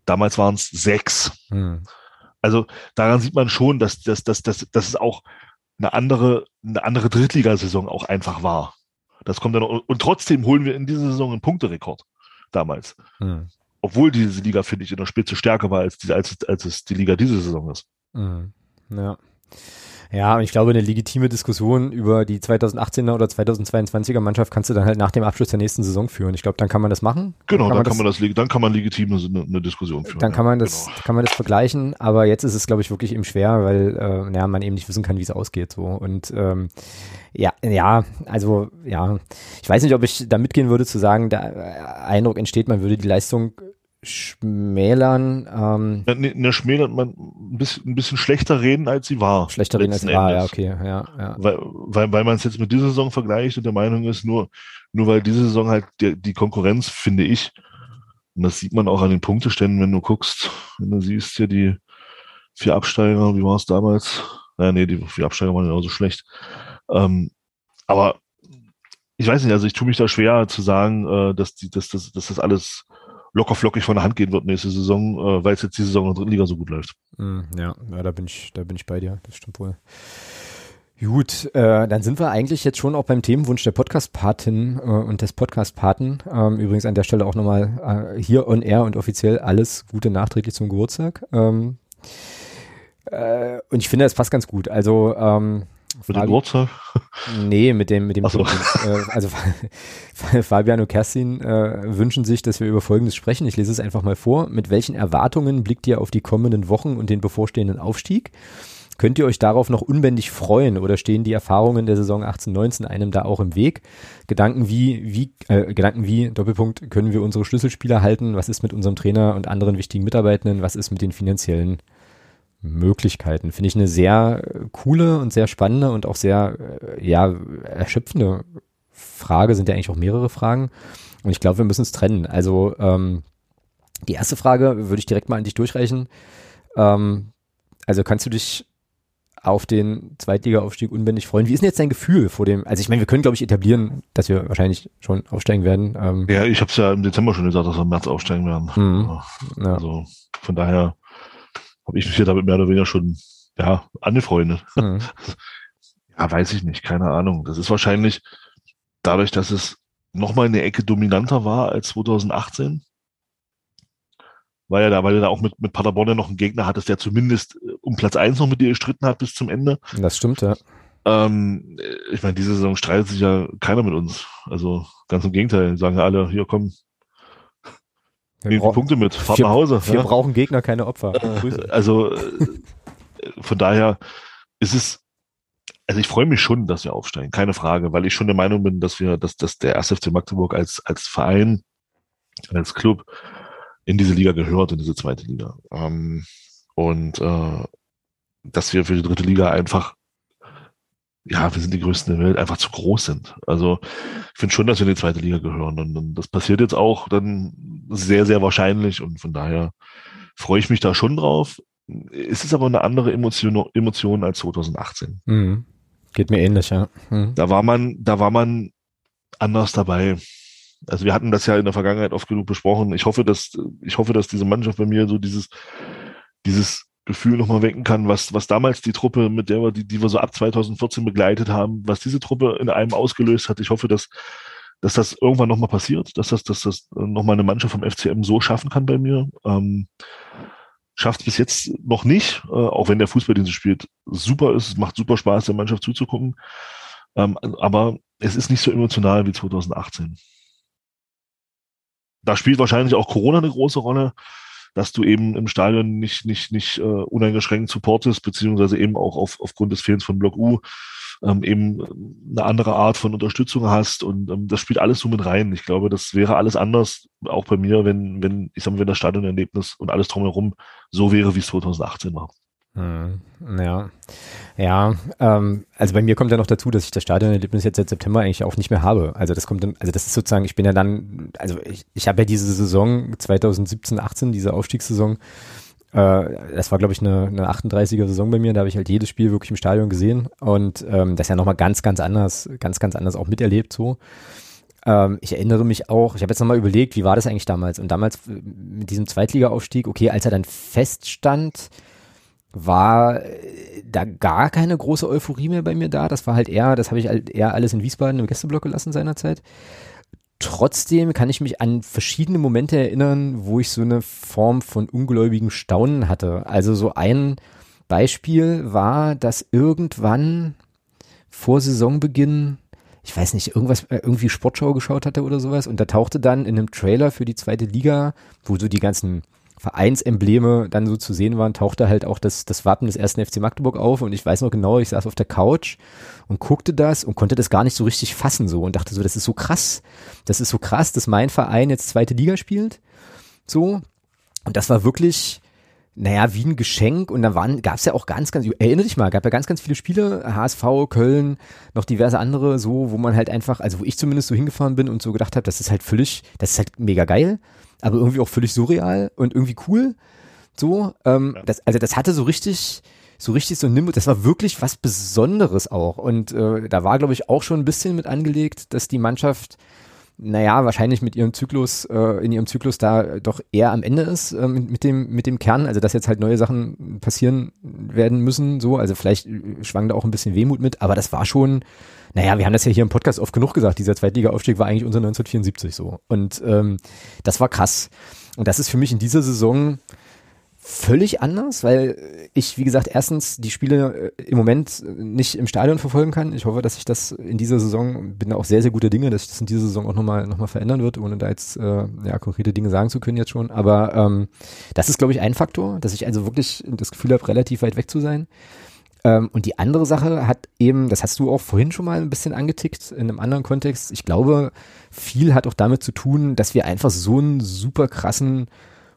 Damals waren es sechs. Hm. Also daran sieht man schon, dass, dass, dass, dass, dass es auch eine andere, eine andere Drittligasaison auch einfach war. Das kommt dann und trotzdem holen wir in dieser Saison einen Punkterekord damals. Hm. Obwohl diese Liga, finde ich, in der Spitze stärker war als, die, als, es- als es die Liga diese Saison ist. Mhm. Ja. Ja, und ich glaube, eine legitime Diskussion über die 2018er oder 2022er Mannschaft kannst du dann halt nach dem Abschluss der nächsten Saison führen. Ich glaube, dann kann man das machen. Genau, dann man kann man das, leg- dann kann man legitim eine, eine Diskussion führen. Dann kann man das, genau. kann man das vergleichen, aber jetzt ist es, glaube ich, wirklich eben schwer, weil äh, ja, man eben nicht wissen kann, wie es ausgeht. So. Und ähm, ja, ja, also ja, ich weiß nicht, ob ich da mitgehen würde zu sagen, der Eindruck entsteht, man würde die Leistung schmälern, ähm, Ja, ne, ne, schmälert man ein bisschen, ein bisschen schlechter reden, als sie war. schlechter reden als letzten war, ja, okay, ja, ja. Weil, weil, weil man es jetzt mit dieser Saison vergleicht und der Meinung ist, nur, nur weil diese Saison halt die, die Konkurrenz, finde ich, und das sieht man auch an den Punkteständen, wenn du guckst, wenn du siehst hier die vier Absteiger, wie war es damals? Naja, nee, die vier Absteiger waren genauso schlecht. Ähm, aber ich weiß nicht, also ich tue mich da schwer zu sagen, äh, dass, die, dass, dass, dass das alles locker flockig von der Hand gehen wird nächste Saison, äh, weil es jetzt die Saison in der dritten Liga so gut läuft. Mm, Ja, ja, da bin ich, da bin ich bei dir. Das stimmt wohl. Gut, äh, dann sind wir eigentlich jetzt schon auch beim Themenwunsch der Podcast-Patin äh, und des Podcast-Paten. Ähm, übrigens an der Stelle auch nochmal äh, hier on air und offiziell alles Gute nachträglich zum Geburtstag. Ähm, äh, und ich finde, es passt ganz gut. Also ähm, Mit dem Geburtstag. Nee, mit dem, mit dem so. Äh, also <laughs> Fabian und Kerstin äh, wünschen sich, dass wir über Folgendes sprechen. Ich lese es einfach mal vor. Mit welchen Erwartungen blickt ihr auf die kommenden Wochen und den bevorstehenden Aufstieg? Könnt ihr euch darauf noch unbändig freuen oder stehen die Erfahrungen der Saison 18-19 einem da auch im Weg? Gedanken wie, wie, äh, Gedanken wie, Doppelpunkt, können wir unsere Schlüsselspieler halten? Was ist mit unserem Trainer und anderen wichtigen Mitarbeitenden? Was ist mit den finanziellen Möglichkeiten? Finde ich eine sehr äh, coole und sehr spannende und auch sehr, äh, ja, erschöpfende Frage, sind ja eigentlich auch mehrere Fragen. Und ich glaube, wir müssen es trennen. Also, ähm, die erste Frage würde ich direkt mal an dich durchreichen. Ähm, also kannst du dich auf den Zweitliga-Aufstieg unbändig freuen? Wie ist denn jetzt dein Gefühl vor dem, also ich meine, wir können, glaube ich, etablieren, dass wir wahrscheinlich schon aufsteigen werden. Ähm, Ja, ich habe es ja im Dezember schon gesagt, dass wir im März aufsteigen werden. Mhm. ja. Also von daher habe ich mich hier damit mehr oder weniger schon ja angefreundet. Mhm. <laughs> Ja, weiß ich nicht, keine Ahnung. Das ist wahrscheinlich dadurch, dass es nochmal eine Ecke dominanter war als 2018. Weil ja da, weil du da auch mit, mit Paderborn ja noch einen Gegner hattest, der zumindest äh, um Platz eins noch mit dir gestritten hat bis zum Ende. Das stimmt, ja. Ähm, äh, ich meine, diese Saison streitet sich ja keiner mit uns. Also ganz im Gegenteil, sagen alle, hier komm, nehmen die Punkte mit, fahrt wir, nach Hause. wir ja? brauchen Gegner, keine Opfer. Grüße. Also äh, von daher ist es, also ich freue mich schon, dass wir aufsteigen, keine Frage, weil ich schon der Meinung bin, dass wir, dass, dass der 1. FC Magdeburg als, als Verein, als Club in diese Liga gehört, in diese zweite Liga. Ähm, und äh, dass wir für die dritte Liga einfach, ja, wir sind die größten der Welt, einfach zu groß sind. Also ich finde schon, dass wir in die zweite Liga gehören. Und, und das passiert jetzt auch dann sehr, sehr wahrscheinlich. Und von daher freue ich mich da schon drauf. Es ist aber eine andere Emotion, Emotion als 2018. Mhm. Geht mir ähnlich, ja. Mhm. Da war man, da war man anders dabei. Also wir hatten das ja in der Vergangenheit oft genug besprochen. Ich hoffe, dass, ich hoffe, dass diese Mannschaft bei mir so dieses, dieses Gefühl nochmal wecken kann, was, was damals die Truppe, mit der wir, die, die wir so ab 2014 begleitet haben, was diese Truppe in einem ausgelöst hat. Ich hoffe, dass, dass das irgendwann nochmal passiert, dass das, dass das nochmal eine Mannschaft vom FCM so schaffen kann bei mir. Ähm, schafft bis jetzt noch nicht, äh, auch wenn der Fußball, den sie spielt, super ist. Es macht super Spaß, der Mannschaft zuzugucken. Ähm, aber es ist nicht so emotional wie 2018. da spielt wahrscheinlich auch Corona eine große Rolle, dass du eben im Stadion nicht, nicht, nicht äh, uneingeschränkt supportest, beziehungsweise eben auch auf, aufgrund des Fehlens von Block U ähm, eben eine andere Art von Unterstützung hast und ähm, das spielt alles so mit rein. Ich glaube, das wäre alles anders, auch bei mir, wenn, wenn, ich sag mal, wenn das Stadionerlebnis und alles drumherum so wäre, wie es 2018 war. Hm, ja, ja. Ähm, also bei mir kommt ja noch dazu, dass ich das Stadionerlebnis jetzt seit September eigentlich auch nicht mehr habe. Also das kommt, dann, also das ist sozusagen, ich bin ja dann, also ich, ich habe ja diese Saison 2017, 18, diese Aufstiegssaison, äh, das war glaube ich eine, eine 38er Saison bei mir. Da habe ich halt jedes Spiel wirklich im Stadion gesehen und ähm, das ja nochmal ganz, ganz anders, ganz, ganz anders auch miterlebt so. Ähm, ich erinnere mich auch, ich habe jetzt nochmal überlegt, wie war das eigentlich damals? Und damals äh, mit diesem Zweitliga-Aufstieg, okay, als er dann feststand, war äh, da gar keine große Euphorie mehr bei mir da. Das war halt eher, das habe ich halt eher alles in Wiesbaden im Gästeblock gelassen seinerzeit. Trotzdem kann ich mich an verschiedene Momente erinnern, wo ich so eine Form von ungläubigen Staunen hatte. Also so ein Beispiel war, dass irgendwann vor Saisonbeginn, ich weiß nicht, irgendwas, äh, irgendwie Sportschau geschaut hatte oder sowas und da tauchte dann in einem Trailer für die zweite Liga, wo so die ganzen Vereinsembleme dann so zu sehen waren, tauchte halt auch das, das Wappen des ersten FC Magdeburg auf und ich weiß noch genau, ich saß auf der Couch und guckte das und konnte das gar nicht so richtig fassen so und dachte so, das ist so krass, das ist so krass, dass mein Verein jetzt zweite Liga spielt, so. Und das war wirklich, naja, wie ein Geschenk und da waren, gab es ja auch ganz, ganz, erinnere dich mal, gab ja ganz, ganz viele Spiele, HSV, Köln, noch diverse andere, so, wo man halt einfach, also wo ich zumindest so hingefahren bin und so gedacht habe, das ist halt völlig, das ist halt mega geil aber irgendwie auch völlig surreal und irgendwie cool. So, ähm, ja. das, also das hatte so richtig, so richtig so Nimbus, das war wirklich was Besonderes auch. Und äh, da war, glaube ich, auch schon ein bisschen mit angelegt, dass die Mannschaft, naja, wahrscheinlich mit ihrem Zyklus, äh, in ihrem Zyklus da doch eher am Ende ist äh, mit, mit, dem, mit dem Kern, also dass jetzt halt neue Sachen passieren werden müssen, so, also vielleicht schwang da auch ein bisschen Wehmut mit, aber das war schon, naja, wir haben das ja hier im Podcast oft genug gesagt, dieser Zweitliga-Aufstieg war eigentlich unser 1974 so. Und ähm, das war krass. Und das ist für mich in dieser Saison völlig anders, weil ich, wie gesagt, erstens die Spiele äh, im Moment nicht im Stadion verfolgen kann. Ich hoffe, dass sich das in dieser Saison, bin da auch sehr, sehr gute Dinge, dass sich das in dieser Saison auch nochmal noch mal verändern wird, ohne da jetzt äh, ja, konkrete Dinge sagen zu können jetzt schon. Aber ähm, das ist, glaube ich, ein Faktor, dass ich also wirklich das Gefühl habe, relativ weit weg zu sein. Ähm, und die andere Sache hat eben, das hast du auch vorhin schon mal ein bisschen angetickt in einem anderen Kontext. Ich glaube, viel hat auch damit zu tun, dass wir einfach so einen super krassen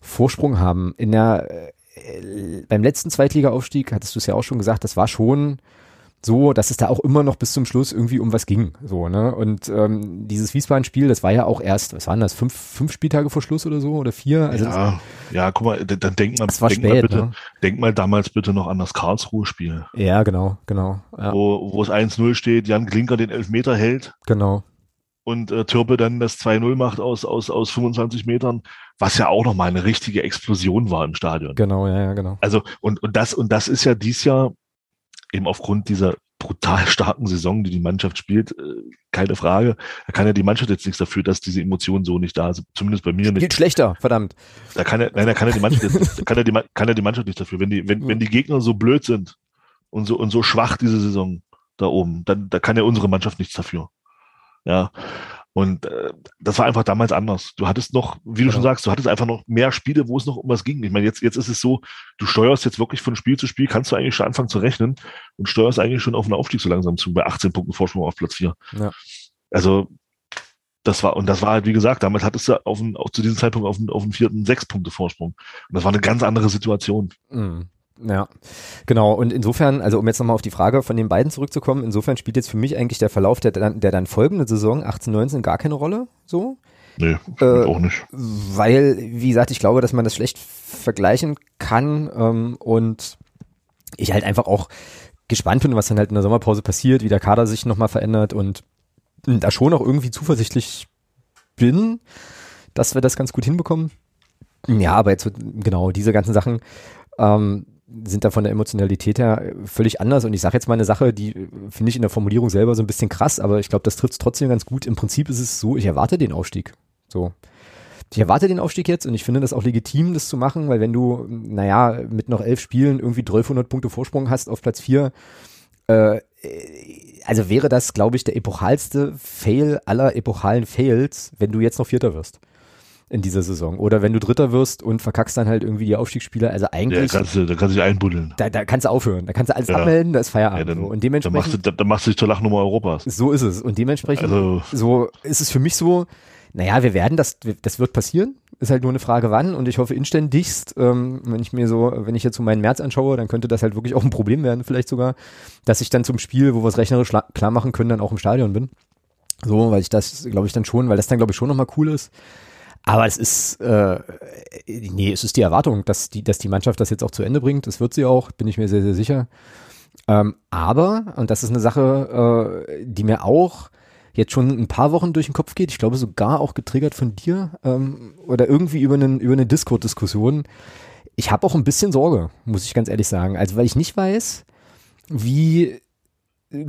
Vorsprung haben. In der, äh, beim letzten Zweitliga-Aufstieg hattest du es ja auch schon gesagt, das war schon so, dass es da auch immer noch bis zum Schluss irgendwie um was ging. So, ne? Und ähm, dieses Wiesbaden-Spiel, das war ja auch erst, was waren das, fünf, fünf Spieltage vor Schluss oder so oder vier? Also ja, das, ja, guck mal, dann denk mal, war denk spät, mal bitte, ne? denk mal damals bitte noch an das Karlsruhe-Spiel, Ja, genau, genau. Ja, wo, wo es 1-0 steht, Jan Klinker den Elfmeter hält genau. Und äh, Türpe dann das 2-0 macht aus, aus, aus 25 Metern, was ja auch nochmal eine richtige Explosion war im Stadion. Genau, ja, ja, genau. Also, und, und das, und das ist ja dies Jahr eben aufgrund dieser brutal starken Saison, die die Mannschaft spielt, äh, keine Frage. Da kann ja die Mannschaft jetzt nichts dafür, dass diese Emotionen so nicht da sind. Zumindest bei mir Spielt nicht. schlechter, verdammt. Da kann ja, nein, da kann ja die Mannschaft jetzt, da kann ja die, kann ja die Mannschaft nicht dafür. Wenn die, wenn, wenn die Gegner so blöd sind und so, und so schwach diese Saison da oben, dann, da kann ja unsere Mannschaft nichts dafür. Ja. Und äh, das war einfach damals anders. Du hattest noch, wie du Genau. schon sagst, du hattest einfach noch mehr Spiele, wo es noch um was ging. Ich meine, jetzt, jetzt ist es so, du steuerst jetzt wirklich von Spiel zu Spiel, kannst du eigentlich schon anfangen zu rechnen und steuerst eigentlich schon auf einen Aufstieg so langsam zu, bei 18 Punkten Vorsprung auf Platz 4. Ja. Also, das war, und das war halt, wie gesagt, damals hattest du auf einen, auch zu diesem Zeitpunkt auf einen, auf einen vierten sechs Punkte Vorsprung. Und das war eine ganz andere Situation. Mhm. Ja, genau. Und insofern, also um jetzt nochmal auf die Frage von den beiden zurückzukommen, insofern spielt jetzt für mich eigentlich der Verlauf der, dann- der dann folgenden Saison 18, 19 gar keine Rolle, so. Nee, Äh, auch nicht. Weil, wie gesagt, ich glaube, dass man das schlecht vergleichen kann ähm, und ich halt einfach auch gespannt bin, was dann halt in der Sommerpause passiert, wie der Kader sich nochmal verändert und da schon auch irgendwie zuversichtlich bin, dass wir das ganz gut hinbekommen. Ja, aber jetzt, genau, diese ganzen Sachen ähm, sind da von der Emotionalität her völlig anders und ich sage jetzt mal eine Sache, die äh, finde ich in der Formulierung selber so ein bisschen krass, aber ich glaube, das trifft es trotzdem ganz gut. Im Prinzip ist es so, ich erwarte den Aufstieg. So. Ich erwarte den Aufstieg jetzt und ich finde das auch legitim, das zu machen, weil wenn du, naja, mit noch elf Spielen irgendwie 1200 Punkte Vorsprung hast auf Platz vier, äh, also wäre das, glaube ich, der epochalste Fail aller epochalen Fails, wenn du jetzt noch Vierter wirst. In dieser Saison. Oder wenn du Dritter wirst und verkackst dann halt irgendwie die Aufstiegsspieler. Also Ja, eigentlich, kannst du, da kannst du dich einbuddeln. da, da kannst du aufhören. Da kannst du alles Ja. abmelden, da ist Ja, Feierabend. dann, so. Und dann, dementsprechend, machst du, dann, dann machst du dich zur Lachnummer Europas. so ist es. Und dementsprechend, Also, so ist es für mich so, naja, wir werden das, das wird passieren. Ist halt nur eine Frage wann und ich hoffe inständigst, ähm, wenn ich mir so, wenn ich jetzt so meinen März anschaue, dann könnte das halt wirklich auch ein Problem werden, vielleicht sogar, dass ich dann zum Spiel, wo wir es rechnerisch la- klar machen können, dann auch im Stadion bin. So, weil ich das, glaube ich, dann schon, weil das dann, glaube ich, schon nochmal cool ist. Aber es ist, äh, nee, es ist die Erwartung, dass die, dass die Mannschaft das jetzt auch zu Ende bringt. Das wird sie auch, bin ich mir sehr, sehr sicher. Ähm, aber, und das ist eine Sache, äh, die mir auch jetzt schon ein paar Wochen durch den Kopf geht, ich glaube sogar auch getriggert von dir ähm, oder irgendwie über, einen, über eine Discord-Diskussion. Ich habe auch ein bisschen Sorge, muss ich ganz ehrlich sagen. Also weil ich nicht weiß, wie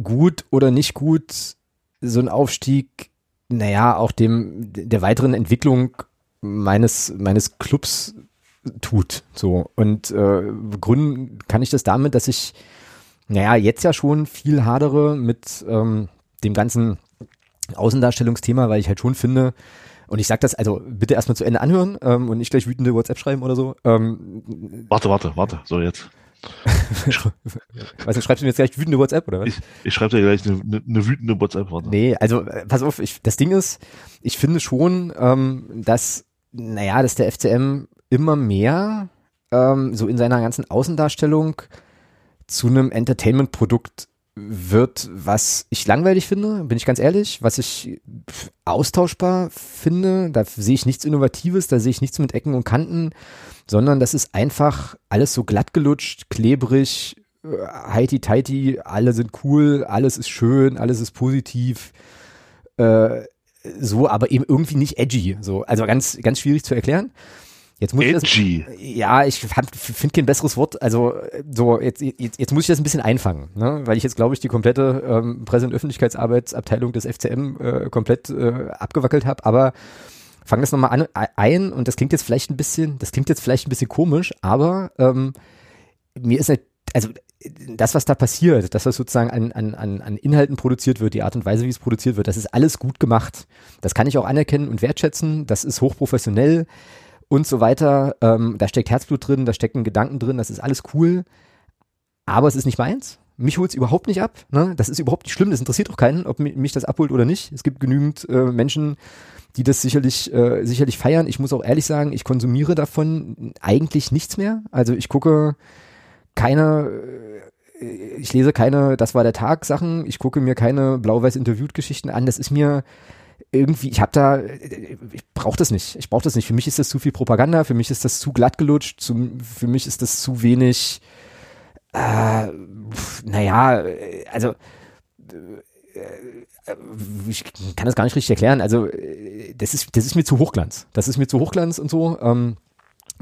gut oder nicht gut so ein Aufstieg, naja, auch dem der weiteren Entwicklung meines meines Clubs tut. So und äh, begründen kann ich das damit, dass ich naja jetzt ja schon viel hadere mit ähm, dem ganzen Außendarstellungsthema, weil ich halt schon finde, und ich sag das, also bitte erstmal zu Ende anhören ähm, und nicht gleich wütende WhatsApp schreiben oder so. Ähm, warte, warte, warte. So, jetzt. <laughs> weißt du, schreibst du mir jetzt gleich wütende WhatsApp oder was? Ich, ich schreibe dir gleich eine, eine, eine wütende WhatsApp. Warte. Nee, also pass auf, ich, das Ding ist, ich finde schon, ähm, dass, naja, dass der FCM immer mehr ähm, so in seiner ganzen Außendarstellung zu einem Entertainment-Produkt wird, was ich langweilig finde, bin ich ganz ehrlich, was ich austauschbar finde, da sehe ich nichts Innovatives, da sehe ich nichts mit Ecken und Kanten, sondern das ist einfach alles so glatt gelutscht, klebrig, äh, heiti-teiti, alle sind cool, alles ist schön, alles ist positiv, äh, so, aber eben irgendwie nicht edgy, so, also ganz, ganz schwierig zu erklären. Jetzt muss ich das, Edgy. ja, ich finde kein besseres Wort. Also so jetzt, jetzt, jetzt muss ich das ein bisschen einfangen, ne? weil ich jetzt glaube ich die komplette ähm, Presse- und Öffentlichkeitsarbeitsabteilung des FCM äh, komplett äh, abgewackelt habe. Aber fang das nochmal an ein und das klingt jetzt vielleicht ein bisschen, das klingt jetzt vielleicht ein bisschen komisch, aber ähm, mir ist halt, also das, was da passiert, das, was sozusagen an, an, an Inhalten produziert wird, die Art und Weise, wie es produziert wird, das ist alles gut gemacht. Das kann ich auch anerkennen und wertschätzen. Das ist hochprofessionell und so weiter. Ähm, da steckt Herzblut drin, da stecken Gedanken drin, das ist alles cool. Aber es ist nicht meins. Mich holt es überhaupt nicht ab. Ne? Das ist überhaupt nicht schlimm. Das interessiert auch keinen, ob mi- mich das abholt oder nicht. Es gibt genügend äh, Menschen, die das sicherlich, äh, sicherlich feiern. Ich muss auch ehrlich sagen, ich konsumiere davon eigentlich nichts mehr. Also ich gucke keine, äh, ich lese keine, das war der Tag Sachen. Ich gucke mir keine blau-weiß interviewt Geschichten an. Das ist mir irgendwie, ich habe da, ich brauche das nicht. Ich brauche das nicht. Für mich ist das zu viel Propaganda. Für mich ist das zu glatt gelutscht. Zu, für mich ist das zu wenig. Äh, naja, äh, also äh, ich kann das gar nicht richtig erklären. Also äh, das ist, das ist mir zu Hochglanz. Das ist mir zu Hochglanz und so. Ähm,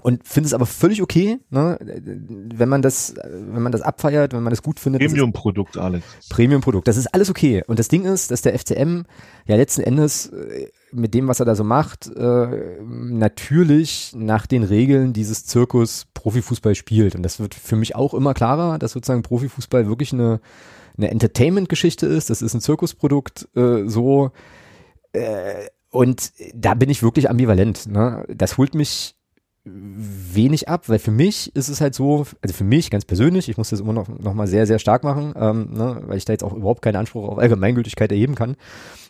und finde es aber völlig okay, ne, wenn man das, wenn man das abfeiert, wenn man das gut findet. Premium-Produkt, Alex. Premium-Produkt. Das ist alles okay. Und das Ding ist, dass der FCM ja letzten Endes äh, mit dem, was er da so macht, äh, natürlich nach den Regeln dieses Zirkus Profifußball spielt. Und das wird für mich auch immer klarer, dass sozusagen Profifußball wirklich eine, eine Entertainment-Geschichte ist. Das ist ein Zirkusprodukt, äh, so. Äh, und da bin ich wirklich ambivalent. Ne? Das holt mich wenig ab, weil für mich ist es halt so, also für mich ganz persönlich, ich muss das immer noch, noch mal sehr, sehr stark machen, ähm, ne, weil ich da jetzt auch überhaupt keinen Anspruch auf Allgemeingültigkeit erheben kann.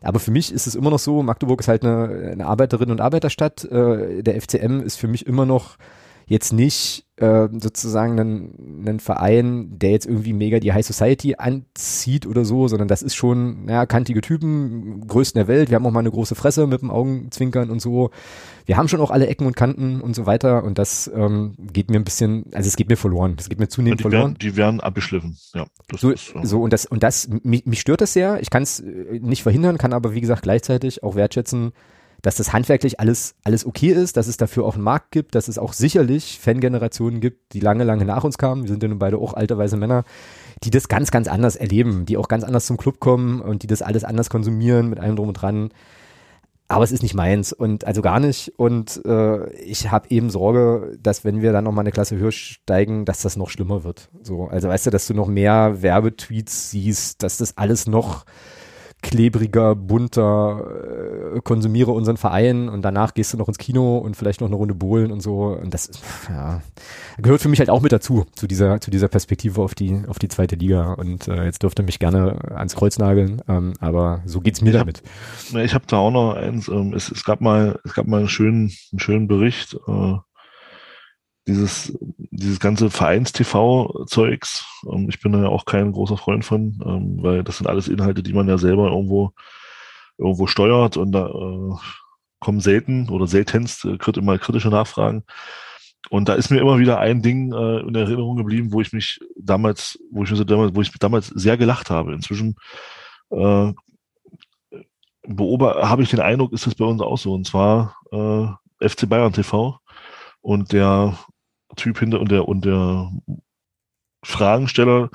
Aber für mich ist es immer noch so, Magdeburg ist halt eine, eine Arbeiterinnen- und Arbeiterstadt. Äh, der FCM ist für mich immer noch jetzt nicht äh, sozusagen ein, ein Verein, der jetzt irgendwie mega die High Society anzieht oder so, sondern das ist schon, naja, kantige Typen, größten der Welt. Wir haben auch mal eine große Fresse mit dem Augenzwinkern und so. Wir haben schon auch alle Ecken und Kanten und so weiter und das ähm, geht mir ein bisschen, also es geht mir verloren. Das geht mir zunehmend die verloren. werden, die werden abgeschliffen. Ja, das So, ist, äh, so und das und das mich, mich stört das sehr. Ich kann es nicht verhindern, kann aber wie gesagt gleichzeitig auch wertschätzen, dass das handwerklich alles alles okay ist, dass es dafür auch einen Markt gibt, dass es auch sicherlich Fangenerationen gibt, die lange lange nach uns kamen. Wir sind ja nun beide auch alte weise Männer, die das ganz ganz anders erleben, die auch ganz anders zum Club kommen und die das alles anders konsumieren mit allem drum und dran. Aber es ist nicht meins und also gar nicht. Und äh, ich habe eben Sorge, dass wenn wir dann noch mal eine Klasse höher steigen, dass das noch schlimmer wird. So, also weißt du, dass du noch mehr Werbetweets siehst, dass das alles noch klebriger, bunter, äh, konsumiere unseren Verein und danach gehst du noch ins Kino und vielleicht noch eine Runde bohlen und so. Und das ja, gehört für mich halt auch mit dazu, zu dieser, zu dieser Perspektive auf die, auf die zweite Liga. Und äh, jetzt dürfte mich gerne ans Kreuz nageln, ähm, aber so geht's mir Ich hab- damit. Ja, Ich habe da auch noch eins. Ähm, es, es gab mal, es gab mal einen schönen, einen schönen Bericht. Äh, dieses, dieses ganze Vereins-TV-Zeugs. Ähm, ich bin da ja auch kein großer Freund von, ähm, weil das sind alles Inhalte, die man ja selber irgendwo, irgendwo steuert und da äh, kommen selten oder seltenst äh, mal kritische Nachfragen. Und da ist mir immer wieder ein Ding äh, in Erinnerung geblieben, wo ich mich damals, wo ich mir so damals, wo ich damals sehr gelacht habe. Inzwischen äh, habe ich den Eindruck, ist das bei uns auch so. Und zwar äh, FC Bayern TV und der Typ hinter und der und der Fragensteller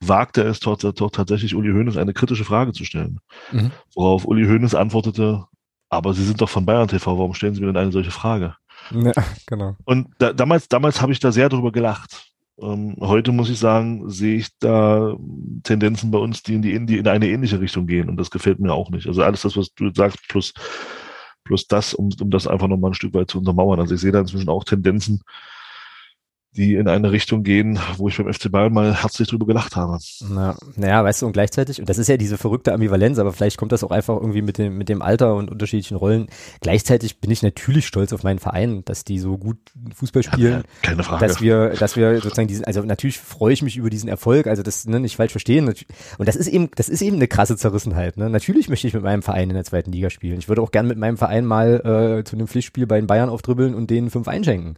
wagte es dort, dort tatsächlich Uli Hoeneß eine kritische Frage zu stellen. Mhm. Worauf Uli Hoeneß antwortete, aber Sie sind doch von Bayern TV, warum stellen Sie mir denn eine solche Frage? Ja, genau. Und da, damals, damals habe ich da sehr drüber gelacht. Ähm, heute muss ich sagen, sehe ich da Tendenzen bei uns, die in die, in die in eine ähnliche Richtung gehen. Und das gefällt mir auch nicht. Also alles das, was du jetzt sagst, plus, plus das, um, um das einfach nochmal ein Stück weit zu untermauern. Also ich sehe da inzwischen auch Tendenzen, die in eine Richtung gehen, wo ich beim FC Bayern mal herzlich drüber gelacht habe. Na, naja, weißt du, und gleichzeitig, und das ist ja diese verrückte Ambivalenz, aber vielleicht kommt das auch einfach irgendwie mit dem, mit dem Alter und unterschiedlichen Rollen. Gleichzeitig bin ich natürlich stolz auf meinen Verein, dass die so gut Fußball spielen, Keine Frage. dass wir, dass wir sozusagen diesen, also natürlich freue ich mich über diesen Erfolg, also das ne, nicht falsch verstehen. Und das ist eben, das ist eben eine krasse Zerrissenheit. Ne? Natürlich möchte ich mit meinem Verein in der zweiten Liga spielen. Ich würde auch gern mit meinem Verein mal äh, zu einem Pflichtspiel bei den Bayern aufdribbeln und denen fünf einschenken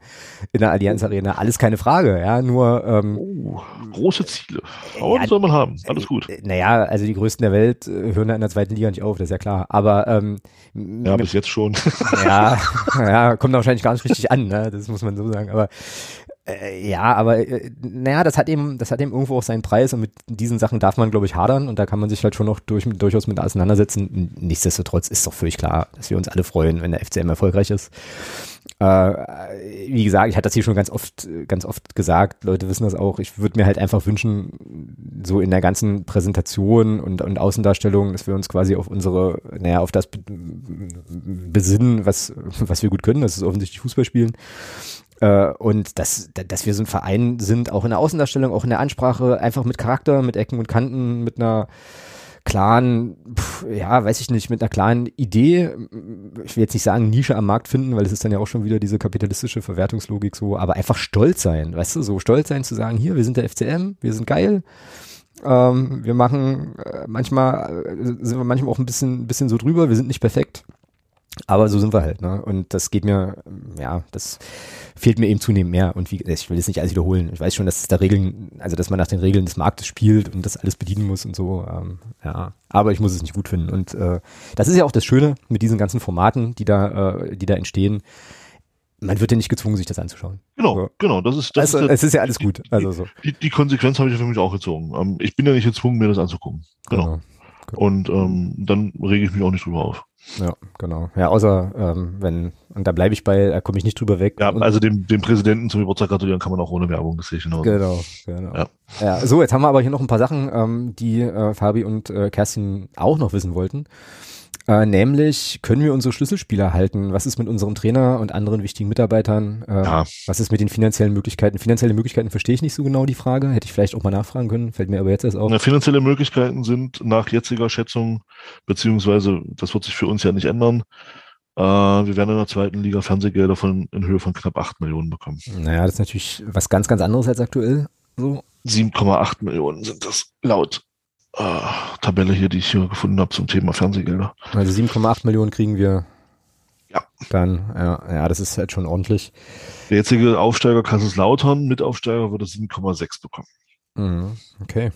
in der Allianz Arena. Alles keine Frage, ja. Nur ähm, Oh, große Ziele. Aber Ja, das soll man haben. Alles gut. Äh, Naja, also die Größten der Welt äh, hören da in der zweiten Liga nicht auf, das ist ja klar. Aber ähm, Ja, bis jetzt schon. <laughs> ja, ja, kommt wahrscheinlich gar nicht richtig an, ne? Das muss man so sagen. Aber äh, ja, aber äh, naja, das hat eben, das hat eben irgendwo auch seinen Preis und mit diesen Sachen darf man, glaube ich, hadern und da kann man sich halt schon noch durch, durchaus mit auseinandersetzen. Nichtsdestotrotz ist doch völlig klar, dass wir uns alle freuen, wenn der FCM erfolgreich ist. Äh, wie gesagt, ich hatte das hier schon ganz oft, ganz oft gesagt, Leute wissen das auch. Ich würde mir halt einfach wünschen, so in der ganzen Präsentation und, und Außendarstellung, dass wir uns quasi auf unsere, naja, auf das be- besinnen, was, was wir gut können. Das ist offensichtlich Fußball spielen. Äh, und dass, dass wir so ein Verein sind, auch in der Außendarstellung, auch in der Ansprache, einfach mit Charakter, mit Ecken und Kanten, mit einer klaren, pf, ja, weiß ich nicht, mit einer klaren Idee, ich will jetzt nicht sagen Nische am Markt finden, weil es ist dann ja auch schon wieder diese kapitalistische Verwertungslogik so, aber einfach stolz sein, weißt du, so stolz sein zu sagen, hier, wir sind der FCM, wir sind geil, ähm, wir machen äh, manchmal, äh, sind wir manchmal auch ein bisschen, bisschen so drüber, wir sind nicht perfekt, aber so sind wir halt, ne? Und das geht mir, ja, das fehlt mir eben zunehmend mehr. Und wie, ich will jetzt nicht alles wiederholen. Ich weiß schon, dass es da Regeln, also dass man nach den Regeln des Marktes spielt und das alles bedienen muss und so. Ähm, ja, aber ich muss es nicht gut finden. Und äh, das ist ja auch das Schöne mit diesen ganzen Formaten, die da, äh, die da entstehen. Man wird ja nicht gezwungen, sich das anzuschauen. Genau, So. genau. Das ist, das also, ist es ist ja alles gut. Also so. die, die Konsequenz habe ich für mich auch gezogen. Ähm, ich bin ja nicht gezwungen, mir das anzugucken. Genau. Und ähm, dann rege ich mich auch nicht drüber auf. Ja, genau. Ja, außer ähm, wenn, und da bleibe ich bei, da komme ich nicht drüber weg. Ja, also dem, dem Präsidenten zum Geburtstag gratulieren kann man auch ohne Werbung, das sehe ich genau. Genau, genau. Ja. Ja. so, jetzt haben wir aber hier noch ein paar Sachen, ähm, die äh, Fabi und äh, Kerstin auch noch wissen wollten. Äh, nämlich, können wir unsere Schlüsselspieler halten? Was ist mit unserem Trainer und anderen wichtigen Mitarbeitern? Äh, Ja. Was ist mit den finanziellen Möglichkeiten? Finanzielle Möglichkeiten verstehe ich nicht so genau die Frage. Hätte ich vielleicht auch mal nachfragen können, fällt mir aber jetzt erst auf. Na, finanzielle Möglichkeiten sind nach jetziger Schätzung, beziehungsweise das wird sich für uns ja nicht ändern. Äh, wir werden in der zweiten Liga Fernsehgelder von, in Höhe von knapp 8 Millionen bekommen. Naja, das ist natürlich was ganz, ganz anderes als aktuell. So. 7,8 Millionen sind das laut äh, Tabelle hier, die ich hier gefunden habe zum Thema Fernsehgelder. Also 7,8 Millionen kriegen wir. Ja. Dann, ja, ja, das ist halt schon ordentlich. Der jetzige Aufsteiger Kaiserslautern, Mitaufsteiger, würde 7,6 bekommen. Mhm, okay.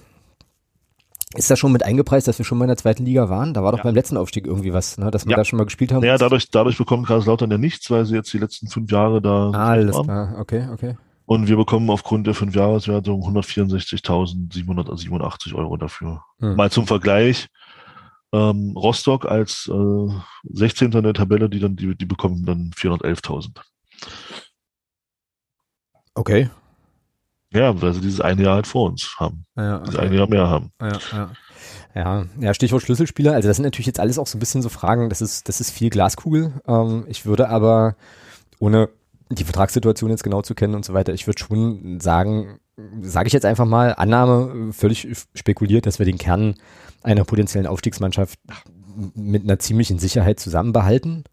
Ist das schon mit eingepreist, dass wir schon mal in der zweiten Liga waren? Da war doch Ja. beim letzten Aufstieg irgendwie was, ne? dass wir Ja. da schon mal gespielt haben. Naja, dadurch, dadurch bekommt Kaiserslautern ja nichts, weil sie jetzt die letzten fünf Jahre da ah, alles waren. klar, okay, okay. Und wir bekommen aufgrund der Fünfjahreswertung 164.787 Euro dafür. Hm. Mal zum Vergleich. Ähm, Rostock als äh, 16. in der Tabelle, die dann, die, die bekommen dann 411.000. Okay. Ja, weil sie dieses eine Jahr halt vor uns haben. Ja, Dieses okay. eine Jahr mehr haben. ja, ja. Ja, ja, Stichwort Schlüsselspieler. Also das sind natürlich jetzt alles auch so ein bisschen so Fragen. Das ist, das ist viel Glaskugel. Ähm, ich würde aber, ohne die Vertragssituation jetzt genau zu kennen und so weiter, ich würde schon sagen, sage ich jetzt einfach mal, Annahme völlig spekuliert, dass wir den Kern einer potenziellen Aufstiegsmannschaft mit einer ziemlichen Sicherheit zusammen behalten.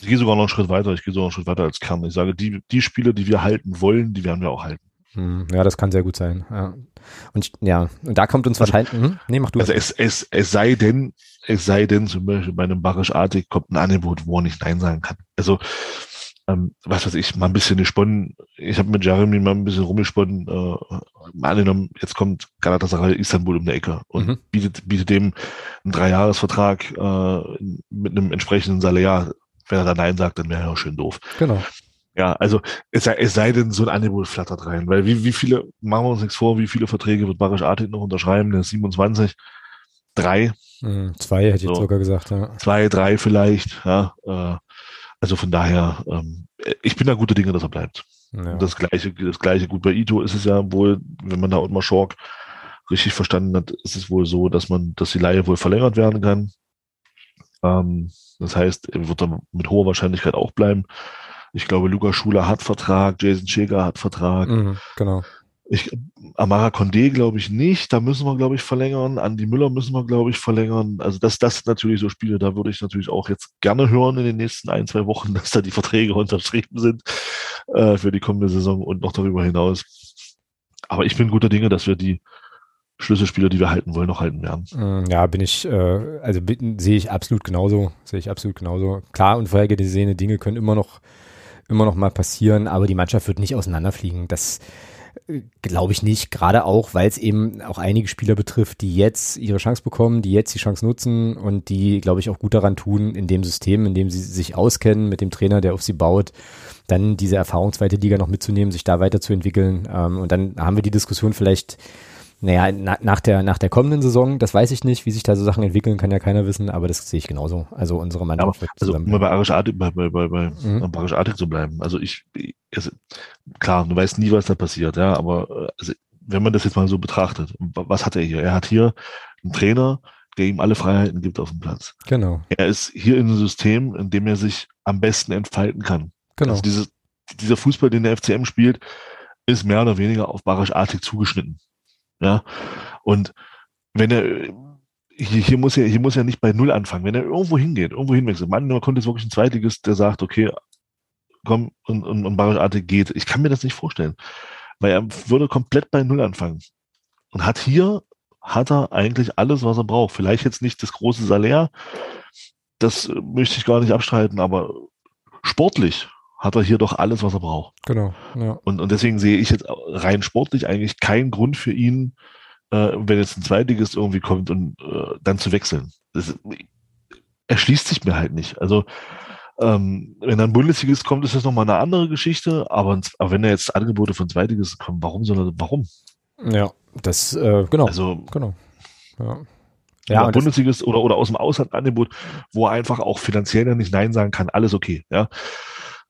Ich gehe sogar noch einen Schritt weiter. Ich gehe sogar einen Schritt weiter als Kern. Ich sage, die, die Spieler, die wir halten wollen, die werden wir auch halten. Hm, ja, das kann sehr gut sein. Ja. Und ich, ja, und da kommt uns also, wahrscheinlich. Hm, nee, mach du. Also es, es, es sei denn, es sei denn, zum Beispiel bei einem Barisch Artig kommt ein Angebot, wo er nicht Nein sagen kann. Also ähm, was weiß ich, mal ein bisschen gesponnen. Ich habe mit Jeremy mal ein bisschen rumgesponnen. Äh, mal angenommen, jetzt kommt Galatasaray Istanbul um die Ecke und mhm. bietet, bietet dem einen Dreijahresvertrag äh, mit einem entsprechenden Salär. Wenn er da Nein sagt, dann wäre er auch schön doof. Genau. Ja, also es sei, es sei denn, so ein Angebot flattert rein. Weil wie, wie viele, machen wir uns nichts vor, wie viele Verträge wird Barisch Artig noch unterschreiben? Der ist 27, drei. Mhm, zwei hätte ich so. jetzt sogar gesagt, ja. Zwei, drei vielleicht, ja. Äh, also von daher, ähm, ich bin da gute Dinge, dass er bleibt. Ja. Das gleiche, das gleiche gut bei Ito ist es ja wohl, wenn man da Ottmar Schork richtig verstanden hat, ist es wohl so, dass man, dass die Leihe wohl verlängert werden kann. Ähm, das heißt, er wird dann mit hoher Wahrscheinlichkeit auch bleiben. Ich glaube, Luca Schuler hat Vertrag, Jason Schäger hat Vertrag. Mhm, genau. Ich, Amara Condé glaube ich nicht, da müssen wir glaube ich verlängern. Andy Müller müssen wir glaube ich verlängern. Also das, das sind natürlich so Spiele, da würde ich natürlich auch jetzt gerne hören in den nächsten ein, zwei Wochen, <laughs> dass da die Verträge unterschrieben sind äh, für die kommende Saison und noch darüber hinaus. Aber ich bin guter Dinge, dass wir die Schlüsselspieler, die wir halten wollen, noch halten werden. Mm, ja, bin ich, äh, also sehe ich absolut genauso, sehe ich absolut genauso. Klar, unvorhergesehene Dinge können immer noch, immer noch mal passieren, aber die Mannschaft wird nicht auseinanderfliegen. Das, Glaube ich nicht, gerade auch, weil es eben auch einige Spieler betrifft, die jetzt ihre Chance bekommen, die jetzt die Chance nutzen und die, glaube ich, auch gut daran tun, in dem System, in dem sie sich auskennen, mit dem Trainer, der auf sie baut, dann diese Erfahrung zweite Liga noch mitzunehmen, sich da weiterzuentwickeln. Ähm, und dann haben wir die Diskussion vielleicht naja, na, nach, der, nach der kommenden Saison, das weiß ich nicht, wie sich da so Sachen entwickeln, kann ja keiner wissen, aber das sehe ich genauso. Also unsere Mannschaft ja, Also um bei Arisch Artig, bei, bei, bei, bei mhm. Arisch Artig zu bleiben. Also ich, also, klar, du weißt nie, was da passiert, ja, aber äh, also, wenn man das jetzt mal so betrachtet, was hat er hier? Er hat hier einen Trainer, der ihm alle Freiheiten gibt auf dem Platz. Genau. Er ist hier in einem System, in dem er sich am besten entfalten kann. Genau. Also dieses, dieser Fußball, den der FCM spielt, ist mehr oder weniger auf Barisch Artig zugeschnitten. Ja. Und wenn er, hier, hier muss er, hier muss er nicht bei Null anfangen. Wenn er irgendwo hingeht, irgendwo hinwechselt, man, man konnte jetzt wirklich ein Zweitiges, der sagt, okay, komm, und, und, und Barisch geht. Ich kann mir das nicht vorstellen. Weil er würde komplett bei Null anfangen. Und hat hier, hat er eigentlich alles, was er braucht. Vielleicht jetzt nicht das große Salär, das möchte ich gar nicht abstreiten, aber sportlich hat er hier doch alles, was er braucht. Genau. Ja. Und, und deswegen sehe ich jetzt rein sportlich eigentlich keinen Grund für ihn, äh, wenn jetzt ein Zweitiges irgendwie kommt und äh, dann zu wechseln. Das, erschließt sich mir halt nicht. Also ähm, wenn dann Bundesligist kommt, ist das nochmal eine andere Geschichte, aber, aber wenn da jetzt Angebote von Zweitiges kommen, warum soll er, warum? Ja, das, äh, genau. Also, genau. Ja. Ja, Bundesligist oder, oder aus dem Ausland Angebot, wo er einfach auch finanziell dann nicht Nein sagen kann, alles okay, ja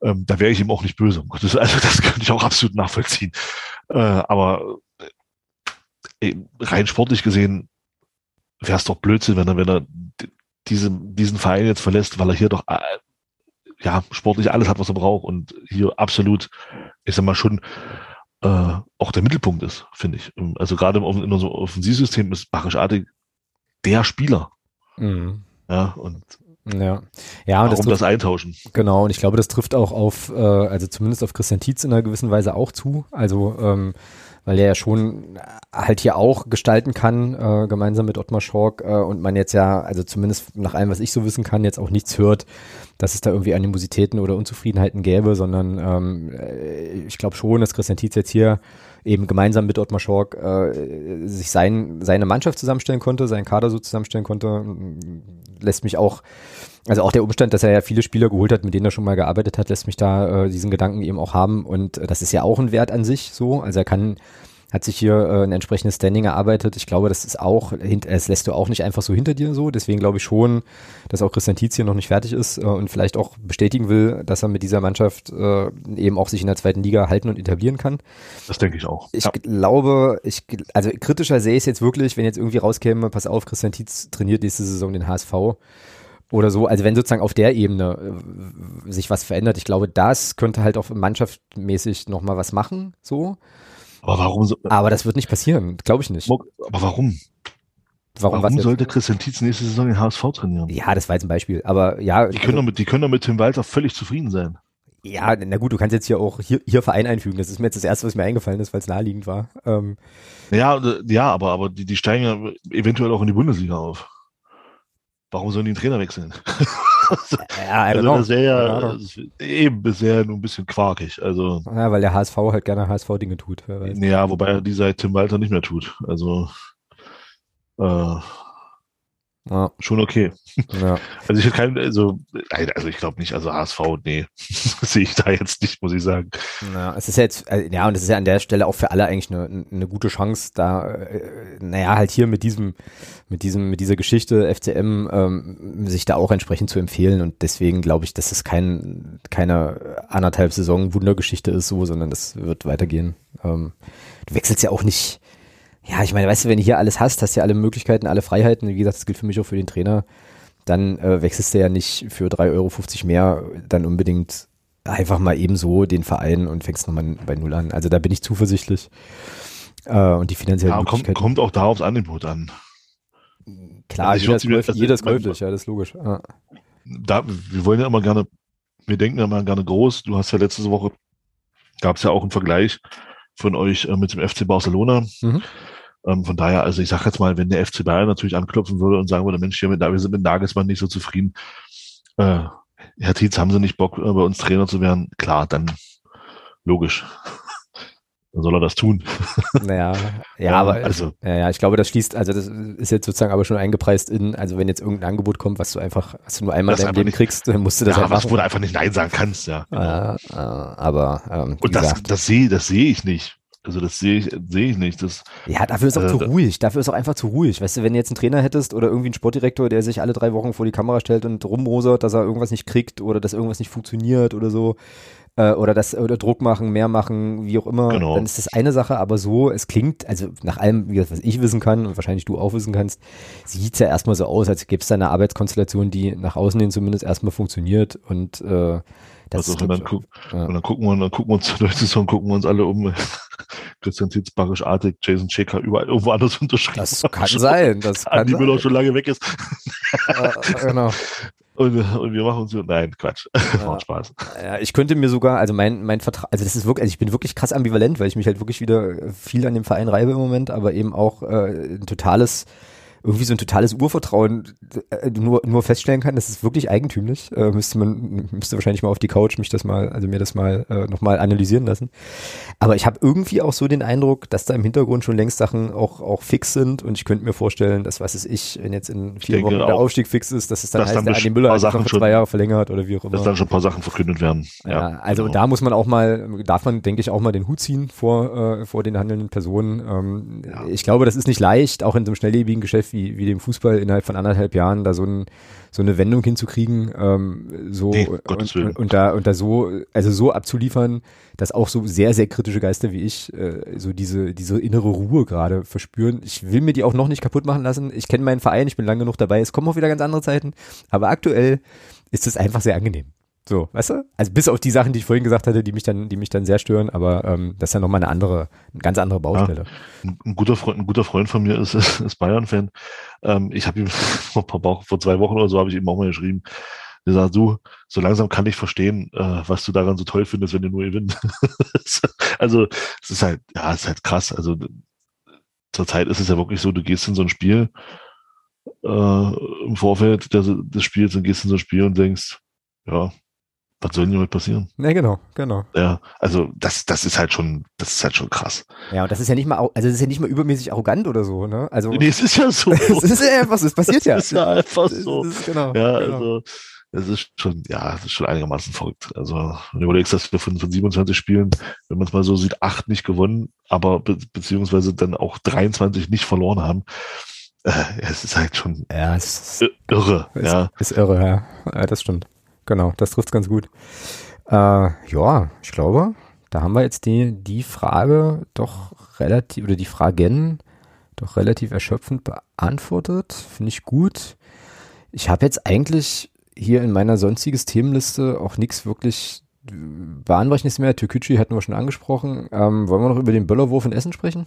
ähm, da wäre ich ihm auch nicht böse. <laughs> Also das könnte ich auch absolut nachvollziehen. Äh, aber äh, rein sportlich gesehen wäre es doch Blödsinn, wenn er, wenn er diese, diesen Verein jetzt verlässt, weil er hier doch äh, ja sportlich alles hat, was er braucht und hier absolut, ich sag mal schon äh, auch der Mittelpunkt ist, finde ich. Also gerade in unserem Offensivsystem ist Barisch der Spieler. Mhm. Ja, und ja, ja, und Warum das, trifft, das eintauschen. Genau, und ich glaube, das trifft auch auf, äh, also zumindest auf Christian Tietz in einer gewissen Weise auch zu. Also, ähm, weil er ja schon halt hier auch gestalten kann, äh, gemeinsam mit Ottmar Schork, äh, und man jetzt ja, also zumindest nach allem, was ich so wissen kann, jetzt auch nichts hört, dass es da irgendwie Animositäten oder Unzufriedenheiten gäbe, sondern ähm, äh, ich glaube schon, dass Christian Tietz jetzt hier eben gemeinsam mit Ottmar Schork äh, sich sein, seine Mannschaft zusammenstellen konnte, seinen Kader so zusammenstellen konnte, lässt mich auch, also auch der Umstand, dass er ja viele Spieler geholt hat, mit denen er schon mal gearbeitet hat, lässt mich da äh, diesen Gedanken eben auch haben. Und äh, das ist ja auch ein Wert an sich so, also er kann hat sich hier äh, ein entsprechendes Standing erarbeitet. Ich glaube, das ist auch, es lässt du auch nicht einfach so hinter dir so. Deswegen glaube ich schon, dass auch Christian Tietz hier noch nicht fertig ist äh, und vielleicht auch bestätigen will, dass er mit dieser Mannschaft äh, eben auch sich in der zweiten Liga halten und etablieren kann. Das denke ich auch. Ich ja. glaube, ich, also kritischer sehe ich es jetzt wirklich, wenn jetzt irgendwie rauskäme, pass auf, Christian Tietz trainiert nächste Saison den HSV oder so. Also wenn sozusagen auf der Ebene äh, sich was verändert, ich glaube, das könnte halt auch mannschaftmäßig nochmal was machen, so. Aber warum so? Aber das wird nicht passieren, glaube ich nicht. Aber warum? Warum, warum sollte Christian Tietz nächste Saison den HSV trainieren? Ja, das war jetzt ein Beispiel. Aber ja. Die können, doch mit, die können doch mit Tim Walter völlig zufrieden sein. Ja, na gut, du kannst jetzt hier auch hier, hier Verein einfügen. Das ist mir jetzt das erste, was mir eingefallen ist, weil es naheliegend war. Ähm, ja, ja, aber, aber die, die steigen ja eventuell auch in die Bundesliga auf. Warum sollen die den Trainer wechseln? <laughs> ja, also das wäre ja eben bisher nur ein bisschen quarkig. Also, ja, weil der HSV halt gerne HSV-Dinge tut. Ja, wobei er die seit Tim Walter nicht mehr tut. Also äh, ja. Schon okay. Ja. <laughs> Also ich kein, also, nein, also ich glaube nicht, also HSV, nee, <laughs> sehe ich da jetzt nicht, muss ich sagen. Ja, es ist jetzt, äh, ja, und es ist ja an der Stelle auch für alle eigentlich eine, eine gute Chance, da, äh, naja, halt hier mit diesem, mit diesem, mit dieser Geschichte FCM ähm, sich da auch entsprechend zu empfehlen. Und deswegen glaube ich, dass es kein, keine anderthalb Saison Wundergeschichte ist, so, sondern das wird weitergehen. Ähm, du wechselst ja auch nicht ja, ich meine, weißt du, wenn du hier alles hast, hast du ja alle Möglichkeiten, alle Freiheiten. Wie gesagt, das gilt für mich auch für den Trainer. Dann äh, wechselst du ja nicht für 3,50 Euro mehr dann unbedingt einfach mal ebenso den Verein und fängst nochmal bei Null an. Also da bin ich zuversichtlich. Äh, und die finanzielle ja, kommt, kommt auch da aufs Angebot an. Klar, also jeder, ist käuflich, jeder ist käuflich, ja, das ist logisch. Ja. Da, wir wollen ja immer gerne, wir denken ja immer gerne groß. Du hast ja letzte Woche, gab es ja auch einen Vergleich von euch äh, mit dem FC Barcelona. Mhm. Ähm, von daher, also ich sage jetzt mal, wenn der FC Bayern natürlich anklopfen würde und sagen würde, Mensch, hier mit, wir sind mit Nagelsmann nicht so zufrieden, äh, Herr Tietz, haben Sie nicht Bock, äh, bei uns Trainer zu werden? Klar, dann logisch. <laughs> dann soll er das tun. <laughs> Naja, ja, ja aber also, ja, ja, ich glaube, das schließt, also das ist jetzt sozusagen aber schon eingepreist in, also wenn jetzt irgendein Angebot kommt, was du einfach, was du nur einmal in deinem Leben nicht, kriegst, dann musst du das ja, einfach. Was, wo du einfach nicht Nein sagen kannst, ja. Genau. Ja, aber ähm, Und das, gesagt, das sehe das sehe ich nicht. Also das sehe ich, sehe ich nicht. Das, ja, dafür ist auch äh, zu ruhig. Dafür ist auch einfach zu ruhig. Weißt du, wenn du jetzt einen Trainer hättest oder irgendwie einen Sportdirektor, der sich alle drei Wochen vor die Kamera stellt und rummosert, dass er irgendwas nicht kriegt oder dass irgendwas nicht funktioniert oder so, äh, oder das oder Druck machen, mehr machen, wie auch immer, genau. dann ist das eine Sache, aber so, es klingt, also nach allem, wie gesagt, was ich wissen kann und wahrscheinlich du auch wissen kannst, sieht es ja erstmal so aus, als gäbe es da eine Arbeitskonstellation, die nach außen hin zumindest erstmal funktioniert und äh, das also, und dann, guck, ja. und dann gucken wir, dann gucken wir uns, Leute Saison gucken wir uns alle um. Christian Tietz, Barisch Artig, Jason Checker, überall irgendwo anders <laughs> unterschrieben. Das kann sein. Das <laughs> kann die Müller schon lange weg ist. Ja, genau. <laughs> Und, und, wir machen uns so, nein, Quatsch. Ja. Macht Spaß. Ja, ich könnte mir sogar, also mein, mein Vertrag, also das ist wirklich, also ich bin wirklich krass ambivalent, weil ich mich halt wirklich wieder viel an dem Verein reibe im Moment, aber eben auch äh, ein totales irgendwie so ein totales Urvertrauen äh, nur, nur feststellen kann, das ist wirklich eigentümlich. Äh, müsste man, müsste wahrscheinlich mal auf die Couch mich das mal, also mir das mal äh, nochmal analysieren lassen. Aber ich habe irgendwie auch so den Eindruck, dass da im Hintergrund schon längst Sachen auch, auch fix sind und ich könnte mir vorstellen, dass was ist ich, wenn jetzt in vier Wochen der Aufstieg fix ist, dass es dann dass heißt, der Andi Müller einfach noch zwei Jahre verlängert oder wie auch immer. Dass dann schon ein paar Sachen verkündet werden. Ja, ja also genau. da muss man auch mal, darf man, denke ich, auch mal den Hut ziehen vor, äh, vor den handelnden Personen. Ähm, ja. Ich glaube, das ist nicht leicht, auch in so einem schnelllebigen Geschäft wie, wie dem Fußball innerhalb von anderthalb Jahren da so, ein, so eine Wendung hinzukriegen, ähm, so nee, und, und, und, da und da so, also so abzuliefern, dass auch so sehr, sehr kritische Geister wie ich äh, so diese, diese innere Ruhe gerade verspüren. Ich will mir die auch noch nicht kaputt machen lassen. Ich kenne meinen Verein, ich bin lange genug dabei, es kommen auch wieder ganz andere Zeiten, aber aktuell ist es einfach sehr angenehm. So, weißt du? Also bis auf die Sachen, die ich vorhin gesagt hatte, die mich dann, die mich dann sehr stören, aber ähm, das ist ja nochmal eine andere, eine ganz andere Baustelle. Ja, ein, guter Freund, ein guter Freund von mir ist, <laughs> ist Bayern-Fan. Ähm, ich habe ihm <laughs> vor, vor zwei Wochen oder so habe ich ihm auch mal geschrieben. Der sagt, du, so langsam kann ich verstehen, äh, was du daran so toll findest, wenn du nur gewinnst. <laughs> also es ist halt, ja, es ist halt krass. Also zurzeit ist es ja wirklich so, du gehst in so ein Spiel äh, im Vorfeld des, des Spiels und gehst in so ein Spiel und denkst, ja, was soll denn damit passieren? Ja, genau, genau. Ja, also das, das ist halt schon, das ist halt schon krass. Ja, und das ist ja nicht mal, also das ist ja nicht mal übermäßig arrogant oder so, ne? Also. Nee, es ist ja so. <laughs> es ist ja einfach so, es passiert <laughs> ja. Es ist ja einfach so. Ist, genau. Ja, genau. also, es ist schon, ja, es ist schon einigermaßen verrückt. Also, wenn du überlegst, dass wir von, von 27 Spielen, wenn man es mal so sieht, acht nicht gewonnen, aber be beziehungsweise dann auch 23 nicht verloren haben. Äh, es ist halt schon Ja, es ist, irre, ist, ja. ist irre, ja. ja. Das stimmt. Genau, das trifft ganz gut. Äh, ja, ich glaube, da haben wir jetzt die, die Frage doch relativ, oder die Fragen doch relativ erschöpfend beantwortet. Finde ich gut. Ich habe jetzt eigentlich hier in meiner sonstiges Themenliste auch nichts wirklich bahnbrechendes mehr. Türkücü hatten wir schon angesprochen. Ähm, wollen wir noch über den Böllerwurf in Essen sprechen?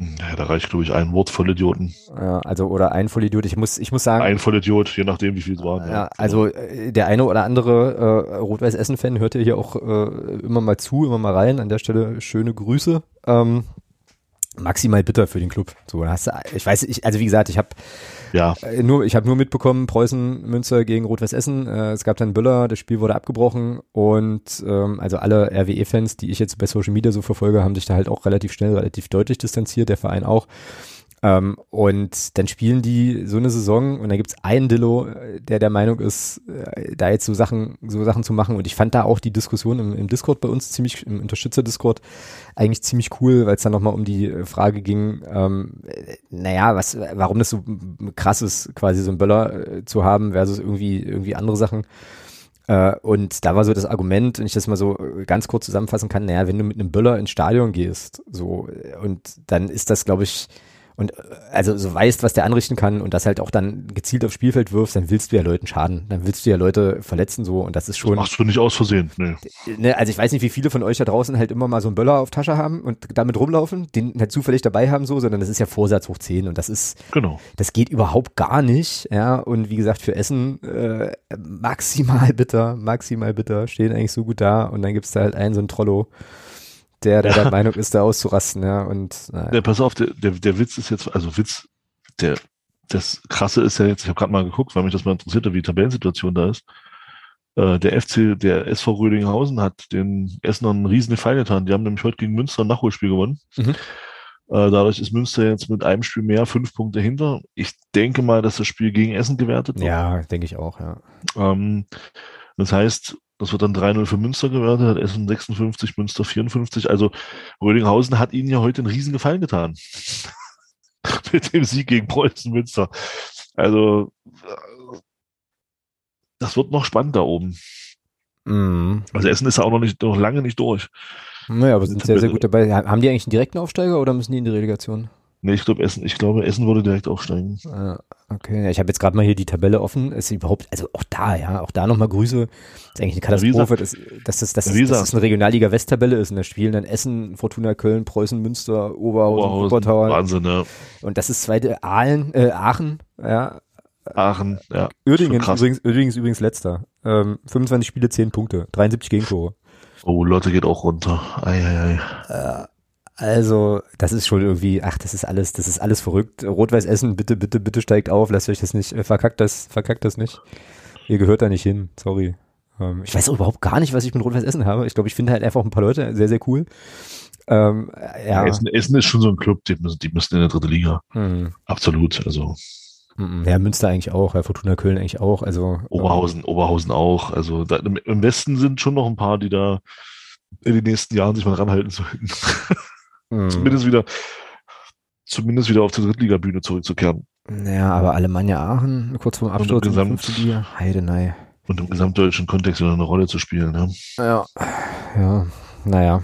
Ja, da reicht, glaube ich, ein Wort Vollidioti. Ja, also, oder ein Vollidiot. Ich muss, ich muss sagen. Ein Vollidiot, je nachdem, wie viel es waren. Ja, also, äh, der eine oder andere äh, Rot-Weiß-Essen-Fan hört ja hier auch äh, immer mal zu, immer mal rein. An der Stelle schöne Grüße. Ähm, maximal bitter für den Club. So, hast du, ich weiß, ich, also wie gesagt, ich habe ja. Äh, nur, ich habe nur mitbekommen, Preußen Münster gegen Rot-Weiß Essen. Äh, es gab dann Böller, das Spiel wurde abgebrochen und ähm, also alle RWE-Fans, die ich jetzt bei Social Media so verfolge, haben sich da halt auch relativ schnell, relativ deutlich distanziert, der Verein auch. Ähm, und dann spielen die so eine Saison und dann gibt's einen Dillo, der der Meinung ist, äh, da jetzt so Sachen, so Sachen zu machen. Und ich fand da auch die Diskussion im, im Discord bei uns ziemlich, im Unterstützer-Discord eigentlich ziemlich cool, weil es dann nochmal um die Frage ging, ähm, naja, was, warum das so krass ist, quasi so einen Böller äh, zu haben versus irgendwie, irgendwie andere Sachen. Äh, und da war so das Argument, wenn ich das mal so ganz kurz zusammenfassen kann, naja, wenn du mit einem Böller ins Stadion gehst, so, und dann ist das, glaube ich, und äh, also so weißt, was der anrichten kann und das halt auch dann gezielt aufs Spielfeld wirfst, dann willst du ja Leuten schaden. Dann willst du ja Leute verletzen so und das ist schon. Das machst du nicht aus Versehen, nee. Ne, also ich weiß nicht, wie viele von euch da draußen halt immer mal so einen Böller auf Tasche haben und damit rumlaufen, den halt zufällig dabei haben so, sondern das ist ja Vorsatz hoch 10 und das ist, genau. das geht überhaupt gar nicht, ja, und wie gesagt, für Essen äh, maximal bitter, maximal bitter, stehen eigentlich so gut da und dann gibt's da halt einen so einen Trollo, der, der ja. der Meinung ist, da auszurasten, ja. Und naja. ja, pass auf, der, der, der Witz ist jetzt, also Witz, der, das Krasse ist ja jetzt, ich habe gerade mal geguckt, weil mich das mal interessiert hat, wie die Tabellensituation da ist. Äh, der FC, der SV Rödinghausen hat den Essenern einen riesen Gefallen getan. Die haben nämlich heute gegen Münster ein Nachholspiel gewonnen. Mhm. Äh, dadurch ist Münster jetzt mit einem Spiel mehr fünf Punkte hinter. Ich denke mal, dass das Spiel gegen Essen gewertet wird. Ja, denke ich auch, ja. Ähm, das heißt, das wird dann 3-0 für Münster gewertet, hat Essen 56, Münster 54. Also Rödinghausen hat ihnen ja heute einen riesen Gefallen getan. <laughs> Mit dem Sieg gegen Preußen Münster. Also das wird noch spannend da oben. Mhm. Also Essen ist ja auch noch nicht noch lange nicht durch. Naja, aber sind sehr, sehr gut dabei. Haben die eigentlich einen direkten Aufsteiger oder müssen die in die Relegation? Nee, ich glaube Essen, ich glaube Essen würde direkt aufsteigen. Ah, okay, ich habe jetzt gerade mal hier die Tabelle offen. Ist überhaupt, also auch da, ja, auch da nochmal Grüße. ist eigentlich eine Katastrophe, dass, dass, das, dass, dass das eine Regionalliga West-Tabelle ist. Und da spielen dann Essen, Fortuna Köln, Preußen, Münster, Oberhausen, Obertauern. Wahnsinn, ja. Und das ist zweite Aalen, äh, Aachen, ja. Aachen, ja. Uerdingen übrigens, übrigens, übrigens letzter. Ähm, 25 Spiele, 10 Punkte, 73 Gegentore. Oh, Lotte geht auch runter. Ei, ei, ei. Äh, also, das ist schon irgendwie, ach, das ist alles, das ist alles verrückt. Rot-Weiß Essen, bitte, bitte, bitte steigt auf, lasst euch das nicht, äh, verkackt das, verkackt das nicht. Ihr gehört da nicht hin, sorry. Ähm, ich weiß auch überhaupt gar nicht, was ich mit Rot-Weiß Essen habe. Ich glaube, ich finde halt einfach ein paar Leute sehr, sehr cool. Ähm, ja. Essen, Essen ist schon so ein Club, die müssen, die müssen in der dritte Liga. Mhm. Absolut, also. Ja, Münster eigentlich auch, ja, Fortuna Köln eigentlich auch, also. Oberhausen, ähm, Oberhausen auch. Also da, im Westen sind schon noch ein paar, die da in den nächsten Jahren sich mal ranhalten sollten. <laughs> Mhm. Zumindest wieder, zumindest wieder auf die Drittligabühne zurückzukehren. Ja, aber Alemannia Aachen, kurz vorm Absturz und im Gesamt, Heidenei. Und im gesamtdeutschen Kontext wieder eine Rolle zu spielen. Ja, ja, ja naja.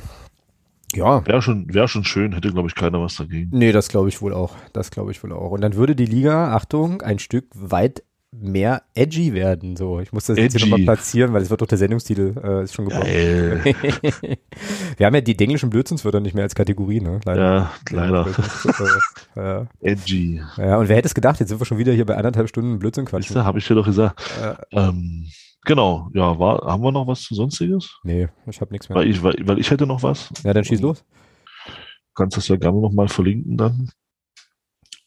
Ja. Wäre schon, wäre schon schön, hätte, glaube ich, keiner was dagegen. Nee, das glaube ich wohl auch. Das glaube ich wohl auch. Und dann würde die Liga, Achtung, ein Stück weit mehr edgy werden. So, ich muss das edgy. jetzt hier nochmal platzieren, weil es wird doch der Sendungstitel äh, ist schon geworden. <laughs> Wir haben ja die englischen Blödsinnswörter nicht mehr als Kategorie, ne? Leider. Ja, leider. <laughs> ja. Edgy. Ja, und wer hätte es gedacht, jetzt sind wir schon wieder hier bei anderthalb Stunden Blödsinn quatschen. Habe ich dir doch gesagt. Ja. Ähm, genau, ja, war, haben wir noch was zu Sonstiges? Nee, ich habe nichts mehr. Weil ich, weil, weil ich hätte noch was. Ja, dann schieß los. Kannst das ja gerne nochmal verlinken dann.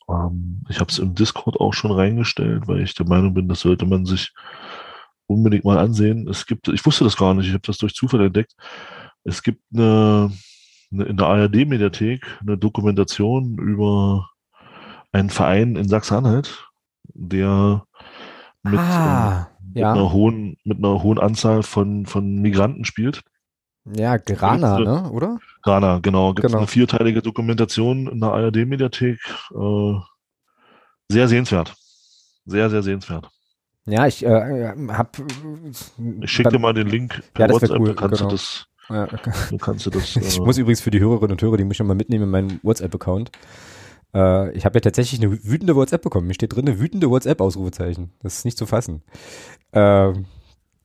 Ähm, ich habe es im Discord auch schon reingestellt, weil ich der Meinung bin, das sollte man sich unbedingt mal ansehen. Es gibt, ich wusste das gar nicht, ich habe das durch Zufall entdeckt. Es gibt eine, eine in der ARD-Mediathek eine Dokumentation über einen Verein in Sachsen-Anhalt, der mit, ah, äh, mit, ja. einer hohen, mit einer hohen Anzahl von, von Migranten spielt. Ja, Grana, ne, oder? Ghana, genau. Gibt es Genau. eine vierteilige Dokumentation in der ARD-Mediathek. Äh, sehr sehenswert. Sehr, sehr sehenswert. Ja, ich äh, hab. Ich schicke dir mal den Link per Ja, WhatsApp, cool, kannst genau. du das, Ja, dann kannst du das. <laughs> ich äh, muss übrigens für die Hörerinnen und Hörer, die muss ich mal mitnehmen in meinen WhatsApp-Account. Äh, ich habe ja tatsächlich eine wütende WhatsApp bekommen. Mir steht drin, eine wütende WhatsApp-Ausrufezeichen. Das ist nicht zu fassen. Ähm,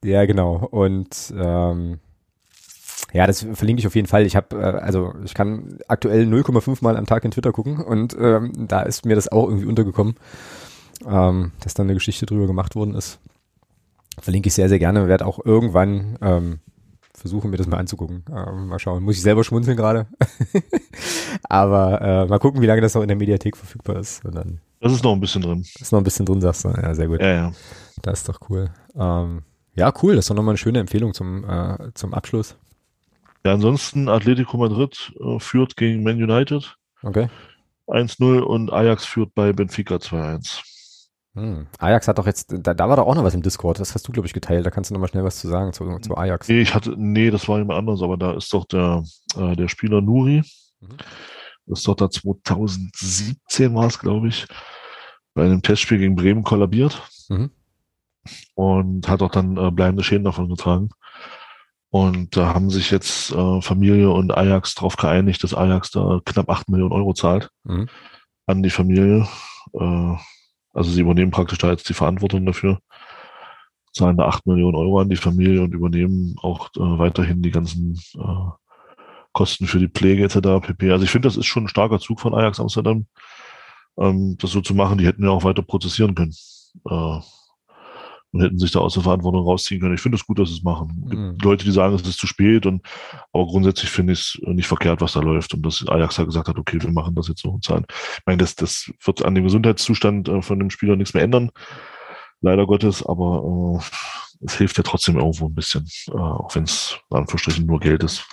ja, genau. Und ähm, ja, das verlinke ich auf jeden Fall. Ich habe, äh, also ich kann aktuell 0,5 Mal am Tag in Twitter gucken und ähm, da ist mir das auch irgendwie untergekommen, ähm, dass da eine Geschichte drüber gemacht worden ist. Verlinke ich sehr, sehr gerne. Werde auch irgendwann ähm, versuchen, mir das mal anzugucken. Ähm, mal schauen. Muss ich selber schmunzeln gerade. <laughs> Aber äh, mal gucken, wie lange das noch in der Mediathek verfügbar ist. Und dann das ist noch ein bisschen drin. ist noch ein bisschen drin, sagst du. Ja, sehr gut. Ja, ja. Das ist doch cool. Ähm, ja, cool. Das ist doch nochmal eine schöne Empfehlung zum, äh, zum Abschluss. Ja, ansonsten Atletico Madrid äh, führt gegen Man United Okay. 1-0 und Ajax führt bei Benfica 2-1. Hm. Ajax hat doch jetzt, da, da war doch auch noch was im Discord. Das hast du, glaube ich, geteilt. Da kannst du nochmal schnell was zu sagen zu, zu Ajax. Nee, ich hatte, nee, das war jemand anderes, aber da ist doch der, äh, der Spieler Nuri. Mhm. Das ist doch da 2017 war es, glaube ich, bei einem Testspiel gegen Bremen kollabiert. Mhm. Und hat auch dann äh, bleibende Schäden davon getragen. Und da haben sich jetzt äh, Familie und Ajax darauf geeinigt, dass Ajax da knapp 8 Millionen Euro zahlt Mhm. an die Familie. Äh, also sie übernehmen praktisch da jetzt die Verantwortung dafür, zahlen da 8 Millionen Euro an die Familie und übernehmen auch äh, weiterhin die ganzen äh, Kosten für die Pflege etc. pp. Also ich finde, das ist schon ein starker Zug von Ajax Amsterdam, ähm, das so zu machen. Die hätten ja auch weiter prozessieren können. Und hätten sich da aus der Verantwortung rausziehen können. Ich finde es gut, dass sie es machen. Es gibt Mhm. Leute, die sagen, es ist zu spät und aber grundsätzlich finde ich es nicht verkehrt, was da läuft und dass Ajax da gesagt hat, okay, wir machen das jetzt so und zahlen. Ich meine, das, das wird an dem Gesundheitszustand äh, von dem Spieler nichts mehr ändern, leider Gottes, aber äh, es hilft ja trotzdem irgendwo ein bisschen, äh, auch wenn es Anführungsstrichen nur Geld ist.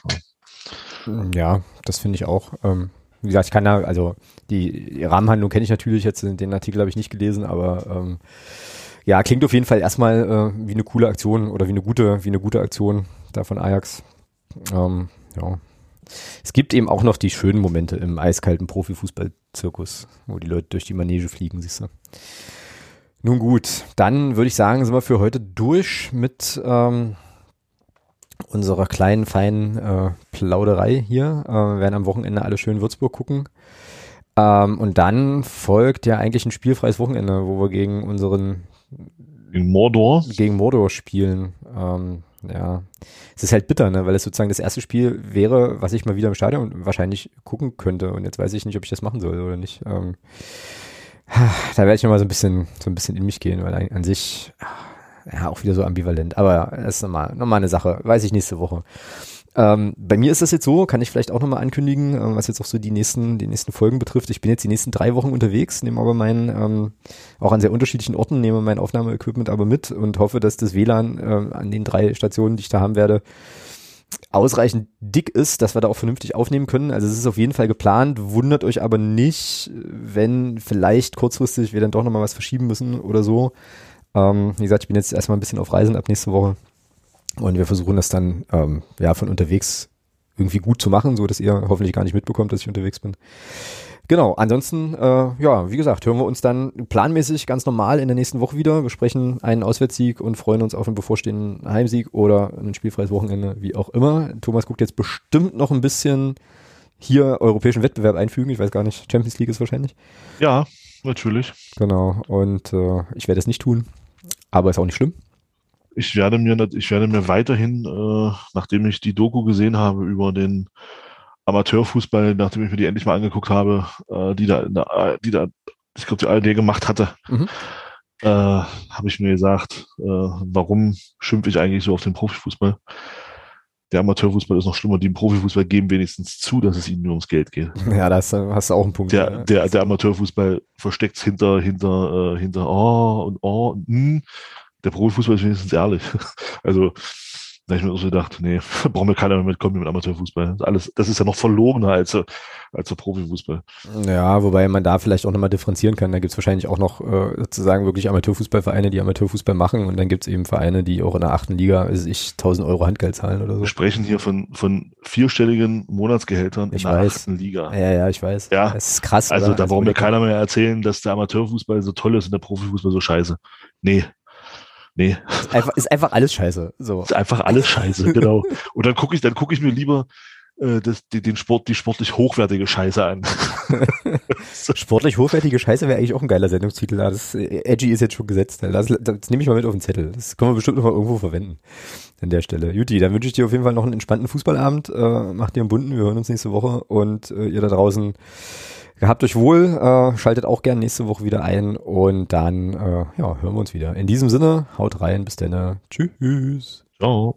Ja, das finde ich auch. Ähm, wie gesagt, ich kann da, also die, die Rahmenhandlung kenne ich natürlich jetzt, den Artikel habe ich nicht gelesen, aber ähm, ja, klingt auf jeden Fall erstmal äh, wie eine coole Aktion oder wie eine gute, wie eine gute Aktion da von Ajax. Ähm, ja. Es gibt eben auch noch die schönen Momente im eiskalten Profifußball-Zirkus, wo die Leute durch die Manege fliegen, siehst du. Nun gut, dann würde ich sagen, sind wir für heute durch mit ähm, unserer kleinen, feinen äh, Plauderei hier. Äh, wir werden am Wochenende alle schön Würzburg gucken. Ähm, und dann folgt ja eigentlich ein spielfreies Wochenende, wo wir gegen unseren, Gegen Mordor, gegen Mordor spielen. Ähm, ja, es ist halt bitter, ne, weil es sozusagen das erste Spiel wäre, was ich mal wieder im Stadion wahrscheinlich gucken könnte. Und jetzt weiß ich nicht, ob ich das machen soll oder nicht. Ähm, <sighs> da werde ich nochmal so ein bisschen, so ein bisschen in mich gehen, weil an, sich, ja, auch wieder so ambivalent. Aber das ist nochmal, nochmal eine Sache. Weiß ich nächste Woche. Ähm, bei mir ist das jetzt so, kann ich vielleicht auch nochmal ankündigen, ähm, was jetzt auch so die nächsten, die nächsten Folgen betrifft. Ich bin jetzt die nächsten drei Wochen unterwegs, nehme aber meinen, ähm, auch an sehr unterschiedlichen Orten, nehme mein Aufnahmeequipment aber mit und hoffe, dass das WLAN ähm, an den drei Stationen, die ich da haben werde, ausreichend dick ist, dass wir da auch vernünftig aufnehmen können. Also es ist auf jeden Fall geplant. Wundert euch aber nicht, wenn vielleicht kurzfristig wir dann doch nochmal was verschieben müssen oder so. Ähm, wie gesagt, ich bin jetzt erstmal ein bisschen auf Reisen ab nächste Woche. Und wir versuchen das dann ähm, ja von unterwegs irgendwie gut zu machen, so dass ihr hoffentlich gar nicht mitbekommt, dass ich unterwegs bin. Genau, ansonsten, äh, ja, wie gesagt, hören wir uns dann planmäßig ganz normal in der nächsten Woche wieder. Wir sprechen einen Auswärtssieg und freuen uns auf einen bevorstehenden Heimsieg oder ein spielfreies Wochenende, wie auch immer. Thomas guckt jetzt bestimmt noch ein bisschen hier europäischen Wettbewerb einfügen. Ich weiß gar nicht, Champions League ist wahrscheinlich. ja, natürlich. Genau, und äh, ich werde es nicht tun, aber ist auch nicht schlimm. Ich werde mir, ich werde mir weiterhin, äh, nachdem ich die Doku gesehen habe über den Amateurfußball, nachdem ich mir die endlich mal angeguckt habe, äh, die da, in der A- die da, ich glaube, die ARD gemacht hatte, Mhm. äh, habe ich mir gesagt, äh, warum schimpfe ich eigentlich so auf den Profifußball? Der Amateurfußball ist noch schlimmer. Die im Profifußball geben wenigstens zu, dass es ihnen nur ums Geld geht. <laughs> Ja, da hast, du- hast du auch einen Punkt. Der, der, der Amateurfußball versteckt es hinter, hinter, äh, hinter oh und oh und mm. Der Profifußball ist wenigstens ehrlich. <laughs> Also Da habe ich mir auch so gedacht, nee, <laughs> brauchen wir keiner mehr mitkommen mit Amateurfußball. Das, ist alles, das ist ja noch verlogener als, als der Profifußball. Ja, wobei man da vielleicht auch nochmal differenzieren kann. Da gibt's wahrscheinlich auch noch äh, sozusagen wirklich Amateurfußballvereine, die Amateurfußball machen und dann gibt's eben Vereine, die auch in der achten Liga, also ich, 1000 Euro Handgeld zahlen oder so. Wir sprechen hier von, von vierstelligen Monatsgehältern Ich in der weiß. achten Liga. Ja, ja, ich weiß. Ja. Das ist krass. Also oder? da braucht mir keiner mehr erzählen, dass der Amateurfußball so toll ist und der Profifußball so scheiße. Nee. Nee, Ist einfach, ist einfach alles scheiße. So. ist einfach alles scheiße, genau. Und dann gucke ich, dann gucke ich mir lieber äh, das, die, den Sport, die sportlich hochwertige Scheiße an. <laughs> <laughs> Sportlich hochwertige Scheiße wäre eigentlich auch ein geiler Sendungstitel. Ja, Das äh, Edgy ist jetzt schon gesetzt. Das, das nehme ich mal mit auf den Zettel. Das können wir bestimmt noch mal irgendwo verwenden. An der Stelle. Juti, dann wünsche ich dir auf jeden Fall noch einen entspannten Fußballabend. Äh, macht dir einen bunten. Wir hören uns nächste Woche. Und äh, ihr da draußen gehabt euch wohl. Äh, schaltet auch gern nächste Woche wieder ein. Und dann äh, ja, hören wir uns wieder. In diesem Sinne, haut rein. Bis dann. Tschüss. Ciao.